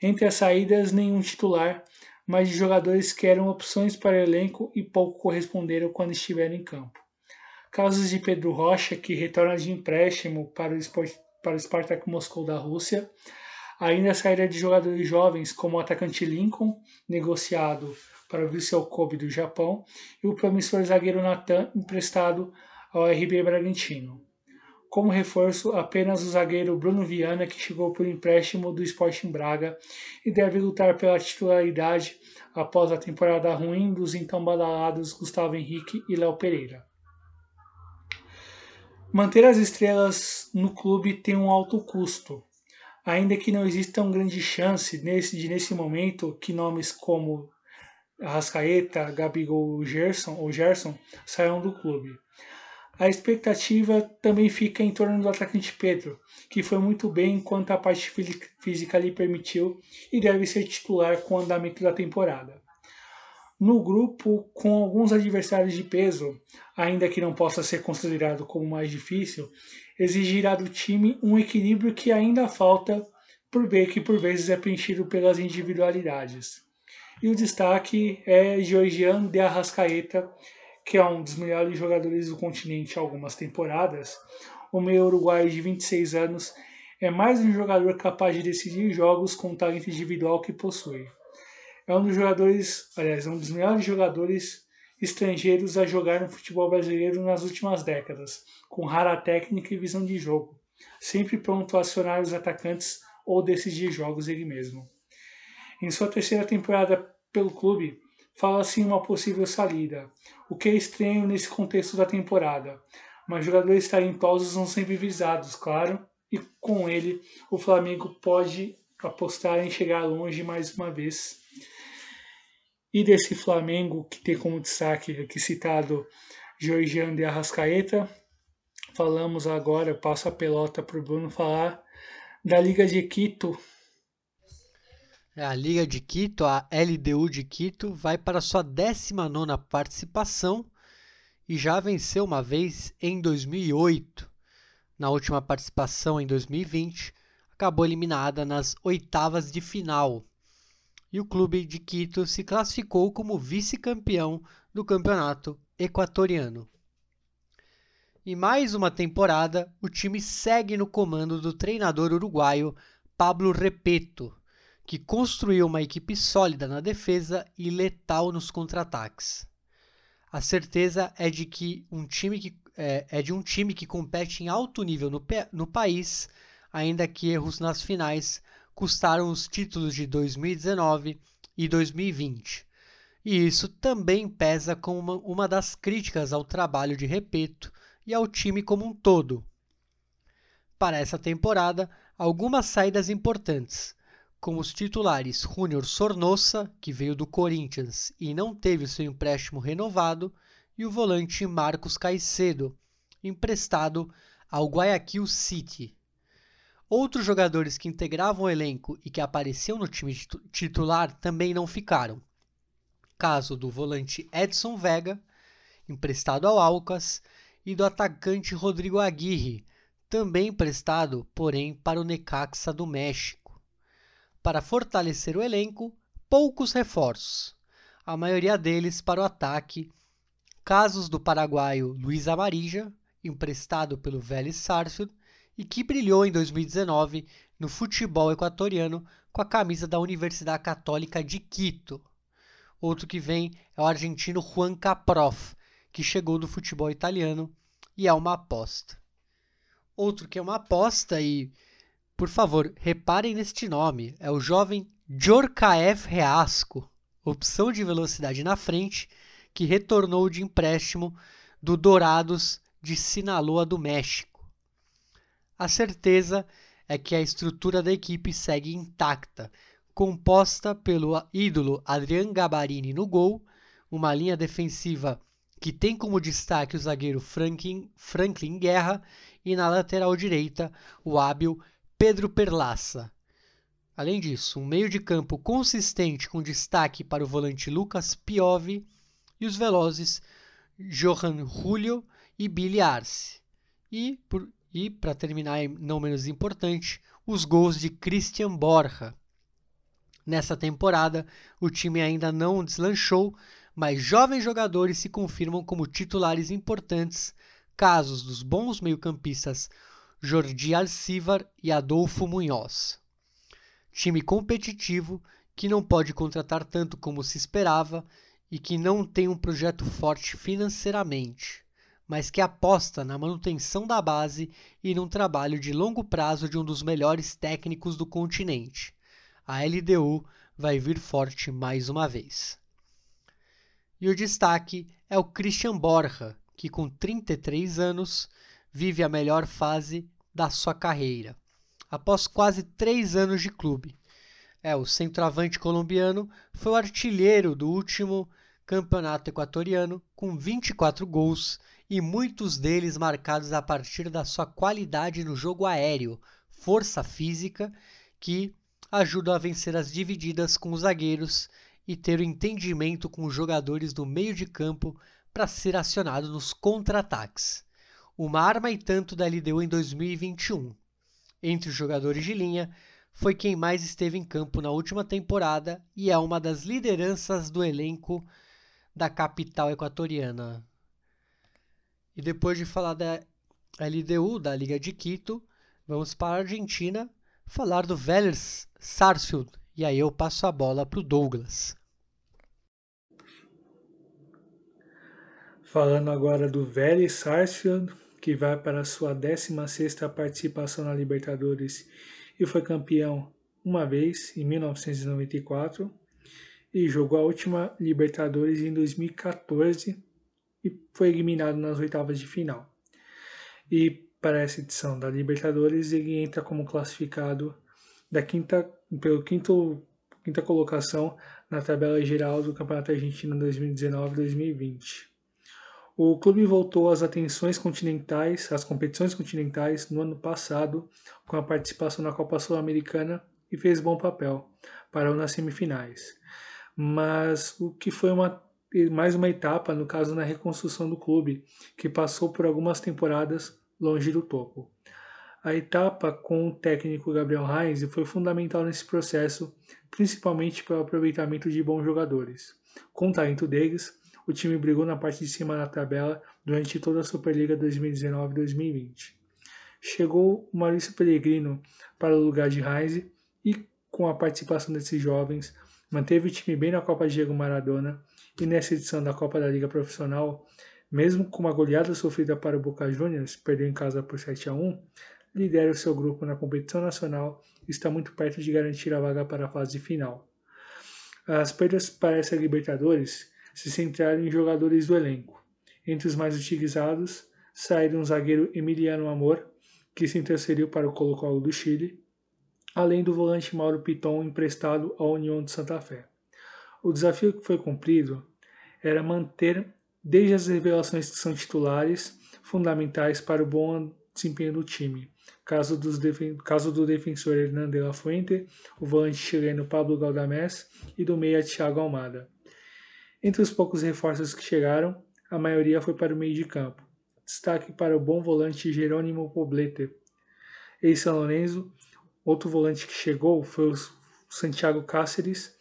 Speaker 1: Entre as saídas, nenhum titular, mas de jogadores que eram opções para o elenco e pouco corresponderam quando estiveram em campo. Casos de Pedro Rocha, que retorna de empréstimo para o, Sport, para o Spartak Moscou da Rússia, ainda a saída de jogadores jovens como o atacante Lincoln, negociado para o Vissel Kobe do Japão, e o promissor zagueiro Natan, emprestado ao RB Bragantino. Como reforço, apenas o zagueiro Bruno Viana, que chegou por empréstimo do Sporting Braga e deve lutar pela titularidade após a temporada ruim dos então badalados Gustavo Henrique e Léo Pereira. Manter as estrelas no clube tem um alto custo, ainda que não exista uma grande chance nesse, de, nesse momento que nomes como Arrascaeta, Gabigol Gerson, ou Gerson saiam do clube. A expectativa também fica em torno do atacante Pedro, que foi muito bem enquanto a parte física lhe permitiu e deve ser titular com o andamento da temporada. No grupo, com alguns adversários de peso, ainda que não possa ser considerado como mais difícil, exigirá do time um equilíbrio que ainda falta por ver que por vezes é preenchido pelas individualidades. E o destaque é Georgian de Arrascaeta, que é um dos melhores jogadores do continente há algumas temporadas, o meio uruguaio de 26 anos é mais um jogador capaz de decidir jogos com o talento individual que possui. É um dos jogadores, aliás, é um dos melhores jogadores estrangeiros a jogar no futebol brasileiro nas últimas décadas, com rara técnica e visão de jogo, sempre pronto a acionar os atacantes ou decidir jogos ele mesmo. Em sua terceira temporada pelo clube, fala-se em uma possível saída, o que é estranho nesse contexto da temporada. Mas jogadores talentosos são sempre visados, claro, e com ele o Flamengo pode apostar em chegar longe mais uma vez. E desse Flamengo, que tem como destaque aqui citado Georgiano de Arrascaeta, falamos agora, passo a pelota para o Bruno falar da Liga de Quito,
Speaker 2: a Liga de Quito, a LDU de Quito, vai para sua 19 participação e já venceu uma vez em 2008. Na última participação, em 2020, acabou eliminada nas oitavas de final. E o clube de Quito se classificou como vice-campeão do campeonato equatoriano. Em mais uma temporada, o time segue no comando do treinador uruguaio Pablo Repeto, que construiu uma equipe sólida na defesa e letal nos contra-ataques. A certeza é de que um time que é, é, de um time que compete em alto nível no, no país, ainda que erros nas finais custaram os títulos de 2019 e 2020. E isso também pesa como uma, uma das críticas ao trabalho de Repeto e ao time como um todo. Para essa temporada, algumas saídas importantes, com os titulares Júnior Sornosa, que veio do Corinthians e não teve seu empréstimo renovado, e o volante Marcos Caicedo, emprestado ao Guayaquil City. Outros jogadores que integravam o elenco e que apareciam no time titular também não ficaram. Caso do volante Edson Vega, emprestado ao Alcas, e do atacante Rodrigo Aguirre, também emprestado, porém, para o Necaxa do México para fortalecer o elenco, poucos reforços, a maioria deles para o ataque. Casos do paraguaio Luiz Amarija, emprestado pelo Vélez Sarsfield e que brilhou em 2019 no futebol equatoriano com a camisa da Universidade Católica de Quito. Outro que vem é o argentino Juan Caprof, que chegou do futebol italiano e é uma aposta. Outro que é uma aposta e por favor, reparem neste nome. É o jovem Djorkaeff Reasco, opção de velocidade na frente, que retornou de empréstimo do Dourados de Sinaloa do México. A certeza é que a estrutura da equipe segue intacta, composta pelo ídolo Adrian Gabarini no gol, uma linha defensiva que tem como destaque o zagueiro Franklin, Franklin Guerra e na lateral direita o hábil Pedro Perlaça. Além disso, um meio de campo consistente com destaque para o volante Lucas Piovi e os velozes Johan Julio e Billy Arce. E, e para terminar, não menos importante, os gols de Christian Borja. Nessa temporada, o time ainda não deslanchou, mas jovens jogadores se confirmam como titulares importantes, casos dos bons meio-campistas Jordi Alcivar e Adolfo Munhoz. Time competitivo que não pode contratar tanto como se esperava e que não tem um projeto forte financeiramente, mas que aposta na manutenção da base e num trabalho de longo prazo de um dos melhores técnicos do continente. A LDU vai vir forte mais uma vez. E o destaque é o Christian Borja, que com 33 anos vive a melhor fase da sua carreira. Após quase três anos de clube, é, o centroavante colombiano foi o artilheiro do último campeonato equatoriano, com 24 gols e muitos deles marcados a partir da sua qualidade no jogo aéreo, força física, que ajuda a vencer as divididas com os zagueiros e ter o entendimento com os jogadores do meio de campo para ser acionado nos contra-ataques. Uma arma e tanto da LDU em 2021. Entre os jogadores de linha, foi quem mais esteve em campo na última temporada e é uma das lideranças do elenco da capital equatoriana. E depois de falar da LDU, da Liga de Quito, vamos para a Argentina falar do Vélez Sarsfield. E aí eu passo a bola para o Douglas.
Speaker 1: Falando agora do Vélez Sarsfield, que vai para sua 16ª participação na Libertadores e foi campeão uma vez, em 1994, e jogou a última Libertadores em 2014 e foi eliminado nas oitavas de final. E para essa edição da Libertadores ele entra como classificado da quinta pelo quinto quinta colocação na tabela geral do Campeonato Argentino 2019-2020. O clube voltou às atenções continentais, às competições continentais no ano passado, com a participação na Copa Sul-Americana e fez bom papel, parou nas semifinais. Mas o que foi uma, mais uma etapa, no caso na reconstrução do clube, que passou por algumas temporadas longe do topo. A etapa com o técnico Gabriel Reis foi fundamental nesse processo, principalmente pelo aproveitamento de bons jogadores. Com o talento deles, o time brigou na parte de cima da tabela durante toda a Superliga 2019-2020. Chegou o Maurício Pellegrino para o lugar de Heinz e, com a participação desses jovens, manteve o time bem na Copa Diego Maradona e nessa edição da Copa da Liga Profissional, mesmo com uma goleada sofrida para o Boca Juniors, perdeu em casa por 7 a 1, lidera o seu grupo na competição nacional e está muito perto de garantir a vaga para a fase final. As perdas para essa Libertadores se centraram em jogadores do elenco. Entre os mais utilizados saíram o zagueiro Emiliano Amor, que se transferiu para o Colo-Colo do Chile, além do volante Mauro Piton emprestado à União de Santa Fé. O desafio que foi cumprido era manter, desde as revelações que são titulares, fundamentais para o bom desempenho do time. Caso, dos caso do defensor Hernando de la Fuente, o volante chileno Pablo Galdamés e do meia Thiago Almada. Entre os poucos reforços que chegaram, a maioria foi para o meio de campo. Destaque para o bom volante Jerônimo Poblete. Ex-São Lourenço, outro volante que chegou foi o Santiago Cáceres,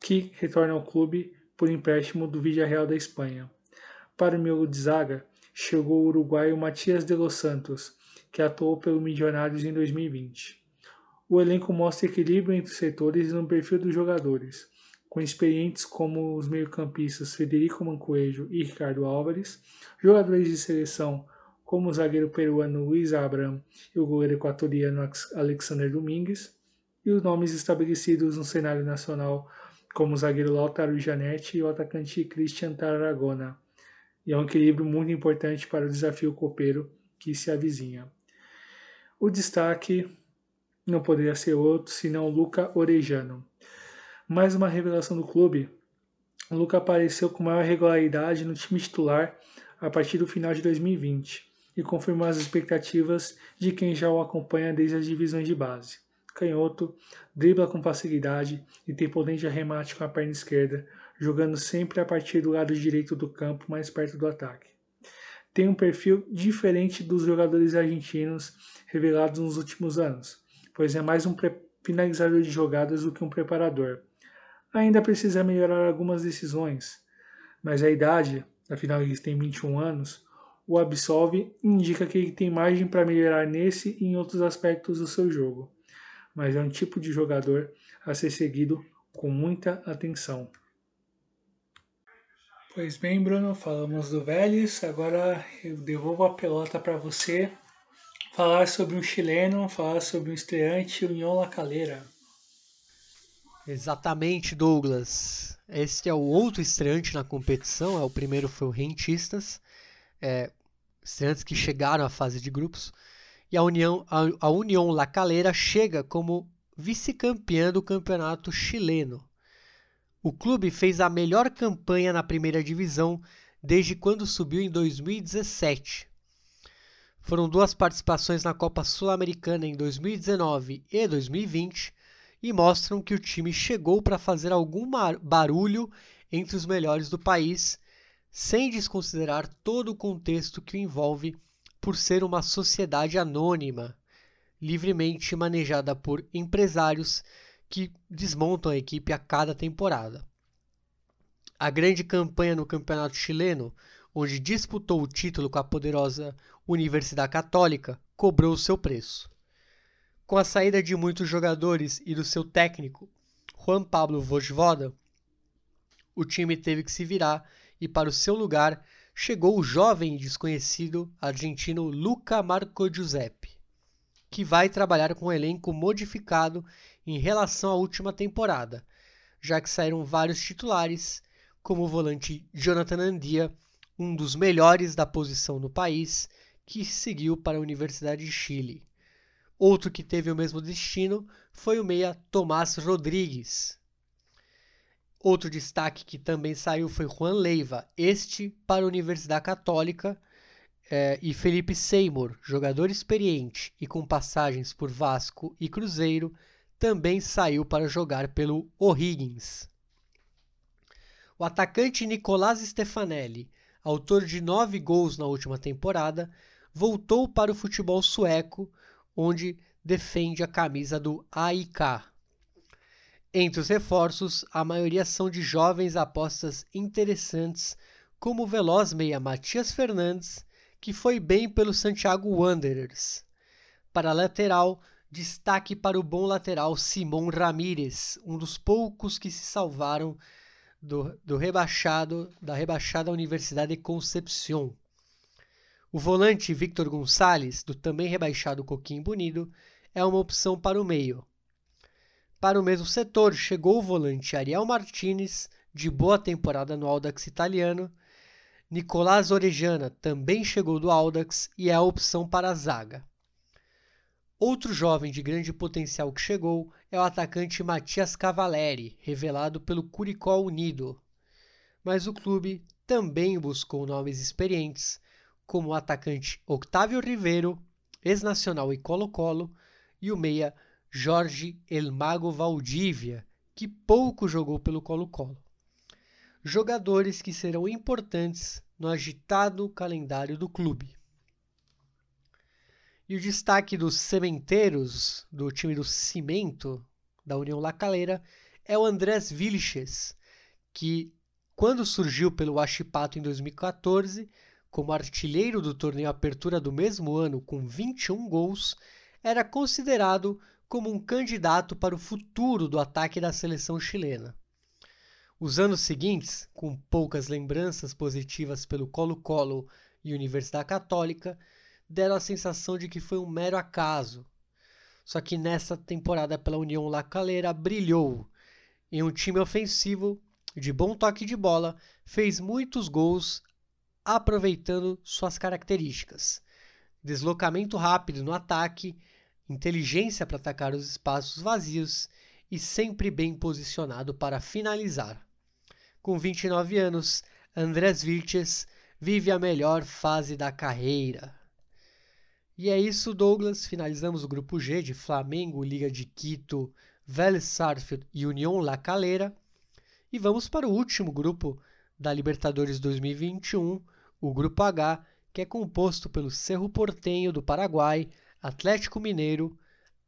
Speaker 1: que retorna ao clube por empréstimo do Villarreal da Espanha. Para o miolo de zaga, chegou o uruguaio Matias de los Santos, que atuou pelo Milionários em 2020. O elenco mostra equilíbrio entre os setores e no perfil dos jogadores com experientes como os meio-campistas Federico Mancoejo e Ricardo Álvares, jogadores de seleção como o zagueiro peruano Luiz Abraham e o goleiro equatoriano Alexander Domingues, e os nomes estabelecidos no cenário nacional como o zagueiro Lautaro Janetti e o atacante Christian Tarragona. E é um equilíbrio muito importante para o desafio copeiro que se avizinha. O destaque não poderia ser outro senão Luca Orejano mais uma revelação do clube, Luca apareceu com maior regularidade no time titular a partir do final de 2020 e confirmou as expectativas de quem já o acompanha desde as divisões de base. Canhoto, dribla com facilidade e tem potente arremate com a perna esquerda, jogando sempre a partir do lado direito do campo, mais perto do ataque. Tem um perfil diferente dos jogadores argentinos revelados nos últimos anos, pois é mais um finalizador de jogadas do que um preparador. Ainda precisa melhorar algumas decisões, mas a idade, afinal ele tem 21 anos, o absolve indica que ele tem margem para melhorar nesse e em outros aspectos do seu jogo, mas é um tipo de jogador a ser seguido com muita atenção. Pois bem, Bruno, falamos do Vélez, agora eu devolvo a pelota para você falar sobre um chileno, falar sobre um estreante, União La Calera.
Speaker 2: Exatamente, Douglas. Este é o outro estreante na competição, é o primeiro foi o Rentistas, é, estreantes que chegaram à fase de grupos, e a União, a, a União La Calera chega como vice-campeã do campeonato chileno. O clube fez a melhor campanha na primeira divisão desde quando subiu em 2017. Foram duas participações na Copa Sul-Americana em 2019 e 2020 e mostram que o time chegou para fazer algum barulho entre os melhores do país, sem desconsiderar todo o contexto que o envolve por ser uma sociedade anônima, livremente manejada por empresários que desmontam a equipe a cada temporada. A grande campanha no Campeonato Chileno, onde disputou o título com a poderosa Universidade Católica, cobrou seu preço. Com a saída de muitos jogadores e do seu técnico, Juan Pablo Vojvoda, o time teve que se virar e para o seu lugar chegou o jovem e desconhecido argentino Luca Marco Giuseppe, que vai trabalhar com um elenco modificado em relação à última temporada, já que saíram vários titulares, como o volante Jonathan Andia, um dos melhores da posição no país, que seguiu para a Universidade de Chile. Outro que teve o mesmo destino foi o meia Tomás Rodrigues. Outro destaque que também saiu foi Juan Leiva, este para a Universidade Católica, eh, e Felipe Seymour, jogador experiente e com passagens por Vasco e Cruzeiro, também saiu para jogar pelo O'Higgins. O atacante Nicolás Stefanelli, autor de nove gols na última temporada, voltou para o futebol sueco, onde defende a camisa do AIK. Entre os reforços, a maioria são de jovens apostas interessantes, como o veloz meia Matias Fernandes, que foi bem pelo Santiago Wanderers. Para a lateral, Destaque para o bom lateral Simon Ramírez, um dos poucos que se salvaram do, do rebaixado da rebaixada Universidade de Concepción. O volante Victor Gonçalves, do também rebaixado Coquim Bonito, é uma opção para o meio. Para o mesmo setor, chegou o volante Ariel Martinez, de boa temporada no Audax italiano. Nicolás Orejana também chegou do Audax e é a opção para a zaga. Outro jovem de grande potencial que chegou é o atacante Matias Cavaleri, revelado pelo Curicó Unido. Mas o clube também buscou nomes experientes, como o atacante Octávio Ribeiro, ex-nacional e Colo-Colo, e o meia Jorge Elmago Valdívia, que pouco jogou pelo Colo-Colo. Jogadores que serão importantes no agitado calendário do clube. E o destaque dos sementeiros do time do Cimento da União Lacaleira é o Andrés Vilches, que quando surgiu pelo Achipato em 2014, como artilheiro do torneio Apertura do mesmo ano com 21 gols, era considerado como um candidato para o futuro do ataque da seleção chilena. Os anos seguintes, com poucas lembranças positivas pelo Colo-Colo e Universidade Católica, deram a sensação de que foi um mero acaso. Só que nessa temporada pela União La Calera brilhou. Em um time ofensivo, de bom toque de bola, fez muitos gols aproveitando suas características. Deslocamento rápido no ataque, inteligência para atacar os espaços vazios e sempre bem posicionado para finalizar. com 29 anos, Andrés Vilches vive a melhor fase da carreira. E é isso, Douglas. Finalizamos o grupo G de Flamengo, Liga de Quito, Vélez Sarsfield e União La Calera. E vamos para o último grupo da Libertadores 2021, o grupo H, que é composto pelo Cerro Portenho do Paraguai, Atlético Mineiro,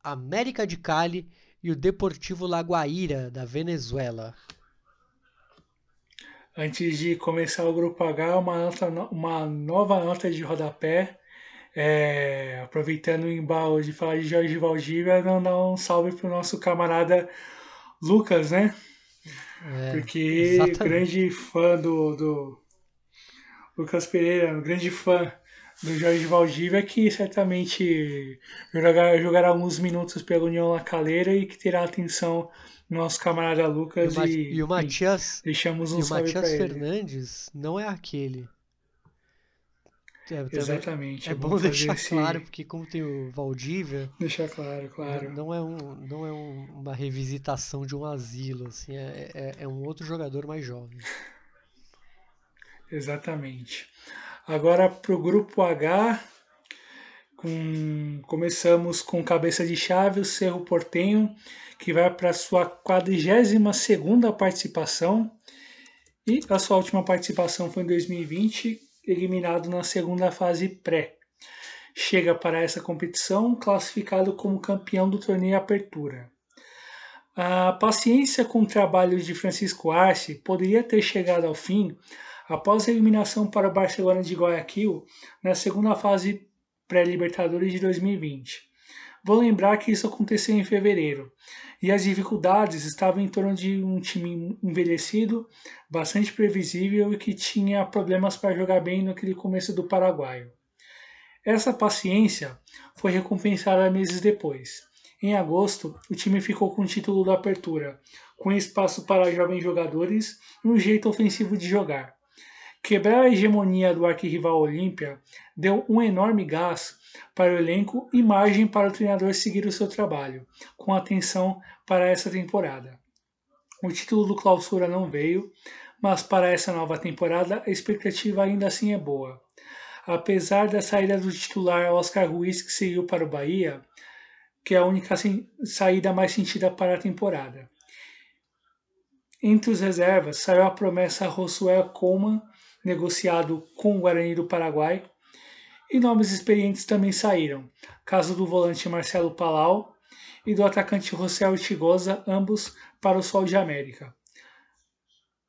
Speaker 2: América de Cali e o Deportivo Laguaira da Venezuela.
Speaker 1: Antes de começar o grupo H, uma, nota, uma nova nota de rodapé. É, aproveitando o embalo de falar de Jorge Valdívia, não dar um salve para o nosso camarada Lucas, né? É, Porque exatamente. grande fã do, do Lucas Pereira, grande fã do Jorge Valdívia, que certamente jogará, jogará alguns minutos pela União La Calera e que terá atenção do nosso camarada Lucas.
Speaker 2: E, e, e o Matias,
Speaker 1: deixamos um
Speaker 2: e o Matias Fernandes não é aquele.
Speaker 1: É, Exatamente.
Speaker 2: É, é bom, bom deixar esse... claro, porque como tem o Valdívia.
Speaker 1: Deixar claro, claro.
Speaker 2: Não é, um, não é um, uma revisitação de um asilo, assim, é, é, é um outro jogador mais jovem.
Speaker 1: Exatamente. Agora para o grupo H, com, começamos com cabeça de chave o Cerro Portenho, que vai para sua 42 segunda participação. E a sua última participação foi em 2020, eliminado na segunda fase pré. Chega para essa competição classificado como campeão do torneio Apertura. A paciência com o trabalho de Francisco Arce poderia ter chegado ao fim após a eliminação para o Barcelona de Guayaquil na segunda fase pré-Libertadores de 2020. Vou lembrar que isso aconteceu em fevereiro e as dificuldades estavam em torno de um time envelhecido, bastante previsível e que tinha problemas para jogar bem naquele começo do Paraguai. Essa paciência foi recompensada meses depois. Em agosto, o time ficou com o título da apertura, com espaço para jovens jogadores e um jeito ofensivo de jogar. Quebrar a hegemonia do arquirrival Olímpia deu um enorme gás para o elenco e margem para o treinador seguir o seu trabalho, com atenção para essa temporada. O título do Clausura não veio, mas para essa nova temporada a expectativa ainda assim é boa. Apesar da saída do titular Oscar Ruiz que seguiu para o Bahia, que é a única saída mais sentida para a temporada. Entre os reservas saiu a promessa Josué Coleman negociado com o Guarani do Paraguai. E nomes experientes também saíram, caso do volante Marcelo Palau e do atacante José Ortigosa, ambos para o Sol de América.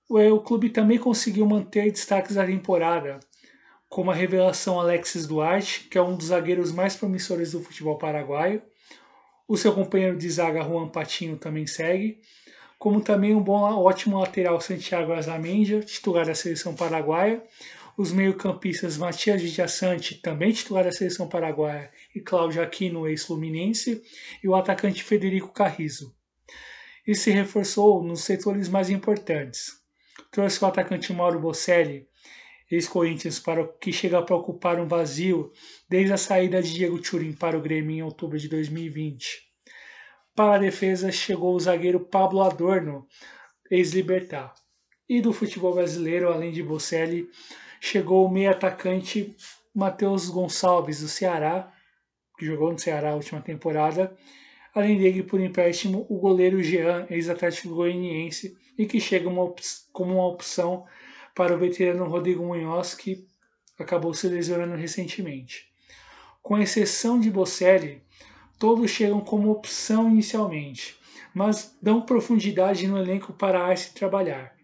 Speaker 1: O clube também conseguiu manter destaques da temporada, como a revelação Alexis Duarte, que é um dos zagueiros mais promissores do futebol paraguaio. O seu companheiro de zaga Juan Patinho também segue, como também um bom, ótimo lateral Santiago Azamendia, titular da seleção paraguaia, os meio-campistas Matias Vidiaçante, também titular da seleção paraguaia, e Cláudio Aquino, ex-fluminense, e o atacante Federico Carrizo. E se reforçou nos setores mais importantes. Trouxe o atacante Mauro Bocelli, ex-Corinthians, para que chega para ocupar um vazio desde a saída de Diego Turin para o Grêmio em outubro de 2020. Para a defesa chegou o zagueiro Pablo Adorno, ex-Libertar. E do futebol brasileiro, além de Bocelli, chegou o meio atacante Matheus Gonçalves, do Ceará, que jogou no Ceará a última temporada. Além dele, por empréstimo, o goleiro Jean, ex-atlético goianiense, e que chega uma como uma opção para o veterano Rodrigo Munhoz, que acabou se lesionando recentemente. Com exceção de Bocelli, todos chegam como opção inicialmente, mas dão profundidade no elenco para a Arce trabalhar.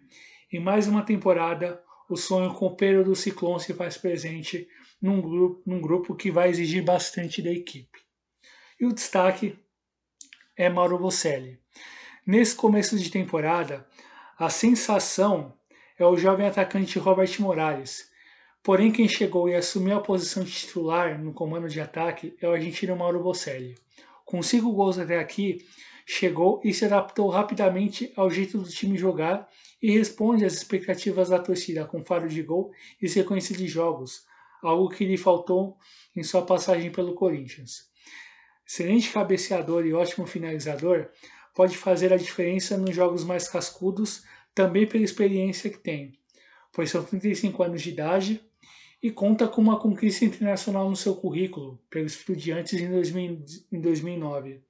Speaker 1: Em mais uma temporada, o sonho com o Pedro do Ciclone se faz presente num grupo, num grupo que vai exigir bastante da equipe. E o destaque é Mauro Bocelli. Nesse começo de temporada, a sensação é o jovem atacante Robert Morales. Porém, quem chegou e assumiu a posição de titular no comando de ataque é o argentino Mauro Bocelli. Com cinco gols até aqui, chegou e se adaptou rapidamente ao jeito do time jogar e responde às expectativas da torcida com faro de gol e sequência de jogos, algo que lhe faltou em sua passagem pelo Corinthians. Excelente cabeceador e ótimo finalizador, pode fazer a diferença nos jogos mais cascudos, também pela experiência que tem, pois são 35 anos de idade e conta com uma conquista internacional no seu currículo pelos Estudiantes em, 2000, em 2009.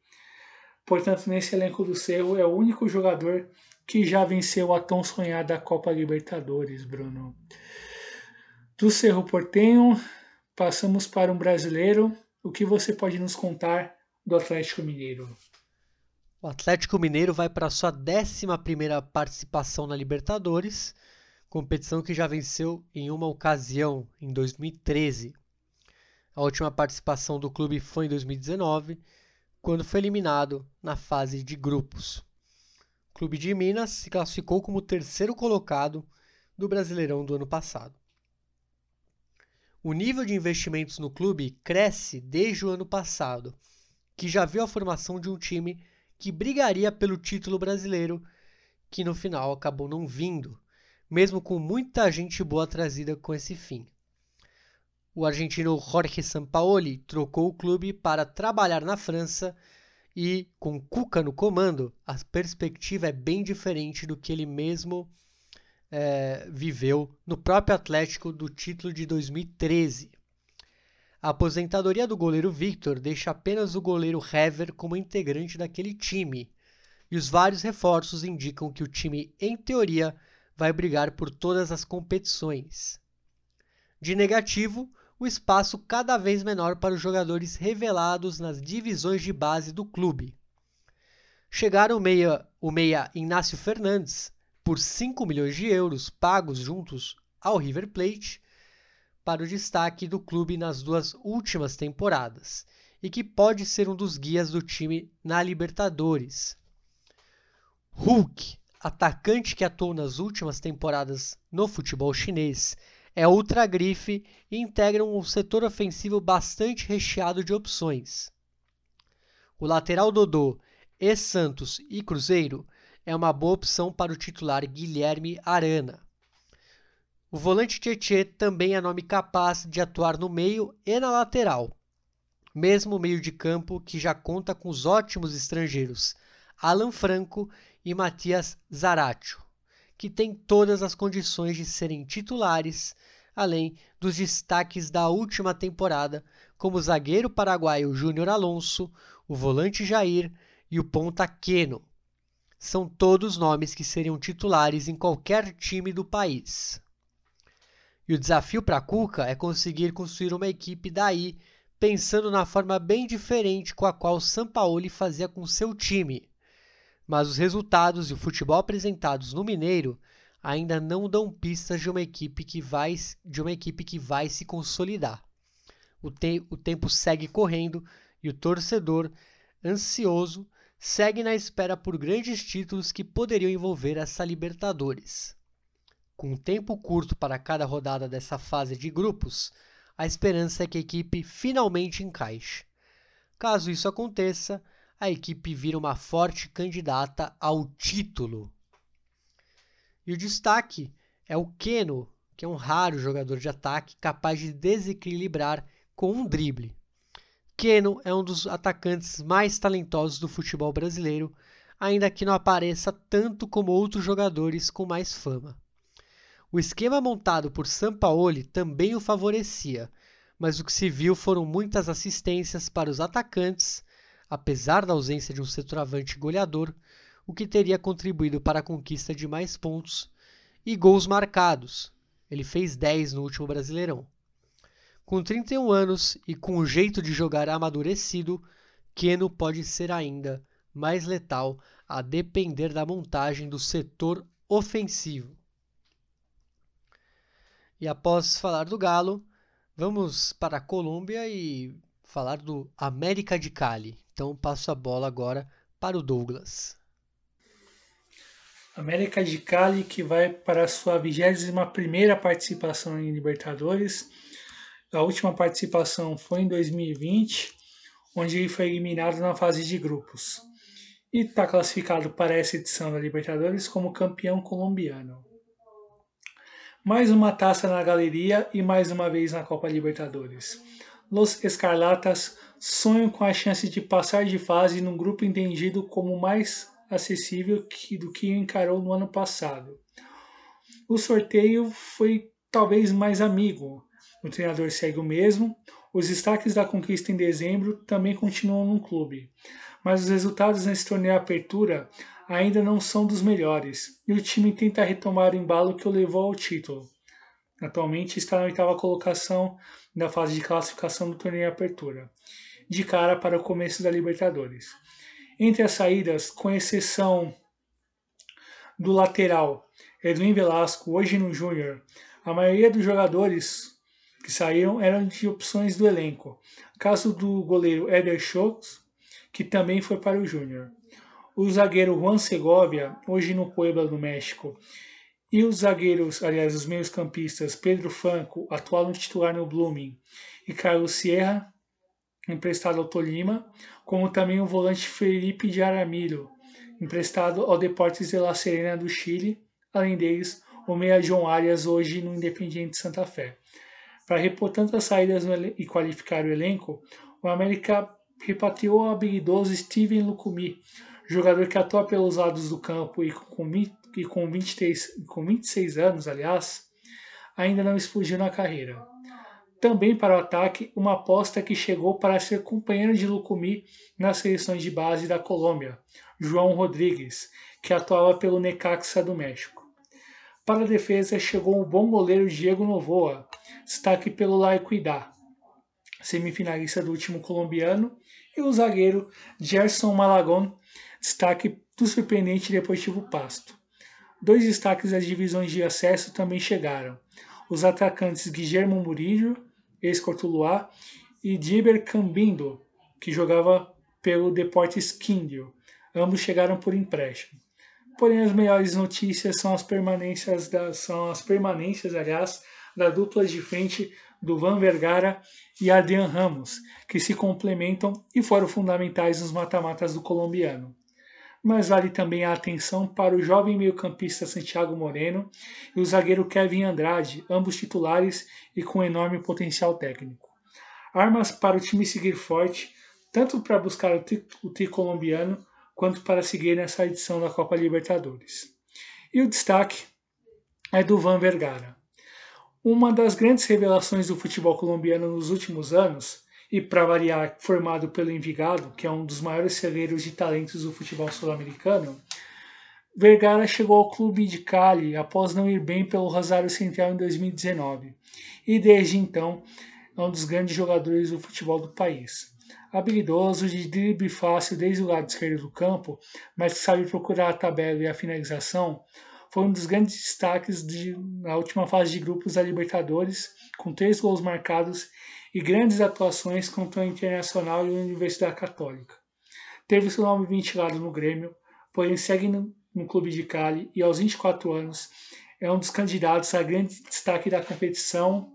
Speaker 1: Portanto, nesse elenco do Cerro é o único jogador que já venceu a tão sonhada Copa Libertadores, Bruno. Do Cerro Portenho, passamos para um brasileiro. O que você pode nos contar do Atlético Mineiro?
Speaker 2: O Atlético Mineiro vai para sua 11 participação na Libertadores, competição que já venceu em uma ocasião, em 2013. A última participação do clube foi em 2019, quando foi eliminado na fase de grupos. O clube de Minas se classificou como terceiro colocado do Brasileirão do ano passado. O nível de investimentos no clube cresce desde o ano passado, que já viu a formação de um time que brigaria pelo título brasileiro, que no final acabou não vindo, mesmo com muita gente boa trazida com esse fim. O argentino Jorge Sampaoli trocou o clube para trabalhar na França e, com Cuca no comando, a perspectiva é bem diferente do que ele mesmo é, viveu no próprio Atlético do título de 2013. A aposentadoria do goleiro Victor deixa apenas o goleiro Hever como integrante daquele time, e os vários reforços indicam que o time, em teoria, vai brigar por todas as competições. De negativo, o espaço cada vez menor para os jogadores revelados nas divisões de base do clube. Chegaram o meia, o meia Inácio Fernandes por 5 milhões de euros pagos juntos ao River Plate para o destaque do clube nas duas últimas temporadas e que pode ser um dos guias do time na Libertadores. Hulk, atacante que atuou nas últimas temporadas no futebol chinês, é ultra grife e integra um setor ofensivo bastante recheado de opções. O lateral Dodô, ex-Santos e Cruzeiro é uma boa opção para o titular Guilherme Arana. O volante Tietê também é nome capaz de atuar no meio e na lateral, mesmo meio de campo que já conta com os ótimos estrangeiros Alan Franco e Matias Zaratio, que têm todas as condições de serem titulares, além dos destaques da última temporada, como o zagueiro paraguaio Júnior Alonso, o volante Jair e o ponta Queno. São todos nomes que seriam titulares em qualquer time do país. E o desafio para Cuca é conseguir construir uma equipe daí, pensando na forma bem diferente com a qual Sampaoli fazia com seu time. Mas os resultados e o futebol apresentados no Mineiro ainda não dão pistas de uma equipe que vai, de uma equipe que vai se consolidar. O, te, o tempo segue correndo e o torcedor, ansioso, segue na espera por grandes títulos que poderiam envolver essa Libertadores. Com um tempo curto para cada rodada dessa fase de grupos, a esperança é que a equipe finalmente encaixe. Caso isso aconteça, a equipe vira uma forte candidata ao título. E o destaque é o Keno, que é um raro jogador de ataque capaz de desequilibrar com um drible. Keno é um dos atacantes mais talentosos do futebol brasileiro, ainda que não apareça tanto como outros jogadores com mais fama. O esquema montado por Sampaoli também o favorecia, mas o que se viu foram muitas assistências para os atacantes, apesar da ausência de um centroavante goleador, o que teria contribuído para a conquista de mais pontos, e gols marcados. Ele fez 10 no último Brasileirão. Com 31 anos e com o jeito de jogar amadurecido, Keno pode ser ainda mais letal a depender da montagem do setor ofensivo. E após falar do Galo, vamos para a Colômbia e falar do América de Cali. Então passo a bola agora para o Douglas.
Speaker 1: América de Cali que vai para a sua 21ª participação em Libertadores. A última participação foi em 2020, onde ele foi eliminado na fase de grupos. E está classificado para essa edição da Libertadores como campeão colombiano. Mais uma taça na galeria e mais uma vez na Copa Libertadores. Los Escarlatas sonham com a chance de passar de fase num grupo entendido como mais acessível que, do que encarou no ano passado. O sorteio foi talvez mais amigo. O treinador segue o mesmo. Os destaques da conquista em dezembro também continuam no clube, mas os resultados nesse torneio apertura ainda não são dos melhores e o time tenta retomar o embalo que o levou ao título. Atualmente está na oitava colocação na fase de classificação do torneio Apertura, de cara para o começo da Libertadores. Entre as saídas, com exceção do lateral Edwin Velasco, hoje no Júnior, a maioria dos jogadores que saíram eram de opções do elenco. Caso do goleiro Eder Schultz, que também foi para o Júnior. O zagueiro Juan Segovia, hoje no Puebla do México, e os zagueiros, aliás, os meios-campistas Pedro Franco, atual titular no Blooming, e Carlos Sierra, emprestado ao Tolima, como também o volante Felipe de Aramiro, emprestado ao Deportes de La Serena do Chile, além deles, o meia João Arias, hoje no Independiente Santa Fé. Para repor tantas saídas e qualificar o elenco, o América repatriou o habilidoso Steven Lucumi, jogador que atua pelos lados do campo e com que com, 23, com 26 anos, aliás, ainda não explodiu na carreira. Também para o ataque, uma aposta que chegou para ser companheiro de Lucumi nas seleções de base da Colômbia, João Rodrigues, que atuava pelo Necaxa do México. Para a defesa chegou o bom goleiro Diego Novoa, destaque pelo La Equidad, semifinalista do último colombiano, e o zagueiro Gerson Malagón, destaque do surpreendente Deportivo Pasto. Dois destaques das divisões de acesso também chegaram. Os atacantes Guillermo Murillo, ex-Cortuluá, e Diber Cambindo, que jogava pelo Deportes Quindio. Ambos chegaram por empréstimo. Porém, as melhores notícias são as permanências, da, são as permanências, aliás, da dupla de frente do Van Vergara e Adrian Ramos, que se complementam e foram fundamentais nos mata-matas do colombiano mas vale também a atenção para o jovem meio-campista Santiago Moreno e o zagueiro Kevin Andrade, ambos titulares e com enorme potencial técnico. Armas para o time seguir forte, tanto para buscar o, tri o tricolombiano quanto para seguir nessa edição da Copa Libertadores. E o destaque é do Van Vergara. Uma das grandes revelações do futebol colombiano nos últimos anos e para variar, formado pelo Envigado, que é um dos maiores celeiros de talentos do futebol sul-americano, Vergara chegou ao clube de Cali após não ir bem pelo Rosário Central em 2019 e desde então é um dos grandes jogadores do futebol do país. Habilidoso, de drible fácil desde o lado esquerdo do campo, mas que sabe procurar a tabela e a finalização, foi um dos grandes destaques de, na última fase de grupos da Libertadores, com três gols marcados e grandes atuações contra o Internacional e a Universidade Católica. Teve seu nome ventilado no Grêmio, porém segue no, no clube de Cali e aos 24 anos é um dos candidatos a grande destaque da competição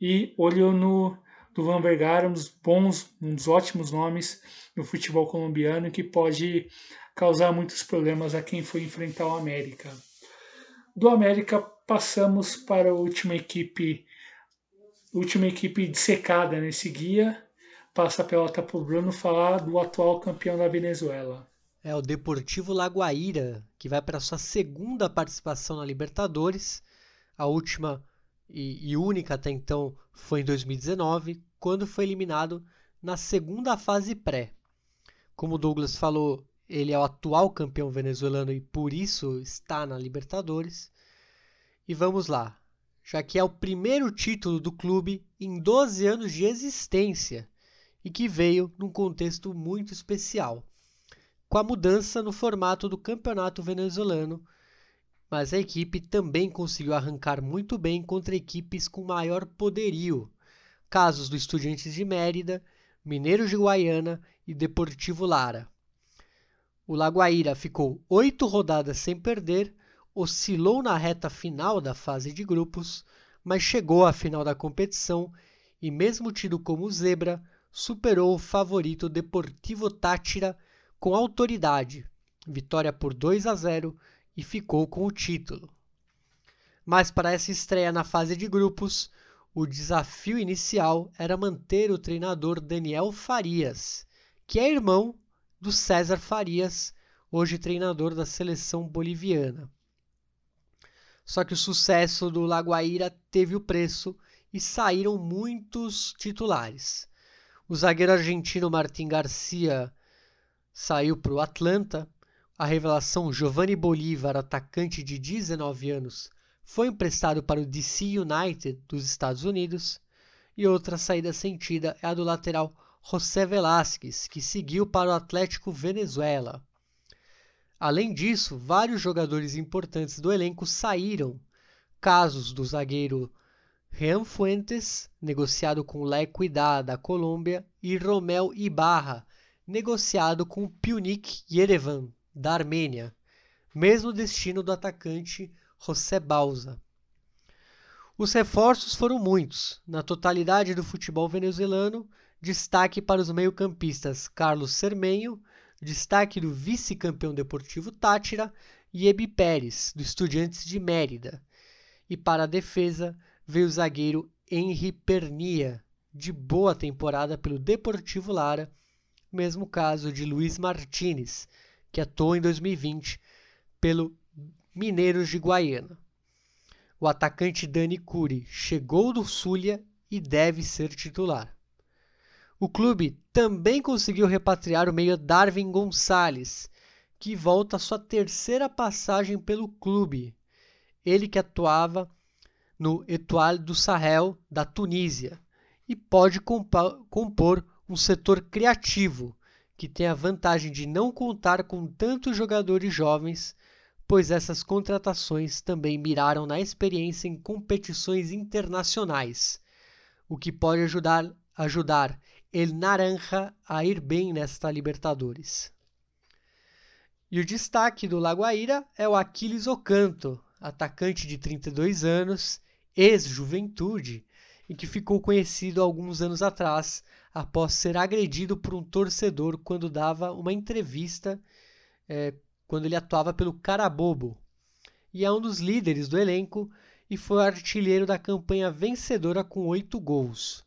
Speaker 1: e olho no do Van Vergara, um dos bons, um dos ótimos nomes no futebol colombiano que pode causar muitos problemas a quem for enfrentar o América. Do América passamos para a última equipe última equipe dissecada nesse guia, passa a pelota para o Bruno falar do atual campeão da Venezuela.
Speaker 2: É o Deportivo Laguaira, que vai para sua segunda participação na Libertadores. A última e, e única até então foi em 2019, quando foi eliminado na segunda fase pré. Como o Douglas falou, ele é o atual campeão venezuelano e por isso está na Libertadores. E vamos lá já que é o primeiro título do clube em 12 anos de existência e que veio num contexto muito especial, com a mudança no formato do campeonato venezuelano, mas a equipe também conseguiu arrancar muito bem contra equipes com maior poderio, casos do Estudiantes de Mérida, Mineiros de Guaiana e Deportivo Lara. O Laguaira ficou oito rodadas sem perder oscilou na reta final da fase de grupos, mas chegou à final da competição e, mesmo tido como zebra, superou o favorito Deportivo Tátira com autoridade, vitória por 2 a 0 e ficou com o título. Mas para essa estreia na fase de grupos, o desafio inicial era manter o treinador Daniel Farias, que é irmão do César Farias, hoje treinador da seleção boliviana. Só que o sucesso do Lagoaíra teve o preço e saíram muitos titulares. O zagueiro argentino Martin Garcia saiu para o Atlanta. A revelação Giovanni Bolívar, atacante de 19 anos, foi emprestado para o DC United dos Estados Unidos. E outra saída sentida é a do lateral José Velásquez, que seguiu para o Atlético Venezuela. Além disso, vários jogadores importantes do elenco saíram, casos do zagueiro Jean Fuentes, negociado com La Equidad da Colômbia, e Romel Ibarra, negociado com Punic Yerevan da Armênia, mesmo destino do atacante José Bauza. Os reforços foram muitos. Na totalidade do futebol venezuelano, destaque para os meio-campistas Carlos Cermenho, destaque do vice-campeão deportivo Tátira e Ebi Pérez, do Estudiantes de Mérida. E para a defesa veio o zagueiro Henri Pernia, de boa temporada pelo Deportivo Lara, mesmo caso de Luiz Martinez, que atuou em 2020 pelo Mineiros de Guaiana. O atacante Dani Curi chegou do Zulia e deve ser titular. O clube também conseguiu repatriar o meia Darwin Gonçalves, que volta à sua terceira passagem pelo clube. Ele que atuava no Etoile do Sahel da Tunísia e pode compor um setor criativo que tem a vantagem de não contar com tantos jogadores jovens pois essas contratações também miraram na experiência em competições internacionais, o que pode ajudar, ajudar El Naranja a ir bem nesta Libertadores. E o destaque do Lagoaíra é o Aquiles Ocanto, atacante de 32 anos, ex-juventude, e que ficou conhecido alguns anos atrás após ser agredido por um torcedor quando dava uma entrevista é, quando ele atuava pelo Carabobo, e é um dos líderes do elenco e foi artilheiro da campanha vencedora com oito gols.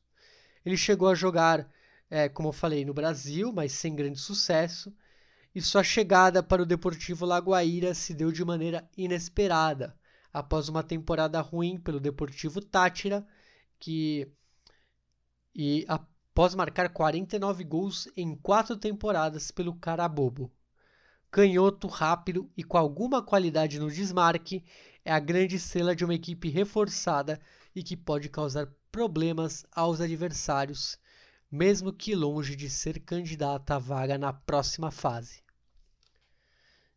Speaker 2: Ele chegou a jogar, é, como eu falei, no Brasil, mas sem grande sucesso, e sua chegada para o Deportivo Lagoaíra se deu de maneira inesperada, após uma temporada ruim pelo Deportivo Tátira, que e após marcar 49 gols em quatro temporadas pelo Carabobo. Canhoto, rápido e com alguma qualidade no desmarque, é a grande estrela de uma equipe reforçada e que pode causar problemas aos adversários, mesmo que longe de ser candidata à vaga na próxima fase.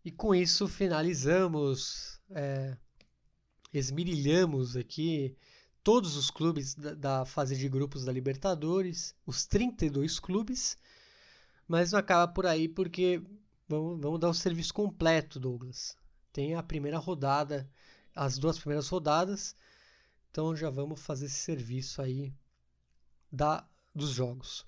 Speaker 2: E com isso finalizamos, é, esmirilhamos aqui todos os clubes da, da fase de grupos da Libertadores, os 32 clubes, mas não acaba por aí porque Vamos, vamos dar o serviço completo, Douglas. Tem a primeira rodada, as duas primeiras rodadas. Então já vamos fazer esse serviço aí da, dos jogos.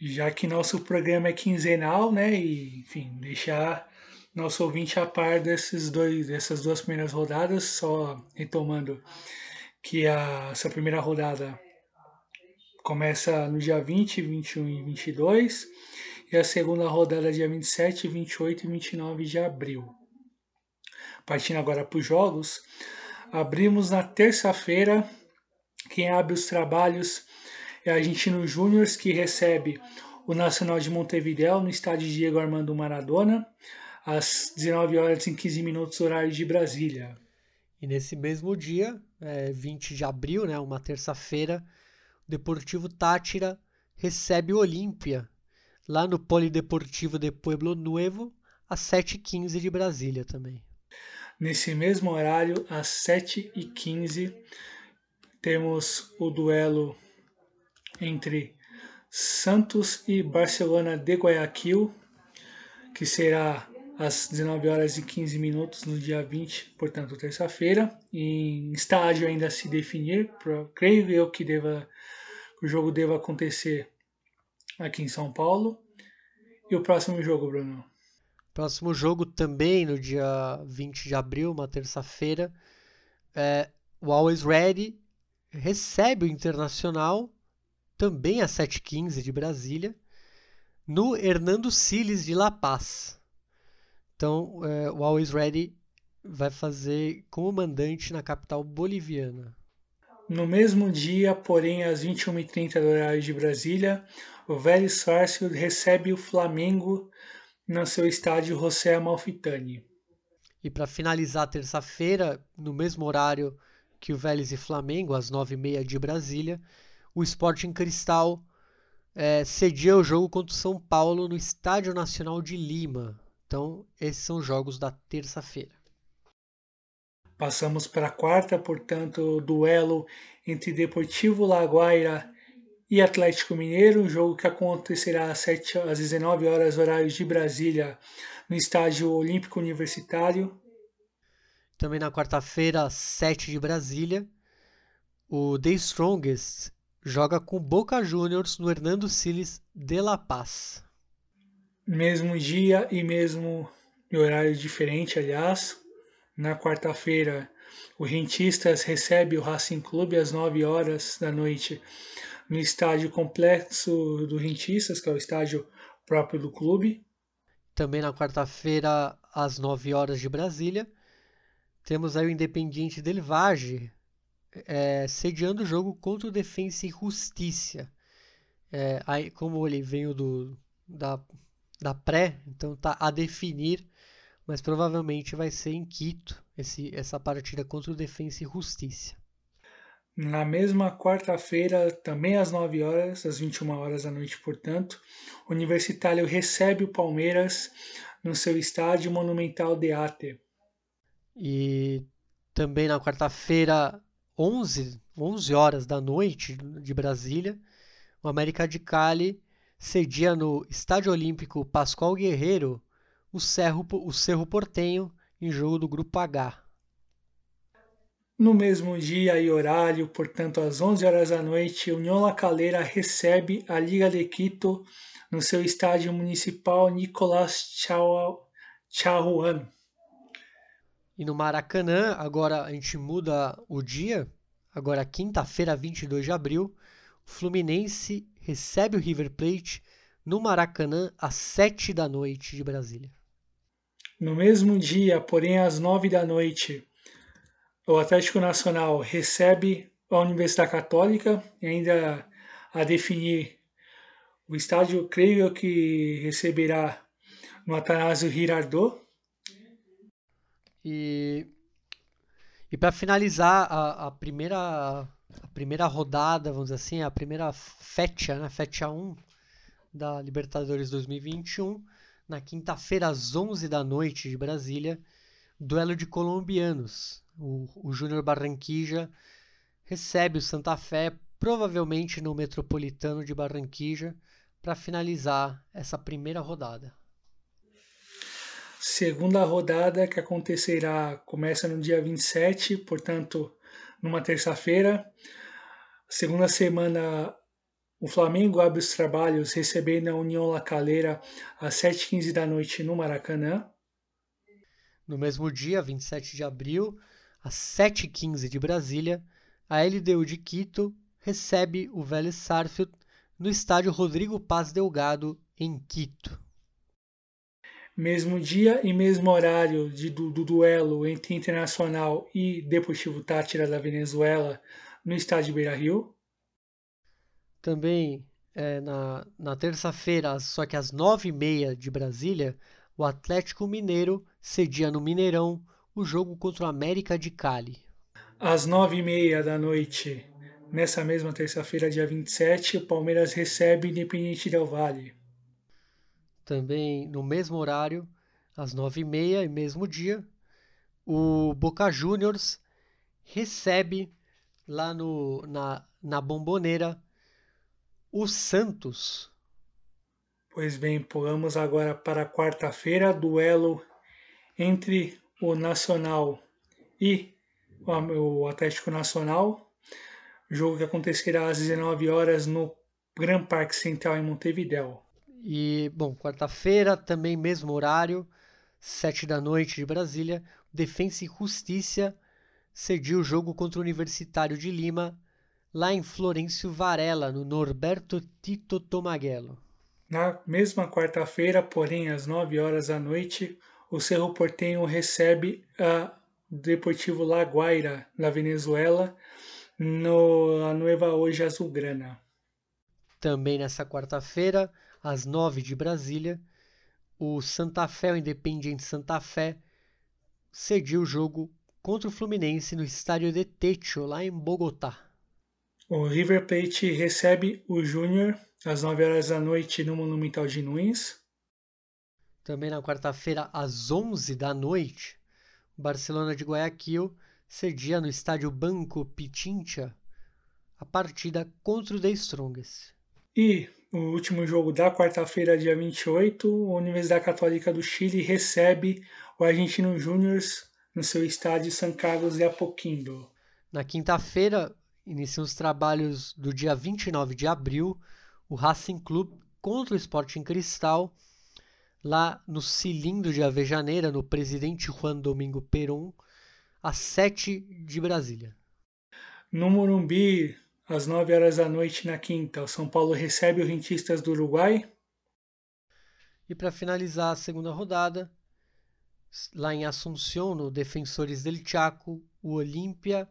Speaker 1: Já que nosso programa é quinzenal, né? E, enfim, deixar nosso ouvinte a par desses dois, dessas duas primeiras rodadas, só retomando que a, essa primeira rodada começa no dia 20, 21 e 22 e a segunda rodada dia 27, 28 e 29 de abril. Partindo agora para os jogos, abrimos na terça-feira. Quem abre os trabalhos é a Argentino Júnior, que recebe o Nacional de Montevideo no estádio Diego Armando Maradona, às 19 horas e 15 minutos, horário de Brasília.
Speaker 2: E nesse mesmo dia, é, 20 de abril, né, uma terça-feira, o Deportivo Tátira recebe o Olímpia lá no Polideportivo de Pueblo Nuevo, às 7h15 de Brasília também.
Speaker 1: Nesse mesmo horário, às 7h15, temos o duelo entre Santos e Barcelona de Guayaquil, que será às 19 horas e 15 minutos no dia 20, portanto, terça-feira. Em estádio ainda a se definir, creio eu que deva, o jogo deva acontecer aqui em São Paulo. E o próximo jogo, Bruno?
Speaker 2: Próximo jogo também no dia 20 de abril, uma terça-feira. É, o Always Ready recebe o Internacional também às 7h15 de Brasília. no Hernando Siles de La Paz. Então, é, o Always Ready vai fazer como mandante na capital boliviana.
Speaker 1: No mesmo dia, porém, às 21h30 do horário de Brasília, o Vélez Sarsfield recebe o Flamengo no seu estádio José Amalfitani.
Speaker 2: E para finalizar terça-feira, no mesmo horário que o Vélez e Flamengo, às 9h30 de Brasília, o Sporting Cristal é, cedia o jogo contra o São Paulo no Estádio Nacional de Lima. Então, esses são os jogos da terça-feira.
Speaker 1: Passamos para a quarta, portanto, duelo entre Deportivo Laguaira e Atlético Mineiro, um jogo que acontecerá às, 7, às 19 horas horários de Brasília, no Estádio Olímpico Universitário.
Speaker 2: Também na quarta-feira, às 7 de Brasília, o The Strongest joga com Boca Juniors no Hernando Siles de La Paz.
Speaker 1: Mesmo dia e mesmo horário diferente, aliás. Na quarta-feira, o Rentistas recebe o Racing Clube às 9 horas da noite no estádio complexo do Rentistas, que é o estádio próprio do clube.
Speaker 2: Também na quarta-feira, às 9 horas de Brasília, temos aí o Independiente del Valle é, sediando o jogo contra o Defensa e Justiça. É, aí, como ele veio do, da, da pré, então tá a definir, mas provavelmente vai ser em Quito esse, essa partida contra o Defensa e Justiça.
Speaker 1: Na mesma quarta-feira, também às 9 horas, às 21 horas da noite, portanto, o Universitário recebe o Palmeiras no seu estádio Monumental de Ate.
Speaker 2: E também na quarta-feira, 11, 11 horas da noite de Brasília, o América de Cali cedia no Estádio Olímpico Pascoal Guerreiro o Cerro, o Cerro Portenho em jogo do Grupo H.
Speaker 1: No mesmo dia e horário, portanto às 11 horas da noite, União La Calera recebe a Liga de Quito no seu estádio municipal Nicolás Chahuan.
Speaker 2: E no Maracanã, agora a gente muda o dia. Agora, quinta-feira, 22 de abril, o Fluminense recebe o River Plate no Maracanã às 7 da noite de Brasília.
Speaker 1: No mesmo dia, porém às 9 da noite, o Atlético Nacional recebe a Universidade Católica, ainda a definir o estádio, creio que receberá no Atanásio Girardot,
Speaker 2: e, e para finalizar a, a, primeira, a primeira rodada, vamos dizer assim, a primeira fecha, né, fecha 1 da Libertadores 2021, na quinta-feira às 11 da noite de Brasília, duelo de colombianos. O, o Júnior Barranquija recebe o Santa Fé, provavelmente no Metropolitano de Barranquija, para finalizar essa primeira rodada
Speaker 1: segunda rodada que acontecerá, começa no dia 27, portanto, numa terça-feira. Segunda semana, o Flamengo abre os trabalhos recebendo a União La Calera às 7h15 da noite no Maracanã.
Speaker 2: No mesmo dia, 27 de abril, às 7h15 de Brasília, a LDU de Quito recebe o Vélez Sarsfield no estádio Rodrigo Paz Delgado, em Quito.
Speaker 1: Mesmo dia e mesmo horário de, do, do duelo entre Internacional e Deportivo Tátira da Venezuela no estádio Beira Rio.
Speaker 2: Também é, na, na terça-feira, só que às nove e meia de Brasília, o Atlético Mineiro cedia no Mineirão o jogo contra o América de Cali.
Speaker 1: Às nove e meia da noite, nessa mesma terça-feira, dia 27, o Palmeiras recebe Independente Del Valle
Speaker 2: também no mesmo horário, às nove e meia, mesmo dia, o Boca Juniors recebe lá no, na, na Bomboneira o Santos.
Speaker 1: Pois bem, pulamos agora para quarta-feira, duelo entre o Nacional e o Atlético Nacional, jogo que acontecerá às 19 horas no Gran Parque Central em Montevideo.
Speaker 2: E, bom, quarta-feira, também mesmo horário, sete da noite de Brasília, Defensa e Justiça cediu o jogo contra o Universitário de Lima, lá em Florencio Varela, no Norberto Tito Tomaguelo.
Speaker 1: Na mesma quarta-feira, porém, às 9 horas da noite, o Cerro Porteño recebe a Deportivo La Guaira, da Venezuela, no a Nueva Hoje Azulgrana.
Speaker 2: Também nessa quarta-feira, às 9 de Brasília, o Santa Fé, o Independiente Santa Fé, cediu o jogo contra o Fluminense no estádio de Techo, lá em Bogotá.
Speaker 1: O River Plate recebe o Júnior às 9 horas da noite no Monumental de Nunes.
Speaker 2: Também na quarta-feira, às 11 da noite, o Barcelona de Guayaquil cedia no estádio Banco Pichincha a partida contra o The Strongest.
Speaker 1: E o último jogo da quarta-feira, dia 28, a Universidade Católica do Chile recebe o Argentino Júnior no seu estádio San Carlos de Apoquindo.
Speaker 2: Na quinta-feira, iniciam os trabalhos do dia 29 de abril, o Racing Clube contra o Sporting Cristal, lá no Cilindro de Avejaneira, no Presidente Juan Domingo Perón, às 7 de Brasília.
Speaker 1: No Morumbi, às 9 horas da noite na quinta, o São Paulo recebe o Rentistas do Uruguai.
Speaker 2: E para finalizar a segunda rodada, lá em Assunção, no Defensores del Chaco, o Olímpia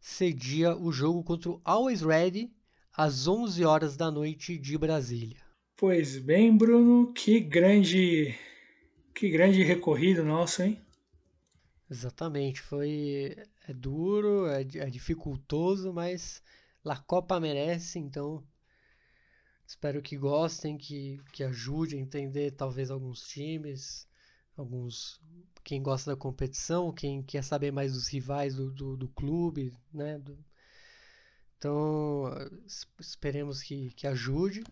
Speaker 2: cedia o jogo contra o Always Ready às 11 horas da noite de Brasília.
Speaker 1: Pois bem, Bruno, que grande que grande recorrido nosso, hein?
Speaker 2: Exatamente, foi é duro, é, é dificultoso, mas La Copa merece, então espero que gostem, que, que ajude a entender talvez alguns times, alguns quem gosta da competição, quem quer saber mais dos rivais do, do, do clube, né? Do, então esperemos que, que ajude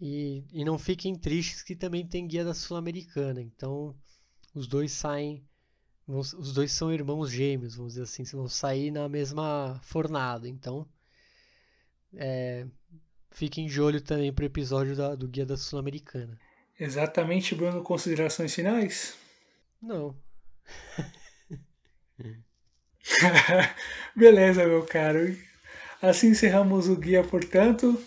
Speaker 2: e, e não fiquem tristes que também tem guia da Sul-Americana. Então os dois saem, os dois são irmãos gêmeos, vamos dizer assim, vão sair na mesma fornada. Então é, fiquem de olho também para o episódio da, do Guia da Sul-Americana.
Speaker 1: Exatamente, Bruno. Considerações finais?
Speaker 2: Não.
Speaker 1: Beleza, meu caro. Assim encerramos o guia, portanto.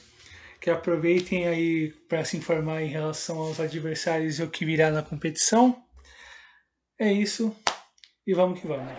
Speaker 1: Que aproveitem aí para se informar em relação aos adversários e o que virá na competição. É isso. E vamos que vamos.